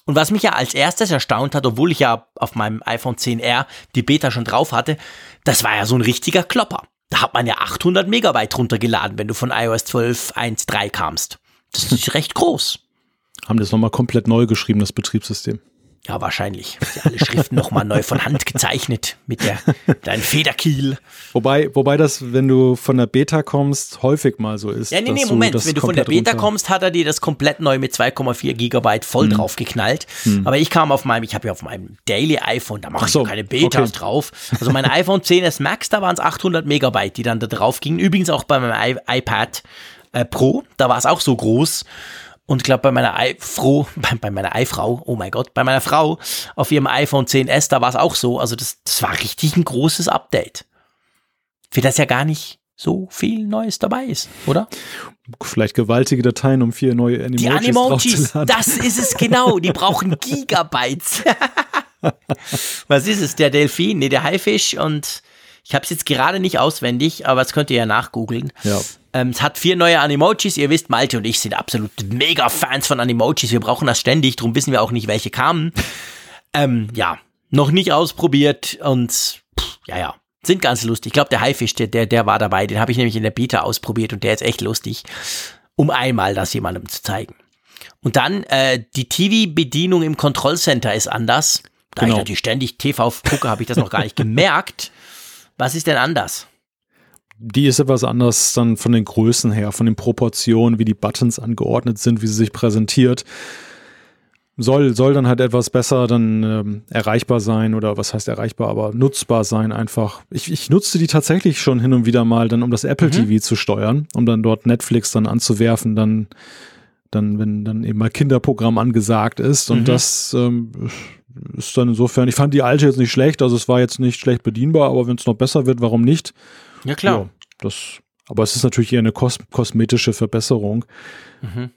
Und was mich ja als erstes erstaunt hat, obwohl ich ja auf meinem iPhone 10R die Beta schon drauf hatte, das war ja so ein richtiger Klopper. Da hat man ja 800 Megabyte runtergeladen, wenn du von iOS 12.1.3 kamst. Das ist recht groß. Haben das nochmal komplett neu geschrieben, das Betriebssystem. Ja, wahrscheinlich. Alle Schriften nochmal neu von Hand gezeichnet mit der mit einem Federkiel. Wobei, wobei das, wenn du von der Beta kommst, häufig mal so ist. Ja, nee, nee, Moment. wenn du von der Beta runter. kommst, hat er dir das komplett neu mit 2,4 Gigabyte voll hm. drauf geknallt. Hm. Aber ich kam auf meinem, ich habe ja auf meinem Daily iPhone, da mache ich so, keine Betas okay. drauf. Also mein iPhone 10s Max, da waren es 800 Megabyte, die dann da drauf gingen. Übrigens auch bei meinem I iPad äh, Pro, da war es auch so groß. Und ich glaube, bei meiner Eifrau, bei, bei meiner Eifrau, oh mein Gott, bei meiner Frau auf ihrem iPhone 10s, da war es auch so. Also das, das war richtig ein großes Update. Für das ja gar nicht so viel Neues dabei ist, oder? Vielleicht gewaltige Dateien, um vier neue Animojis Die Animojis, das ist es genau. Die brauchen Gigabytes. Was ist es? Der Delfin? Nee, der Haifisch und ich habe es jetzt gerade nicht auswendig, aber es könnt ihr ja nachgoogeln. Ja. Ähm, es hat vier neue Animojis. Ihr wisst, Malte und ich sind absolut mega Fans von Animojis. Wir brauchen das ständig, darum wissen wir auch nicht, welche kamen. Ähm, ja, noch nicht ausprobiert und pff, ja, ja, sind ganz lustig. Ich glaube, der Haifisch, der, der, der war dabei. Den habe ich nämlich in der Beta ausprobiert und der ist echt lustig, um einmal das jemandem zu zeigen. Und dann äh, die TV-Bedienung im Kontrollcenter ist anders. Da genau. ich natürlich ständig TV gucke, habe ich das noch gar nicht gemerkt. Was ist denn anders? Die ist etwas anders dann von den Größen her, von den Proportionen, wie die Buttons angeordnet sind, wie sie sich präsentiert. Soll, soll dann halt etwas besser dann ähm, erreichbar sein oder was heißt erreichbar, aber nutzbar sein einfach. Ich, ich nutzte die tatsächlich schon hin und wieder mal dann, um das Apple mhm. TV zu steuern, um dann dort Netflix dann anzuwerfen, dann dann, wenn dann eben mal Kinderprogramm angesagt ist. Und Mhm. das ähm, ist dann insofern, ich fand die alte jetzt nicht schlecht, also es war jetzt nicht schlecht bedienbar, aber wenn es noch besser wird, warum nicht? Ja, klar. Ja, das, aber es ist natürlich eher eine kos kosmetische Verbesserung. Mhm.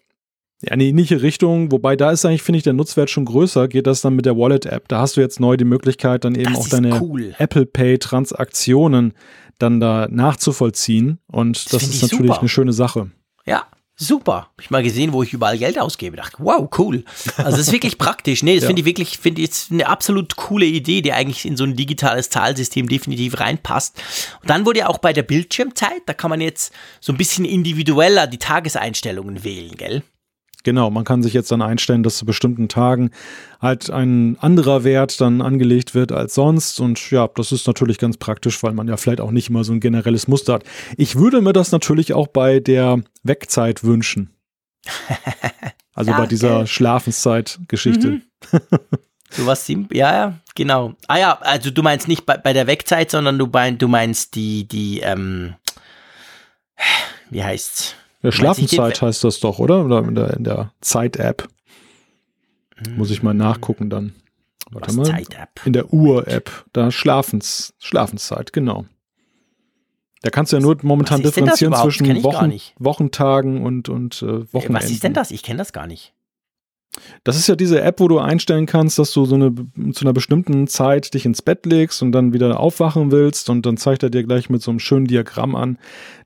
Ja, eine ähnliche Richtung, wobei da ist eigentlich, finde ich, der Nutzwert schon größer, geht das dann mit der Wallet-App. Da hast du jetzt neu die Möglichkeit, dann eben Das auch deine cool. Apple Pay-Transaktionen dann da nachzuvollziehen. Und Das das, ist ich natürlich super. eine schöne Sache. Ja, super. Hab ich mal gesehen, wo ich überall Geld ausgebe. Dachte, wow, cool. Also das ist wirklich praktisch. Nee, das Ja. finde ich wirklich, finde ich jetzt eine absolut coole Idee, die eigentlich in so ein digitales Zahlsystem definitiv reinpasst. Und dann wurde ja auch bei der Bildschirmzeit, da kann man jetzt so ein bisschen individueller die Tageseinstellungen wählen, gell? Genau, man kann sich jetzt dann einstellen, dass zu bestimmten Tagen halt ein anderer Wert dann angelegt wird als sonst. Und ja, das ist natürlich ganz praktisch, weil man ja vielleicht auch nicht immer so ein generelles Muster hat. Ich würde mir das natürlich auch bei der Wegzeit wünschen. Also Ja, bei dieser gell? Schlafenszeit-Geschichte. Mhm. Sowas simpel, ja, ja, genau. Ah ja, also du meinst nicht bei, bei der Wegzeit, sondern du, mein, du meinst die, die, ähm, wie heißt's? Ja, den Schlafenszeit heißt das doch, oder? Oder in der, der Zeit-App. Muss ich mal nachgucken dann. Warte Was mal. Zeit-App? In der Uhr-App, da Schlafens, Schlafenszeit, genau. Da kannst du ja nur momentan differenzieren zwischen Wochen. Wochentagen und, und äh, Wochenenden. Was ist denn das? Ich kenne das gar nicht. Das ist ja diese App, wo du einstellen kannst, dass du so eine zu einer bestimmten Zeit dich ins Bett legst und dann wieder aufwachen willst und dann zeigt er dir gleich mit so einem schönen Diagramm an,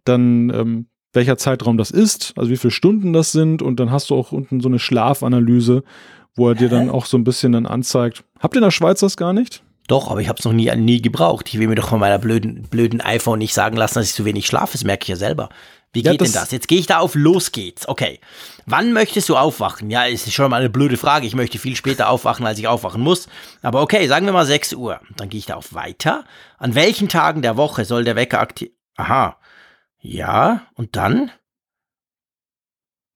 dann ähm, welcher Zeitraum das ist, also wie viele Stunden das sind und dann hast du auch unten so eine Schlafanalyse, wo er dir dann auch so ein bisschen dann anzeigt. Habt ihr in der Schweiz das gar nicht? Doch, aber ich habe es noch nie, nie gebraucht. Ich will mir doch von meiner blöden, blöden iPhone nicht sagen lassen, dass ich zu wenig schlafe. Das merke ich ja selber. Wie Ja, geht das- denn das? Jetzt gehe ich da auf, los geht's. Okay. Wann möchtest du aufwachen? Ja, ist schon mal eine blöde Frage. Ich möchte viel später aufwachen, als ich aufwachen muss. Aber okay, sagen wir mal 6 Uhr. Dann gehe ich da auf weiter. An welchen Tagen der Woche soll der Wecker aktiv... Aha. Ja, und dann?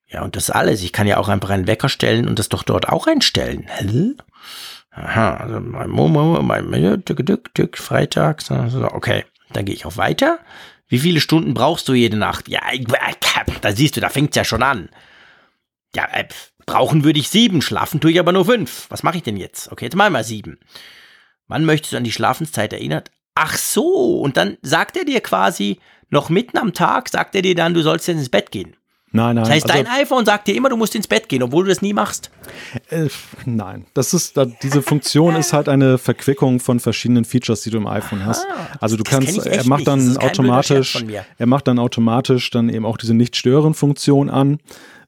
Ja, und das alles. Ich kann ja auch einfach einen Wecker stellen und das doch dort auch einstellen. Hä? Aha, also mein Momo, mein Tück, Tück, Tück, Freitag, so, so, okay. Dann gehe ich auf weiter. Wie viele Stunden brauchst du jede Nacht? Ja, ich- da siehst du, da fängt's ja schon an. Ja, äh, brauchen würde ich sieben, schlafen tue ich aber nur fünf. Was mache ich denn jetzt? Okay, jetzt mal mal sieben. Wann möchtest du an die Schlafenszeit erinnert? Ach so, und dann sagt er dir quasi, noch mitten am Tag, sagt er dir dann, du sollst jetzt ins Bett gehen. Nein, nein. Das heißt, also- dein iPhone sagt dir immer, du musst ins Bett gehen, obwohl du das nie machst. Äh, nein, das ist, diese Funktion ist halt eine Verquickung von verschiedenen Features, die du im iPhone hast. Also du kannst, er macht nicht. Dann automatisch, Scherz von mir. er macht dann automatisch dann eben auch diese Nicht-Stören-Funktion an.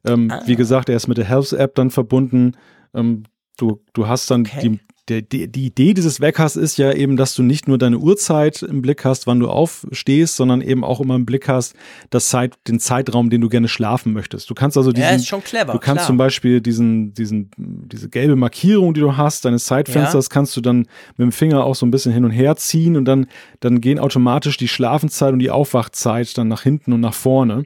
Ähm, Ah. Wie gesagt, er ist mit der Health-App dann verbunden. Ähm, du, du hast dann Okay. die, der, die, die Idee dieses Weckers ist ja eben, dass du nicht nur deine Uhrzeit im Blick hast, wann du aufstehst, sondern eben auch immer im Blick hast, das Zeit, den Zeitraum, den du gerne schlafen möchtest. Du kannst also diesen, Ja, ist schon clever, Du kannst klar. zum Beispiel diesen, diesen, diese gelbe Markierung, die du hast, deines Zeitfensters, kannst du dann mit dem Finger auch so ein bisschen hin und her ziehen und dann, dann gehen automatisch die Schlafenszeit und die Aufwachzeit dann nach hinten und nach vorne.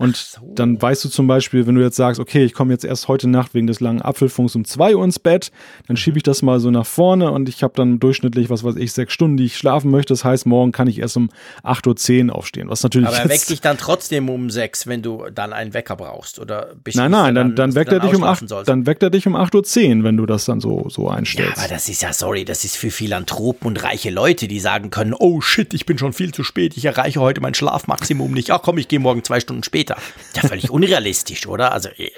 Und dann weißt du zum Beispiel, wenn du jetzt sagst, okay, ich komme jetzt erst heute Nacht wegen des langen Apfelfunks um 2 Uhr ins Bett, dann schiebe ich das mal so nach vorne und ich habe dann durchschnittlich, was weiß ich, sechs Stunden, die ich schlafen möchte. Das heißt, morgen kann ich erst um 8.10 Uhr aufstehen, was natürlich Aber er weckt dich dann trotzdem um sechs, wenn du dann einen Wecker brauchst, oder bist Nein, nein, dann, dann du weckt er dich um ausschlafen 8, sollst? dann weckt er dich um 8.10 Uhr, wenn du das dann so, so Ja, einstellst. aber das ist ja, sorry, das ist für Philanthropen und reiche Leute, die sagen können, oh shit, ich bin schon viel zu spät, ich erreiche heute mein Schlafmaximum nicht. Ach komm, ich gehe morgen zwei Stunden später. Ja, völlig unrealistisch, oder? Also, äh,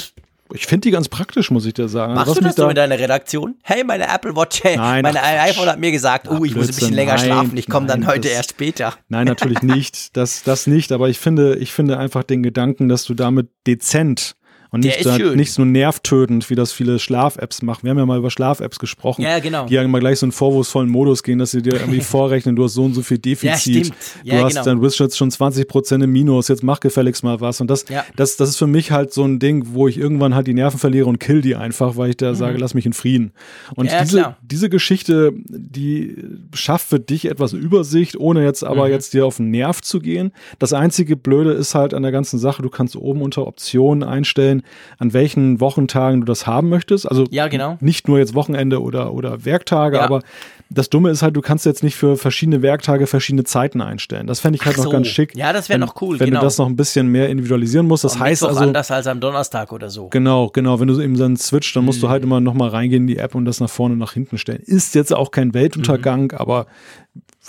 pff. Ich finde die ganz praktisch, muss ich dir sagen. Machst was du das so in deiner Redaktion? Hey, meine Apple Watch, hey, Nein, Quatsch. iPhone hat mir gesagt, oh, ich muss ein bisschen länger nein, schlafen, ich komme dann heute das- erst später. Nein, natürlich nicht. Das, das nicht. Aber ich finde, ich finde einfach den Gedanken, dass du damit dezent und nicht, ist da, schön. nicht so nervtötend, wie das viele Schlaf-Apps machen. Wir haben ja mal über Schlaf-Apps gesprochen. Ja, genau. Die ja immer gleich so einen vorwurfsvollen Modus gehen, dass sie dir irgendwie vorrechnen, du hast so und so viel Defizit. stimmt. Ja, du hast genau. dann bist jetzt schon 20 Prozent im Minus, jetzt mach gefälligst mal was. Und das, Ja. das, das ist für mich halt so ein Ding, wo ich irgendwann halt die Nerven verliere und kill die einfach, weil ich da sage, lass mich in Frieden. Und Mhm. Ja, diese, klar. diese Geschichte, die schafft für dich etwas Übersicht, ohne jetzt aber Mhm. jetzt dir auf den Nerv zu gehen. Das einzige Blöde ist halt an der ganzen Sache, du kannst oben unter Optionen einstellen, einstellen, an welchen Wochentagen du das haben möchtest. Also Ja, genau. nicht nur jetzt Wochenende oder, oder Werktage, Ja. aber das Dumme ist halt, du kannst jetzt nicht für verschiedene Werktage verschiedene Zeiten einstellen. Das fände ich halt Ach noch so. ganz schick. Ja, das wär wenn- noch cool, Wenn genau. du das noch ein bisschen mehr individualisieren musst. Das Am heißt Mittwoch also, anders als am Donnerstag oder so. Genau, genau. Wenn du eben dann switcht, dann musst Mhm. du halt immer noch mal reingehen in die App und das nach vorne, nach hinten stellen. Ist jetzt auch kein Weltuntergang, Mhm. aber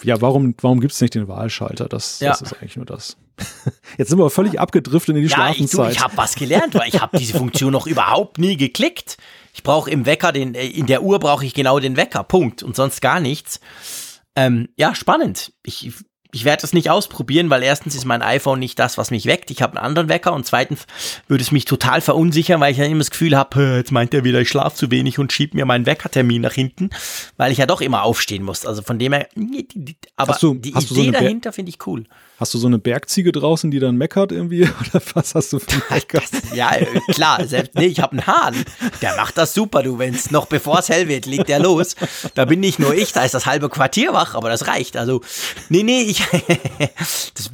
ja, warum, warum gibt es nicht den Wahlschalter? Das, Ja. das ist eigentlich nur das. Jetzt sind wir völlig abgedriftet in die Ja, ich, Schlafenszeit. ich habe was gelernt, weil ich habe diese Funktion noch überhaupt nie geklickt. Ich brauche im Wecker den, äh, in der Uhr brauche ich genau den Wecker, Punkt und sonst gar nichts. Ähm, ja, spannend. Ich, ich werde das nicht ausprobieren, weil erstens ist mein iPhone nicht das, was mich weckt. Ich habe einen anderen Wecker und zweitens würde es mich total verunsichern, weil ich dann immer das Gefühl habe, jetzt meint er wieder, ich schlafe zu wenig und schiebt mir meinen Weckertermin nach hinten, weil ich ja doch immer aufstehen muss. Also von dem her, aber Hast du- die so Idee Ber- dahinter finde ich cool. Hast du so eine Bergziege draußen, die dann meckert irgendwie? Oder was hast du für Wecker? Ja, klar, selbst, nee, ich habe einen Hahn. Der macht das super, du. Wenn's noch bevor es hell wird, legt der los. Da bin nicht nur ich, da ist das halbe Quartier wach, aber das reicht. Also, nee, nee, ich, das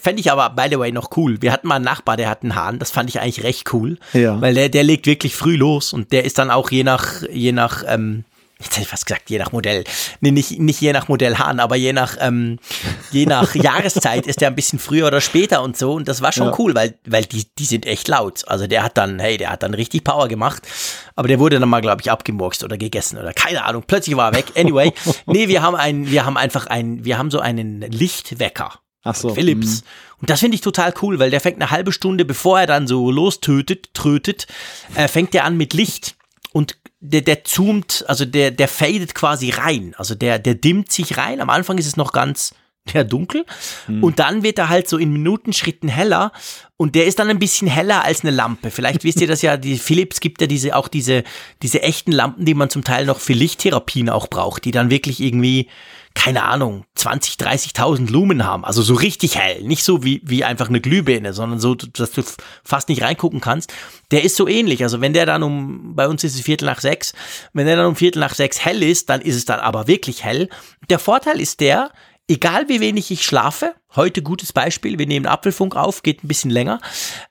fände ich aber, by the way, noch cool. Wir hatten mal einen Nachbar, der hat einen Hahn, das fand ich eigentlich recht cool. Ja. Weil der, der legt wirklich früh los und der ist dann auch je nach, je nach, ähm, Jetzt hätte ich fast gesagt, je nach Modell. Nee, nicht, nicht je nach Modell Hahn, aber je nach, ähm, je nach Jahreszeit ist der ein bisschen früher oder später und so. Und das war schon Ja. cool, weil, weil die, die sind echt laut. Also der hat dann, hey, der hat dann richtig Power gemacht. Aber der wurde dann mal, glaube ich, abgemurkst oder gegessen oder keine Ahnung. Plötzlich war er weg. Anyway, nee, wir haben einen, wir haben einfach einen, wir haben so einen Lichtwecker. Ach so. Philips. Und das finde ich total cool, weil der fängt eine halbe Stunde, bevor er dann so lostötet, trötet, äh, fängt der an mit Licht der, der zoomt, also der, der fadet quasi rein. Also der, der dimmt sich rein. Am Anfang ist es noch ganz ja, dunkel. Und dann wird er halt so in Minutenschritten heller. Und der ist dann ein bisschen heller als eine Lampe. Vielleicht wisst ihr das ja, die Philips gibt ja diese, auch diese, diese echten Lampen, die man zum Teil noch für Lichttherapien auch braucht, die dann wirklich irgendwie, keine Ahnung, 20, 30.000 Lumen haben. Also so richtig hell. Nicht so wie, wie einfach eine Glühbirne, sondern so, dass du fast nicht reingucken kannst. Der ist so ähnlich. Also wenn der dann um, bei uns ist es Viertel nach sechs, wenn der dann um Viertel nach sechs hell ist, dann ist es dann aber wirklich hell. Der Vorteil ist der, egal wie wenig ich schlafe, heute gutes Beispiel, wir nehmen Apfelfunk auf, geht ein bisschen länger,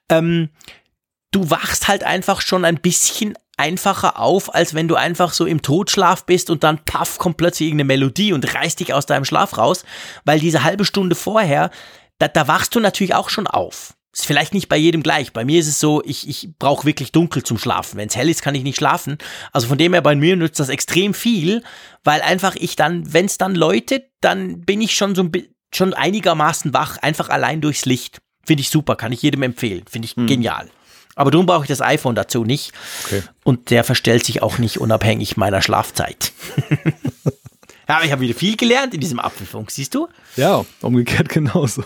ähm, du wachst halt einfach schon ein bisschen einfacher auf, als wenn du einfach so im Totschlaf bist und dann paff kommt plötzlich irgendeine Melodie und reißt dich aus deinem Schlaf raus, weil diese halbe Stunde vorher, da, da wachst du natürlich auch schon auf. Ist vielleicht nicht bei jedem gleich. Bei mir ist es so, ich, ich brauche wirklich dunkel zum Schlafen. Wenn es hell ist, kann ich nicht schlafen. Also von dem her, bei mir nützt das extrem viel, weil einfach ich dann, wenn es dann läutet, dann bin ich schon so ein schon einigermaßen wach, einfach allein durchs Licht. Finde ich super, kann ich jedem empfehlen. Finde ich genial. Aber darum brauche ich das iPhone dazu nicht. Okay. Und der verstellt sich auch nicht unabhängig meiner Schlafzeit. ja, aber ich habe wieder viel gelernt in diesem Apfelfunk, siehst du? Ja, umgekehrt genauso.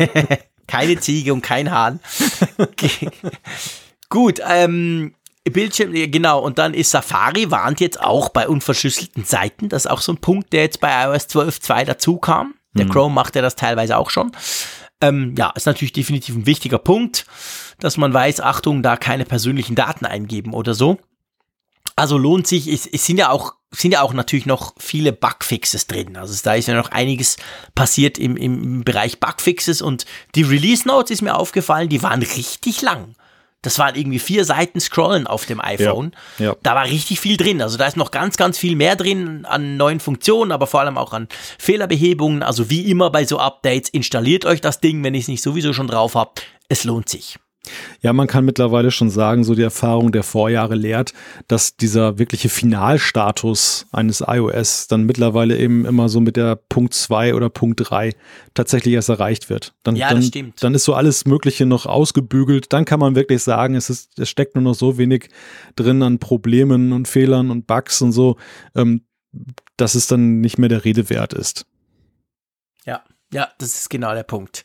Keine Ziege und kein Hahn. Gut, ähm, Bildschirm, genau, und dann ist Safari warnt jetzt auch bei unverschlüsselten Seiten. Das ist auch so ein Punkt, der jetzt bei iOS 12.2 dazu kam. Der Chrome macht ja das teilweise auch schon. Ähm, ja, ist natürlich definitiv ein wichtiger Punkt, dass man weiß, Achtung, da keine persönlichen Daten eingeben oder so. Also lohnt sich, es, es sind ja auch, sind ja auch natürlich noch viele Bugfixes drin. Also da ist ja noch einiges passiert im, im Bereich Bugfixes und die Release Notes ist mir aufgefallen, die waren richtig lang. Das waren irgendwie vier Seiten Scrollen auf dem iPhone. ja. Da war richtig viel drin. Also da ist noch ganz, ganz viel mehr drin an neuen Funktionen, aber vor allem auch an Fehlerbehebungen. Also wie immer bei so Updates, installiert euch das Ding, wenn ihr es nicht sowieso schon drauf habt. Es lohnt sich. Ja, man kann mittlerweile schon sagen, so die Erfahrung der Vorjahre lehrt, dass dieser wirkliche Finalstatus eines iOS dann mittlerweile eben immer so mit der Punkt 2 oder Punkt 3 tatsächlich erst erreicht wird. Dann, Ja, das dann, stimmt. Dann ist so alles Mögliche noch ausgebügelt. Dann kann man wirklich sagen, es, ist, es steckt nur noch so wenig drin an Problemen und Fehlern und Bugs und so, ähm, dass es dann nicht mehr der Rede wert ist. Ja, ja, das ist genau der Punkt.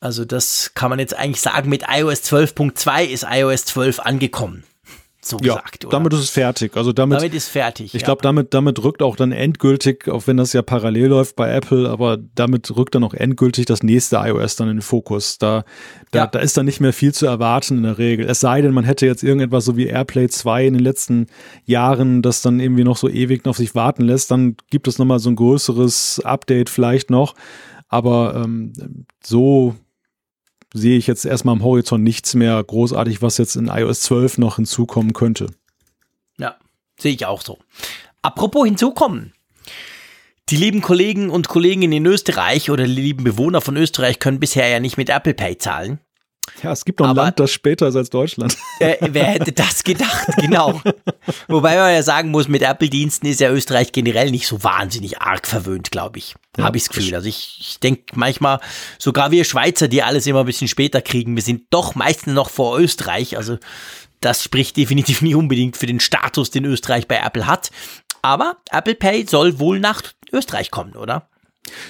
Also das kann man jetzt eigentlich sagen, mit iOS 12.2 ist iOS 12 angekommen. So Ja, gesagt, oder? damit ist es fertig. Also damit, Damit ist fertig. Ich ja. glaube, damit, damit rückt auch dann endgültig, auch wenn das ja parallel läuft bei Apple, aber damit rückt dann auch endgültig das nächste iOS dann in den Fokus. Da, da, Ja. da ist dann nicht mehr viel zu erwarten in der Regel. Es sei denn, man hätte jetzt irgendetwas so wie AirPlay 2 in den letzten Jahren, das dann irgendwie noch so ewig auf sich warten lässt, dann gibt es nochmal so ein größeres Update vielleicht noch. Aber ähm, so sehe ich jetzt erstmal am Horizont nichts mehr großartig, was jetzt in iOS 12 noch hinzukommen könnte. Ja, sehe ich auch so. Apropos hinzukommen. Die lieben Kollegen und Kolleginnen in Österreich oder die lieben Bewohner von Österreich können bisher ja nicht mit Apple Pay zahlen. Ja, es gibt noch ein Aber- Land, das später ist als Deutschland. Äh, wer hätte das gedacht? Genau. Wobei man ja sagen muss, mit Apple-Diensten ist ja Österreich generell nicht so wahnsinnig arg verwöhnt, glaube ich. Ja, Habe ich das Gefühl. Also ich, ich denke manchmal, sogar wir Schweizer, die alles immer ein bisschen später kriegen, wir sind doch meistens noch vor Österreich. Also das spricht definitiv nicht unbedingt für den Status, den Österreich bei Apple hat. Aber Apple Pay soll wohl nach Österreich kommen, oder?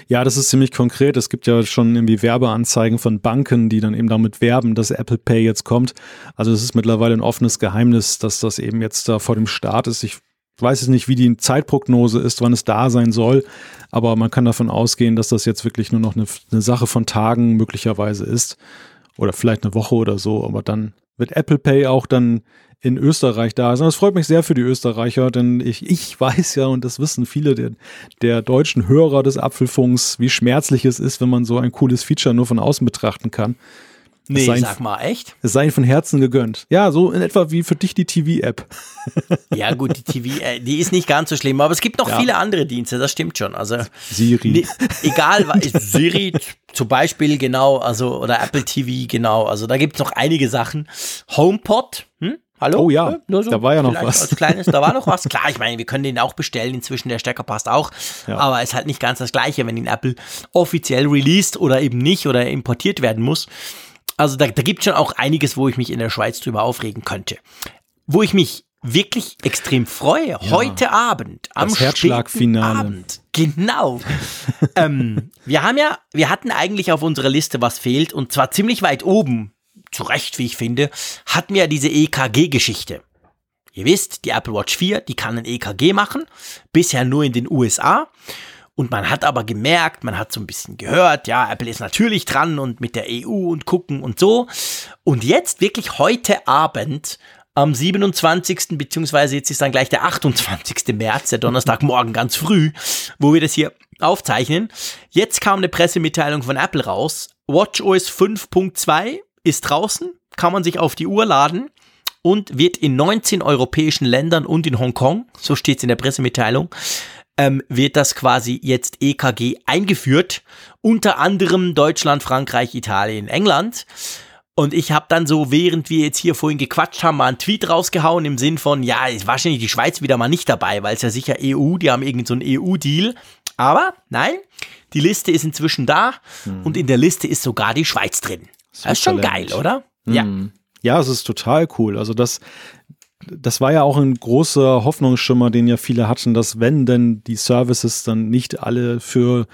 Ja, das ist ziemlich konkret. Es gibt ja schon irgendwie Werbeanzeigen von Banken, die dann eben damit werben, dass Apple Pay jetzt kommt. Also es ist mittlerweile ein offenes Geheimnis, dass das eben jetzt da vor dem Start ist. Ich weiß jetzt nicht, wie die Zeitprognose ist, wann es da sein soll, aber man kann davon ausgehen, dass das jetzt wirklich nur noch eine, eine Sache von Tagen möglicherweise ist oder vielleicht eine Woche oder so, aber dann wird Apple Pay auch dann in Österreich da sein. Das freut mich sehr für die Österreicher, denn ich, ich weiß ja, und das wissen viele der, der deutschen Hörer des Apfelfunks, wie schmerzlich es ist, wenn man so ein cooles Feature nur von außen betrachten kann. Nee, sei- sag mal, echt? Es sei von Herzen gegönnt. Ja, so in etwa wie für dich die TV-App. Ja gut, die TV, äh, die ist nicht ganz so schlimm, aber es gibt noch Ja. viele andere Dienste, das stimmt schon. Also Siri. Nee, egal, Siri zum Beispiel, genau, also, oder Apple TV, genau, also da gibt es noch einige Sachen. HomePod, hm? Hallo? Oh ja, Nur so da war ja noch was. Als kleines, da war noch was. Klar, ich meine, wir können den auch bestellen inzwischen, der Stecker passt auch. Ja. Aber ist halt nicht ganz das Gleiche, wenn ihn Apple offiziell released oder eben nicht oder importiert werden muss. Also da, da gibt es schon auch einiges, wo ich mich in der Schweiz drüber aufregen könnte. Wo ich mich wirklich extrem freue, heute Abend am Das Herzschlagfinale. Abend. Genau. ähm, wir haben ja, wir hatten eigentlich auf unserer Liste, was fehlt, und zwar ziemlich weit oben, zu Recht, wie ich finde, hatten wir diese EKG-Geschichte. Ihr wisst, die Apple Watch 4, die kann ein EKG machen, bisher nur in den USA. Und man hat aber gemerkt, man hat so ein bisschen gehört, ja, Apple ist natürlich dran und mit der EU und gucken und so. Und jetzt wirklich heute Abend am 27. beziehungsweise jetzt ist dann gleich der 28. März, der Donnerstagmorgen ganz früh, wo wir das hier aufzeichnen. Jetzt kam eine Pressemitteilung von Apple raus. WatchOS 5.2 ist draußen, kann man sich auf die Uhr laden und wird in 19 europäischen Ländern und in Hongkong, so steht es in der Pressemitteilung, ähm, wird das quasi jetzt EKG eingeführt. Unter anderem Deutschland, Frankreich, Italien, England. Und ich habe dann so, während wir jetzt hier vorhin gequatscht haben, mal einen Tweet rausgehauen im Sinn von, ja, ist wahrscheinlich die Schweiz wieder mal nicht dabei, weil es ja sicher EU, die haben irgend so einen EU-Deal. Aber nein, die Liste ist inzwischen da und in der Liste ist sogar die Schweiz drin. Das ist schon geil, oder? Ja. Ja, es ist total cool. Also das, das war ja auch ein großer Hoffnungsschimmer, den ja viele hatten, dass wenn denn die Services dann nicht alle für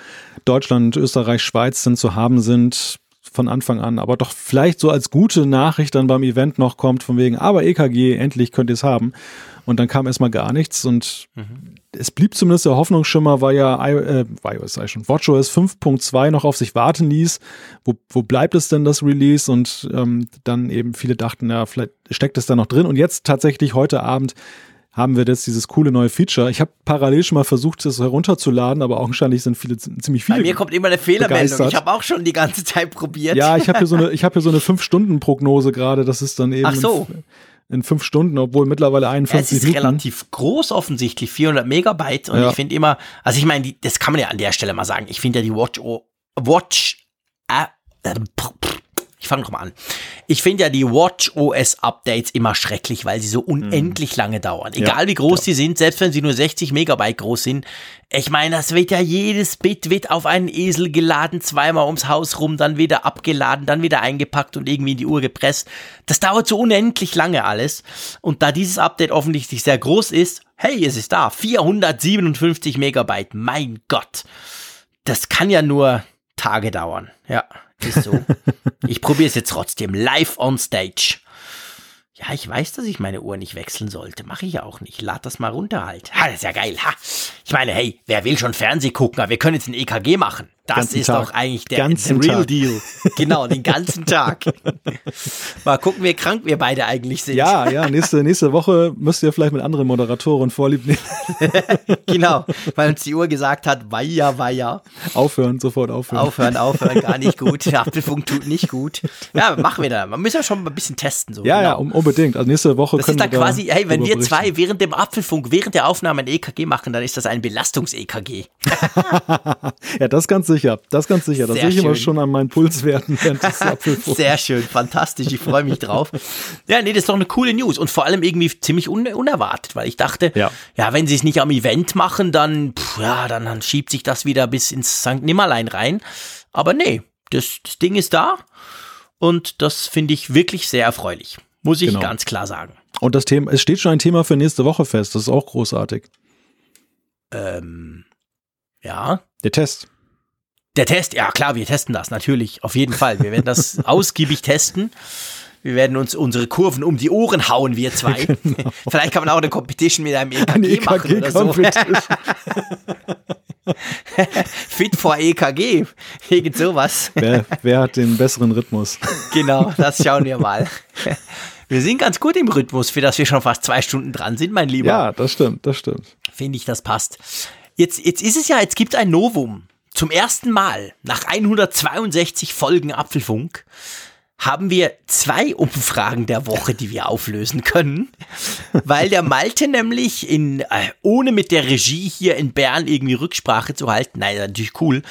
Deutschland, Österreich, Schweiz dann zu haben sind von Anfang an, aber doch vielleicht so als gute Nachricht dann beim Event noch kommt von wegen, aber EKG, endlich könnt ihr es haben. Und dann kam erstmal gar nichts und es blieb zumindest der Hoffnungsschimmer, weil ja I, äh, iOS sei schon, WatchOS 5.2 noch auf sich warten ließ. Wo, wo bleibt es denn das Release? Und ähm, dann eben viele dachten, ja, vielleicht steckt es da noch drin. Und jetzt tatsächlich heute Abend haben wir jetzt dieses coole neue Feature. Ich habe parallel schon mal versucht, das herunterzuladen, aber augenscheinlich sind viele ziemlich viele. Bei mir kommt immer eine Fehlermeldung. begeistert. Ich habe auch schon die ganze Zeit probiert. ja, ich habe hier so eine, ich habe hier so eine fünf Stunden Prognose gerade. Das ist dann eben Ach so. in, in fünf Stunden, obwohl mittlerweile Ja, es 51 ist Minuten. relativ groß offensichtlich, 400 Megabyte. Und Ja. ich finde immer, also ich meine, das kann man ja an der Stelle mal sagen. Ich finde ja die Watch, O- Watch, äh, äh, ich fange nochmal an. Ich finde ja die Watch OS Updates immer schrecklich, weil sie so unendlich lange dauern. Egal wie groß sie sind, selbst wenn sie nur 60 Megabyte groß sind. Ich meine, das wird ja jedes Bit wird auf einen Esel geladen, zweimal ums Haus rum, dann wieder abgeladen, dann wieder eingepackt und irgendwie in die Uhr gepresst. Das dauert so unendlich lange alles. Und da dieses Update offensichtlich sehr groß ist, hey, es ist da. 457 Megabyte. Mein Gott. Das kann ja nur Tage dauern. Ja, ist so. ich probiere es jetzt trotzdem live on stage. Ja, ich weiß, dass ich meine Uhr nicht wechseln sollte. Mache ich ja auch nicht. Lad das mal runter halt. Ha, das ist ja geil. Ha. Ich meine, hey, wer will schon Fernseh gucken? Aber wir können jetzt ein EKG machen. Das ist Tag. doch eigentlich der, Ganzen der Real Tag. Deal. Genau, den ganzen Tag. Mal gucken, wie krank wir beide eigentlich sind. Ja, ja, nächste, nächste Woche müsst ihr vielleicht mit anderen Moderatoren vorlieb nehmen. Genau, weil uns die Uhr gesagt hat, weia, weia. Aufhören, sofort aufhören. Aufhören, aufhören, gar nicht gut. Der Apfelfunk tut nicht gut. Ja, machen wir da. Man muss ja schon mal ein bisschen testen. So. ja, genau. ja, unbedingt. Also nächste Woche Das können ist dann wir da quasi, hey, wenn wir berichten. zwei während dem Apfelfunk, während der Aufnahme ein EKG machen, dann ist das ein Belastungs-EKG. Ja, das ganz sicher. Das ganz sicher. Das Sehr sehe ich immer schon an meinen Pulswerten während des Apfelfunks. Sehr schön, fantastisch, ich freue mich drauf. Ja, nee, das ist doch eine coole News und vor allem irgendwie ziemlich un unerwartet, weil ich dachte, Ja. ja, wenn sie es nicht am Event machen, dann, pff, ja, dann, dann schiebt sich das wieder bis ins St. Nimmerlein rein. Aber nee, das, das Ding ist da und das finde ich wirklich sehr erfreulich. Muss ich Genau. ganz klar sagen. Und das Thema, es steht schon ein Thema für nächste Woche fest. Das ist auch großartig. Ähm, ja. Der Test. Der Test, ja klar, wir testen das natürlich, auf jeden Fall. Wir werden das ausgiebig testen. Wir werden uns unsere Kurven um die Ohren hauen, wir zwei. Vielleicht kann man auch eine Competition mit einem EKG, Eine machen oder so. Fit for EKG, irgend sowas. wer, wer hat den besseren Rhythmus? Genau, das schauen wir mal. Wir sind ganz gut im Rhythmus, für das wir schon fast zwei Stunden dran sind, mein Lieber. Ja, das stimmt, das stimmt. Finde ich, das passt. Jetzt, jetzt ist es ja, jetzt gibt ein Novum. Zum ersten Mal nach 162 Folgen Apfelfunk haben wir zwei Umfragen der Woche, die wir auflösen können, weil der Malte nämlich in, äh, ohne mit der Regie hier in Bern irgendwie Rücksprache zu halten, nein, natürlich cool,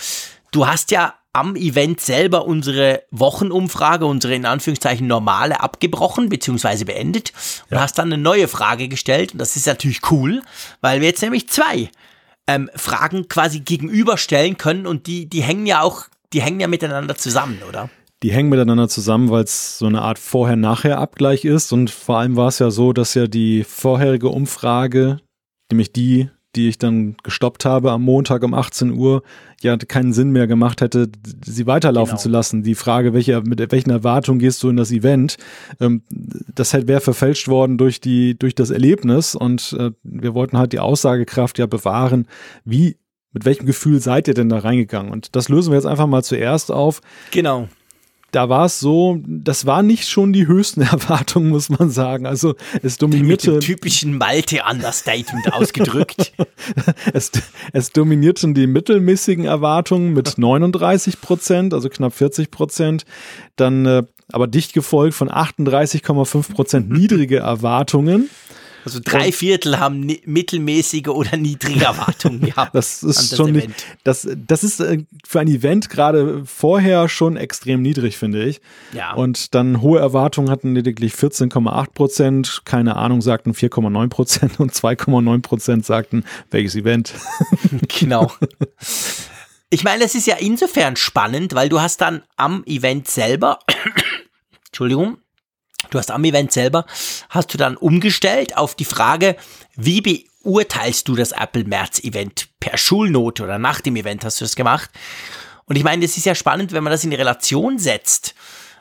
du hast ja am Event selber unsere Wochenumfrage, unsere in Anführungszeichen normale abgebrochen bzw. beendet und hast dann eine neue Frage gestellt und das ist natürlich cool, weil wir jetzt nämlich zwei ähm, Fragen quasi gegenüberstellen können und die, die hängen ja auch, die hängen ja miteinander zusammen, oder? Die hängen miteinander zusammen, weil es so eine Art Vorher-Nachher-Abgleich ist. Und vor allem war es ja so, dass ja die vorherige Umfrage, nämlich die, die ich dann gestoppt habe am Montag um 18 Uhr, ja keinen Sinn mehr gemacht hätte, sie weiterlaufen Genau. zu lassen. Die Frage, welche, mit welchen Erwartungen gehst du in das Event, ähm, das hätte wäre verfälscht worden durch die, durch das Erlebnis. Und äh, wir wollten halt die Aussagekraft ja bewahren, wie mit welchem Gefühl seid ihr denn da reingegangen? Und das lösen wir jetzt einfach mal zuerst auf Genau. Da war es so, das war nicht schon die höchsten Erwartungen, muss man sagen. Also es Mit dem dominierte, typischen Malte-Understatement ausgedrückt. es, es dominierten die mittelmäßigen Erwartungen mit 39 Prozent, also knapp 40 Prozent. Dann äh, aber dicht gefolgt von 38,5 Prozent niedrige Erwartungen. Also drei Viertel haben mittelmäßige oder niedrige Erwartungen gehabt. Das ist schon nicht, Event. das, das ist äh, für ein Event gerade vorher schon extrem niedrig, finde ich. Ja. Und dann hohe Erwartungen hatten lediglich 14,8 Prozent, keine Ahnung, sagten 4,9 Prozent und 2,9 Prozent sagten, welches Event. Genau. Ich meine, es ist ja insofern spannend, weil du hast dann am Event selber, Entschuldigung, du hast am Event selber, hast du dann umgestellt auf die Frage, wie beurteilst du das Apple März Event per Schulnote oder nach dem Event hast du das gemacht? Und ich meine, das ist ja spannend, wenn man das in Relation setzt.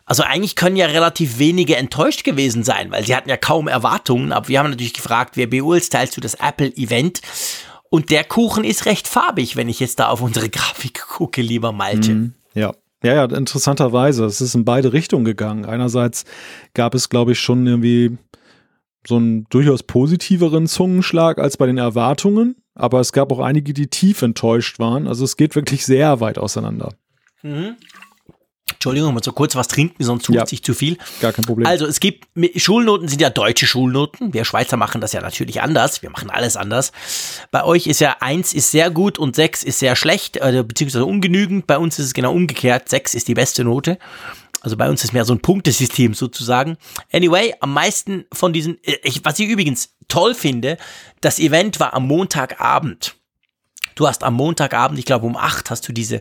Also eigentlich können ja relativ wenige enttäuscht gewesen sein, weil sie hatten ja kaum Erwartungen, aber wir haben natürlich gefragt, wer beurteilst du das Apple-Event? Und der Kuchen ist recht farbig, wenn ich jetzt da auf unsere Grafik gucke, lieber Malte. Ja. Ja, ja, interessanterweise. Es ist in beide Richtungen gegangen. Einerseits gab es, glaube ich, schon irgendwie so einen durchaus positiveren Zungenschlag als bei den Erwartungen. Aber es gab auch einige, die tief enttäuscht waren. Also es geht wirklich sehr weit auseinander. Entschuldigung, mal so kurz was trinken, sonst tut Ja. sich zu viel. Gar kein Problem. Also es gibt, Schulnoten sind ja deutsche Schulnoten. Wir Schweizer machen das ja natürlich anders. Wir machen alles anders. Bei euch ist ja eins ist sehr gut und sechs ist sehr schlecht, äh, beziehungsweise ungenügend. Bei uns ist es genau umgekehrt. Sechs ist die beste Note. Also bei uns ist mehr so ein Punktesystem sozusagen. Anyway, am meisten von diesen, ich, was ich übrigens toll finde, das Event war am Montagabend. Du hast am Montagabend, ich glaube um 8, hast du diese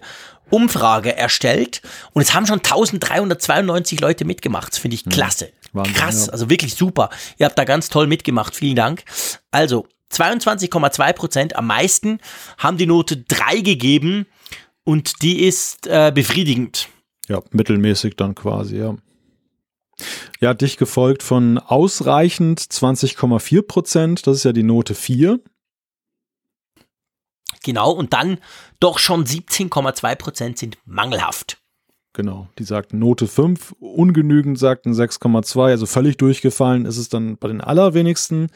Umfrage erstellt und es haben schon 1392 Leute mitgemacht. Das finde ich klasse. Wahnsinn, Krass, ja. also wirklich super. Ihr habt da ganz toll mitgemacht. Vielen Dank. Also 22,2 Prozent am meisten haben die Note 3 gegeben und die ist äh, befriedigend. Ja, mittelmäßig dann quasi, ja. Ja, dich gefolgt von ausreichend 20,4 Prozent. Das ist ja die Note 4. Genau, und dann doch schon 17,2 Prozent sind mangelhaft. Genau, die sagten Note 5, ungenügend sagten 6,2, also völlig durchgefallen ist es dann bei den allerwenigsten.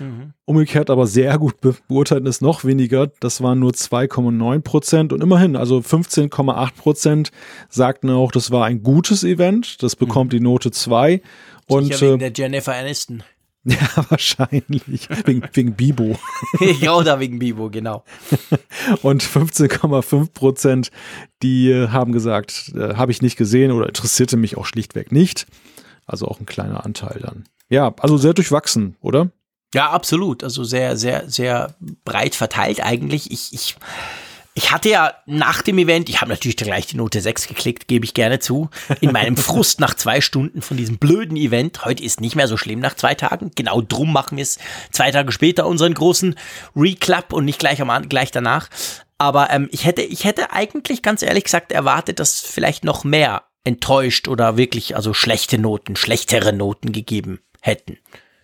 Mhm. Umgekehrt aber sehr gut beurteilt ist noch weniger, das waren nur 2,9 Prozent und immerhin, also 15,8 Prozent sagten auch, das war ein gutes Event, das bekommt mhm. die Note 2. Und, Sicher wegen äh, der Jennifer Aniston. Ja, wahrscheinlich. Wegen, wegen Bibo. ja, oder wegen Bibo, genau. Und 15,5 Prozent, die äh, haben gesagt, äh, habe ich nicht gesehen oder interessierte mich auch schlichtweg nicht. Also auch ein kleiner Anteil dann. Ja, also sehr durchwachsen, oder? Ja, absolut. Also sehr, sehr, sehr breit verteilt eigentlich. Ich, ich ich hatte ja nach dem Event, ich habe natürlich gleich die Note 6 geklickt, gebe ich gerne zu, in meinem Frust nach zwei Stunden von diesem blöden Event. Heute ist nicht mehr so schlimm nach zwei Tagen. Genau drum machen wir es zwei Tage später unseren großen Reclap und nicht gleich, am, gleich danach. Aber ähm, ich, hätte, ich hätte eigentlich ganz ehrlich gesagt erwartet, dass vielleicht noch mehr enttäuscht oder wirklich also schlechte Noten, schlechtere Noten gegeben hätten.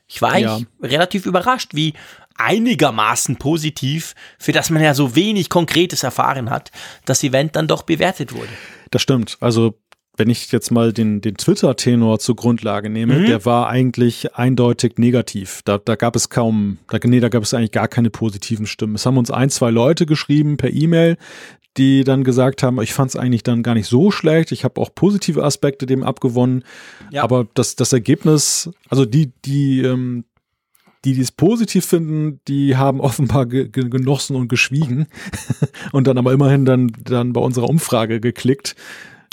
Ich war ja. relativ überrascht, wie einigermaßen positiv, für das man ja so wenig Konkretes erfahren hat, das Event dann doch bewertet wurde. Das stimmt. Also wenn ich jetzt mal den, den Twitter-Tenor zur Grundlage nehme, mhm. der war eigentlich eindeutig negativ. Da, da gab es kaum, da, nee, da gab es eigentlich gar keine positiven Stimmen. Es haben uns ein, zwei Leute geschrieben per E-Mail, die dann gesagt haben, ich fand es eigentlich dann gar nicht so schlecht. Ich habe auch positive Aspekte dem abgewonnen. Ja. Aber das, das Ergebnis, also die, die, ähm, die dies positiv finden, die haben offenbar ge genossen und geschwiegen und dann aber immerhin dann, dann bei unserer Umfrage geklickt.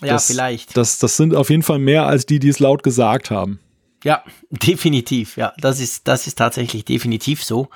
Ja, das, vielleicht. Das, das sind auf jeden Fall mehr als die, die es laut gesagt haben. Ja, definitiv. Ja, das ist, das ist tatsächlich definitiv so.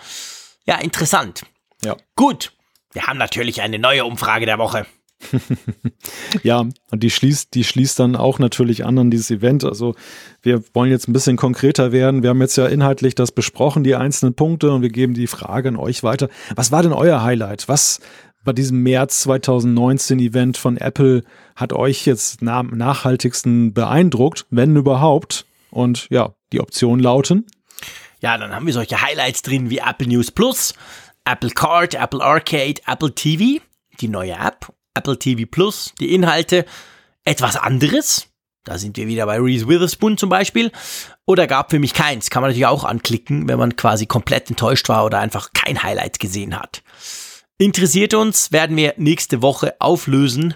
Ja, interessant. Ja. Gut. Wir haben natürlich eine neue Umfrage der Woche. ja, und die schließt, die schließt dann auch natürlich an an dieses Event. Also wir wollen jetzt ein bisschen konkreter werden. Wir haben jetzt ja inhaltlich das besprochen, die einzelnen Punkte, und wir geben die Frage an euch weiter. Was war denn euer Highlight? Was bei diesem März 2019 Event von Apple hat euch jetzt na nachhaltigsten beeindruckt, wenn überhaupt? Und ja, die Optionen lauten. Ja, dann haben wir solche Highlights drin wie Apple News Plus, Apple Card, Apple Arcade, Apple TV, die neue App Apple TV Plus, die Inhalte etwas anderes. Da sind wir wieder bei Reese Witherspoon zum Beispiel. Oder gab für mich keins. Kann man natürlich auch anklicken, wenn man quasi komplett enttäuscht war oder einfach kein Highlight gesehen hat. Interessiert uns, werden wir nächste Woche auflösen.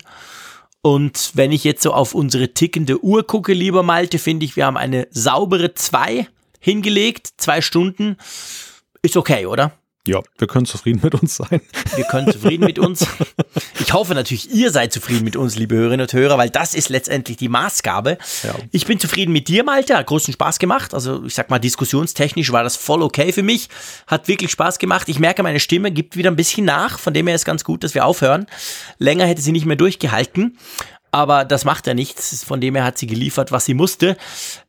Und wenn ich jetzt so auf unsere tickende Uhr gucke, lieber Malte, finde ich, wir haben eine saubere 2 hingelegt. Zwei Stunden. Ist okay, oder? Ja, wir können zufrieden mit uns sein. Wir können zufrieden mit uns. Ich hoffe natürlich, ihr seid zufrieden mit uns, liebe Hörerinnen und Hörer, weil das ist letztendlich die Maßgabe. Ja. Ich bin zufrieden mit dir, Malte. Hat großen Spaß gemacht. Also ich sag mal, diskussionstechnisch war das voll okay für mich. Hat wirklich Spaß gemacht. Ich merke, meine Stimme gibt wieder ein bisschen nach. Von dem her ist ganz gut, dass wir aufhören. Länger hätte sie nicht mehr durchgehalten aber das macht ja nichts. Von dem her hat sie geliefert, was sie musste.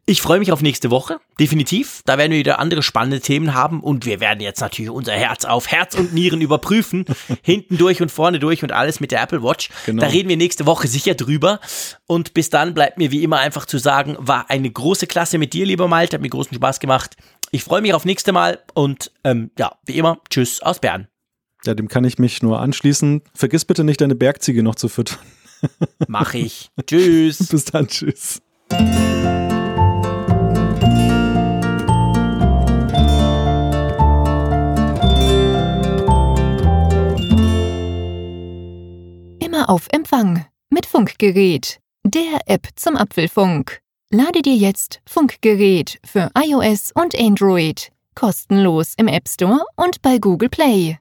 Ich freue mich auf nächste Woche, definitiv. Da werden wir wieder andere spannende Themen haben und wir werden jetzt natürlich unser Herz auf Herz und Nieren überprüfen. Hinten durch und vorne durch und alles mit der Apple Watch. Genau. Da reden wir nächste Woche sicher drüber. Und bis dann bleibt mir wie immer einfach zu sagen, war eine große Klasse mit dir, lieber Malte. Hat mir großen Spaß gemacht. Ich freue mich auf nächste Mal und ähm, ja, wie immer, tschüss aus Bern. Ja, dem kann ich mich nur anschließen. Vergiss bitte nicht, deine Bergziege noch zu füttern. Mach ich. tschüss. Bis dann, tschüss. Immer auf Empfang mit Funkgerät, der App zum Apfelfunk. Lade dir jetzt Funkgerät für iOS und Android kostenlos im App Store und bei Google Play.